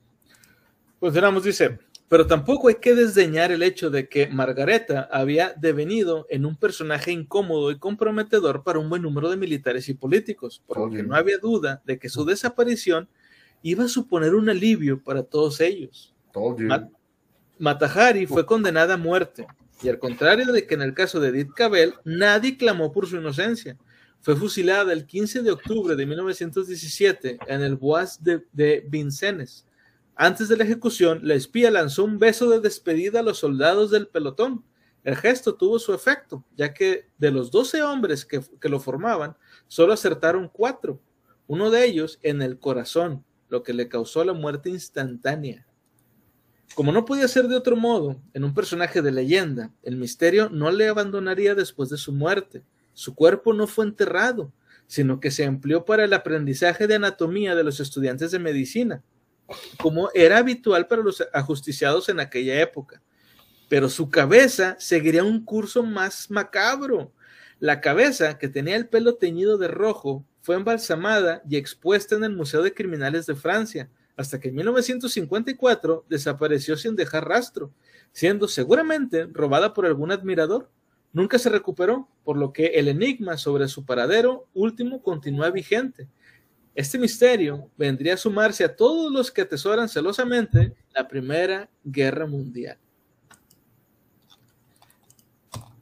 Pues digamos, dice, pero tampoco hay que desdeñar el hecho de que Margareta había devenido en un personaje incómodo y comprometedor para un buen número de militares y políticos, por lo que no había duda de que su desaparición iba a suponer un alivio para todos ellos. Matahari fue condenada a muerte, y al contrario de que en el caso de Edith Cavell, nadie clamó por su inocencia. Fue fusilada el 15 de octubre de 1917 en el Bois de, de Vincennes antes de la ejecución, la espía lanzó un beso de despedida a los soldados del pelotón. El gesto tuvo su efecto, ya que de los doce hombres que, lo formaban, solo acertaron cuatro, uno de ellos en el corazón, lo que le causó la muerte instantánea. Como no podía ser de otro modo, en un personaje de leyenda, el misterio no le abandonaría después de su muerte. Su cuerpo no fue enterrado, sino que se empleó para el aprendizaje de anatomía de los estudiantes de medicina como era habitual para los ajusticiados en aquella época. Pero su cabeza seguiría un curso más macabro. La cabeza, que tenía el pelo teñido de rojo, fue embalsamada y expuesta en el Museo de Criminales de Francia, hasta que en 1954 desapareció sin dejar rastro, siendo seguramente robada por algún admirador. Nunca se recuperó, por lo que el enigma sobre su paradero último continúa vigente este misterio vendría a sumarse a todos los que atesoran celosamente la Primera Guerra Mundial.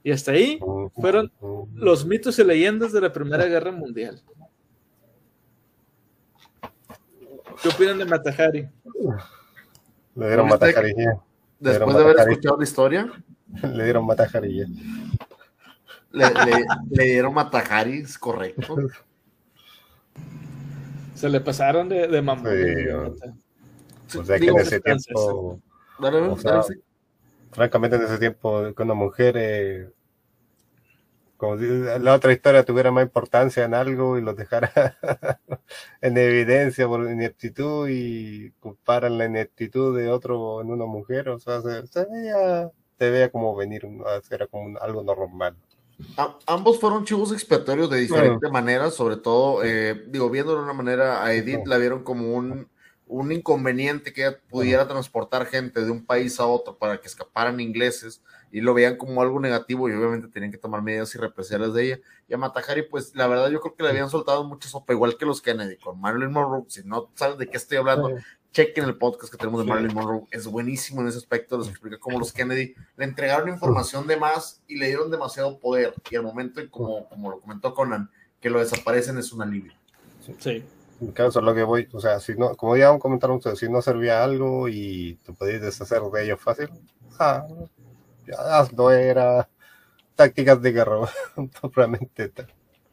Y hasta ahí fueron los mitos y leyendas de la Primera Guerra Mundial. ¿Qué opinan de Matahari? Le dieron Matahari. Después de haber escuchado la historia, le dieron Matahari. Le, le dieron Matahari, es correcto. Se le pasaron de, de mamá. o sea que en ese tiempo. francamente, en ese tiempo, que una mujer, eh, como si la otra historia tuviera más importancia en algo y los dejara en evidencia por ineptitud y comparan la ineptitud de otro en una mujer, o sea, se, veía, se veía como venir, era como algo normal ambos fueron chivos expiatorios de diferente manera, sobre todo, eh, digo, viendo de una manera, a Edith la vieron como un, un inconveniente que pudiera transportar gente de un país a otro para que escaparan ingleses y lo veían como algo negativo y obviamente tenían que tomar medidas y represalias de ella. Y a Matahari, pues la verdad yo creo que le habían soltado mucha sopa, igual que los Kennedy, con Marilyn Monroe, si no sabes de qué estoy hablando, chequen el podcast que tenemos de Marilyn Monroe, es buenísimo en ese aspecto, les explica cómo los Kennedy le entregaron información de más y le dieron demasiado poder, y al momento, en como, como lo comentó Conan, que lo desaparecen es un alivio. Sí. En caso lo que voy, o sea, si no, como ya comentaron ustedes, si no servía algo y te podías deshacer de ellos fácil, ah, ya no era tácticas de guerra, probablemente tal.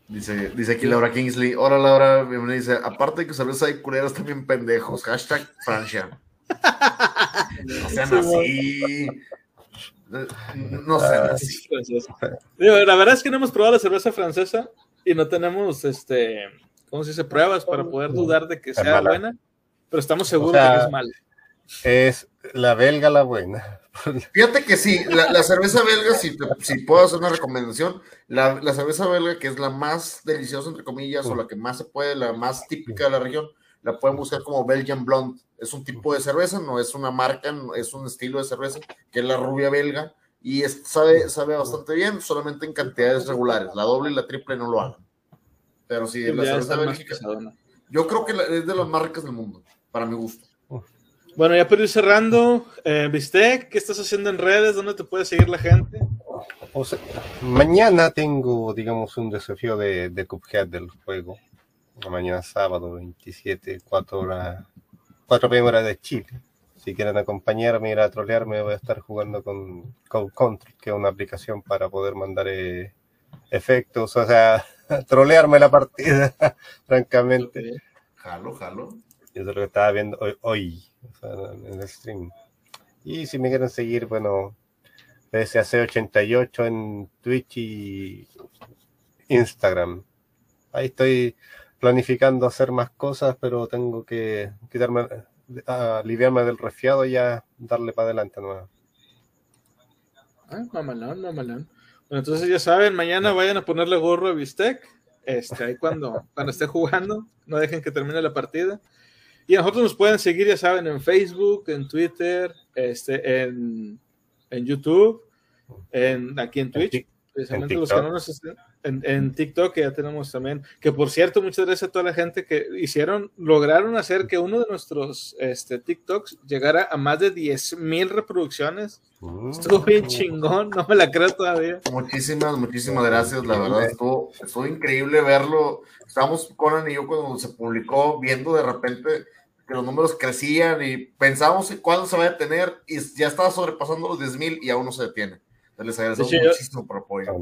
Dice, dice aquí Laura Kingsley. Hola Laura, bienvenida. Dice, aparte de que cerveza hay culeros también pendejos. Hashtag Francia. no sean así. No sean ah, así. la verdad es que no hemos probado la cerveza francesa y no tenemos, este, ¿cómo se dice? Pruebas para poder dudar de que sea buena, pero estamos seguros de que es mala. Es la belga la buena. Fíjate que sí, la, cerveza belga, si, si, puedo hacer una recomendación, la, cerveza belga, que es la más deliciosa, entre comillas, o la que más se puede, la más típica de la región, la pueden buscar como Belgian Blonde. Es un tipo de cerveza, no es una marca, es un estilo de cerveza, que es la rubia belga, y sabe, sabe bastante bien, solamente en cantidades regulares. La doble y la triple no lo hagan. Pero sí, la cerveza belga, yo creo que es de las más ricas del mundo, para mi gusto. Bueno, ya para ir cerrando, eh, Bistec, ¿qué estás haciendo en redes? ¿Dónde te puede seguir la gente? mañana tengo, digamos, un desafío de, de Cuphead del juego. Mañana sábado 27, 4 horas, 4 pm hora de Chile. Si quieren acompañarme, ir a trolearme, voy a estar jugando con Code Control, que es una aplicación para poder mandar eh, efectos, o sea, trolearme la partida, francamente. Jalo, jalo. Eso es lo que estaba viendo hoy en el stream. Y si me quieren seguir, bueno, PSAC88 en Twitch y Instagram. Ahí estoy planificando hacer más cosas, pero tengo que quitarme, aliviarme del resfriado y ya darle para adelante nueva. Ah, mamalón, mamalón. Bueno, entonces ya saben, mañana vayan a ponerle gorro a Bistec. Este, ahí cuando, cuando esté jugando, no dejen que termine la partida. Y a nosotros nos pueden seguir, ya saben, en Facebook, en Twitter, este, en, en YouTube, en, aquí en Twitch. Precisamente los que no nos estén, en, TikTok, que ya tenemos también. Que por cierto, muchas gracias a toda la gente que hicieron, lograron hacer que uno de nuestros este, TikToks llegara a más de 10.000 reproducciones. Mm. Estuvo bien chingón, no me la creo todavía. Muchísimas, muchísimas gracias, la verdad, estuvo, estuvo increíble verlo. Estábamos Conan y yo cuando se publicó, viendo de repente que los números crecían y pensábamos cuándo se va a detener y ya estaba sobrepasando los 10.000 y aún no se detiene. les agradecemos muchísimo por apoyo.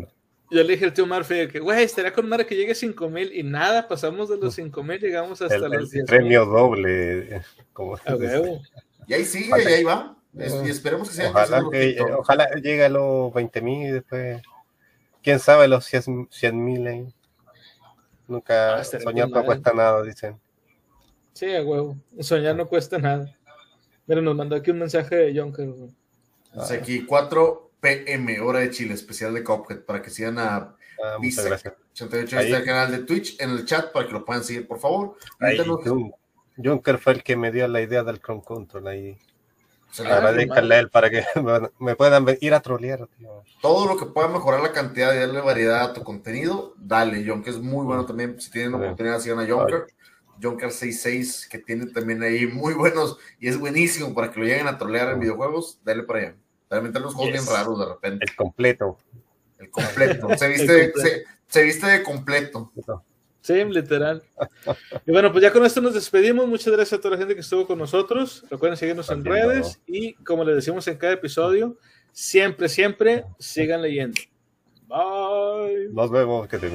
Yo le dije al tío Murphy que, güey, estaría con madre que llegue a 5000 y nada, pasamos de los 5000, llegamos hasta los 10. Premio doble. Como y ahí sigue, y ahí va. y esperemos que sea. Ojalá, que, ojalá llegue a los 20.000 y después, quién sabe, los 100.000 ahí. Nunca ah, soñar no cuesta nada, dicen. Sí, a huevo. Soñar no cuesta nada. Mira, nos mandó aquí un mensaje de Jonker. aquí 4 PM, hora de Chile, especial de Cophead, para que sigan a ah, 88 está el canal de Twitch en el chat para que lo puedan seguir, por favor. Junker fue el que me dio la idea del Chrome Control ahí. Agradezcanle a él para que me puedan ir a trolear. Todo lo que pueda mejorar la cantidad y darle variedad a tu contenido, dale, Jonker es muy bueno también. Si tienen la oportunidad, sigan a Jonker. Jonker66, que tiene también ahí muy buenos y es buenísimo para que lo lleguen a trolear en videojuegos, dale para allá. Realmente los juegos bien raros de repente. El completo. El completo. Se viste, de, se, viste de completo. Sí, literal. Y bueno, pues ya con esto nos despedimos. Muchas gracias a toda la gente que estuvo con nosotros. Recuerden seguirnos en redes y como les decimos en cada episodio, siempre, siempre sigan leyendo. Bye. Nos vemos, que te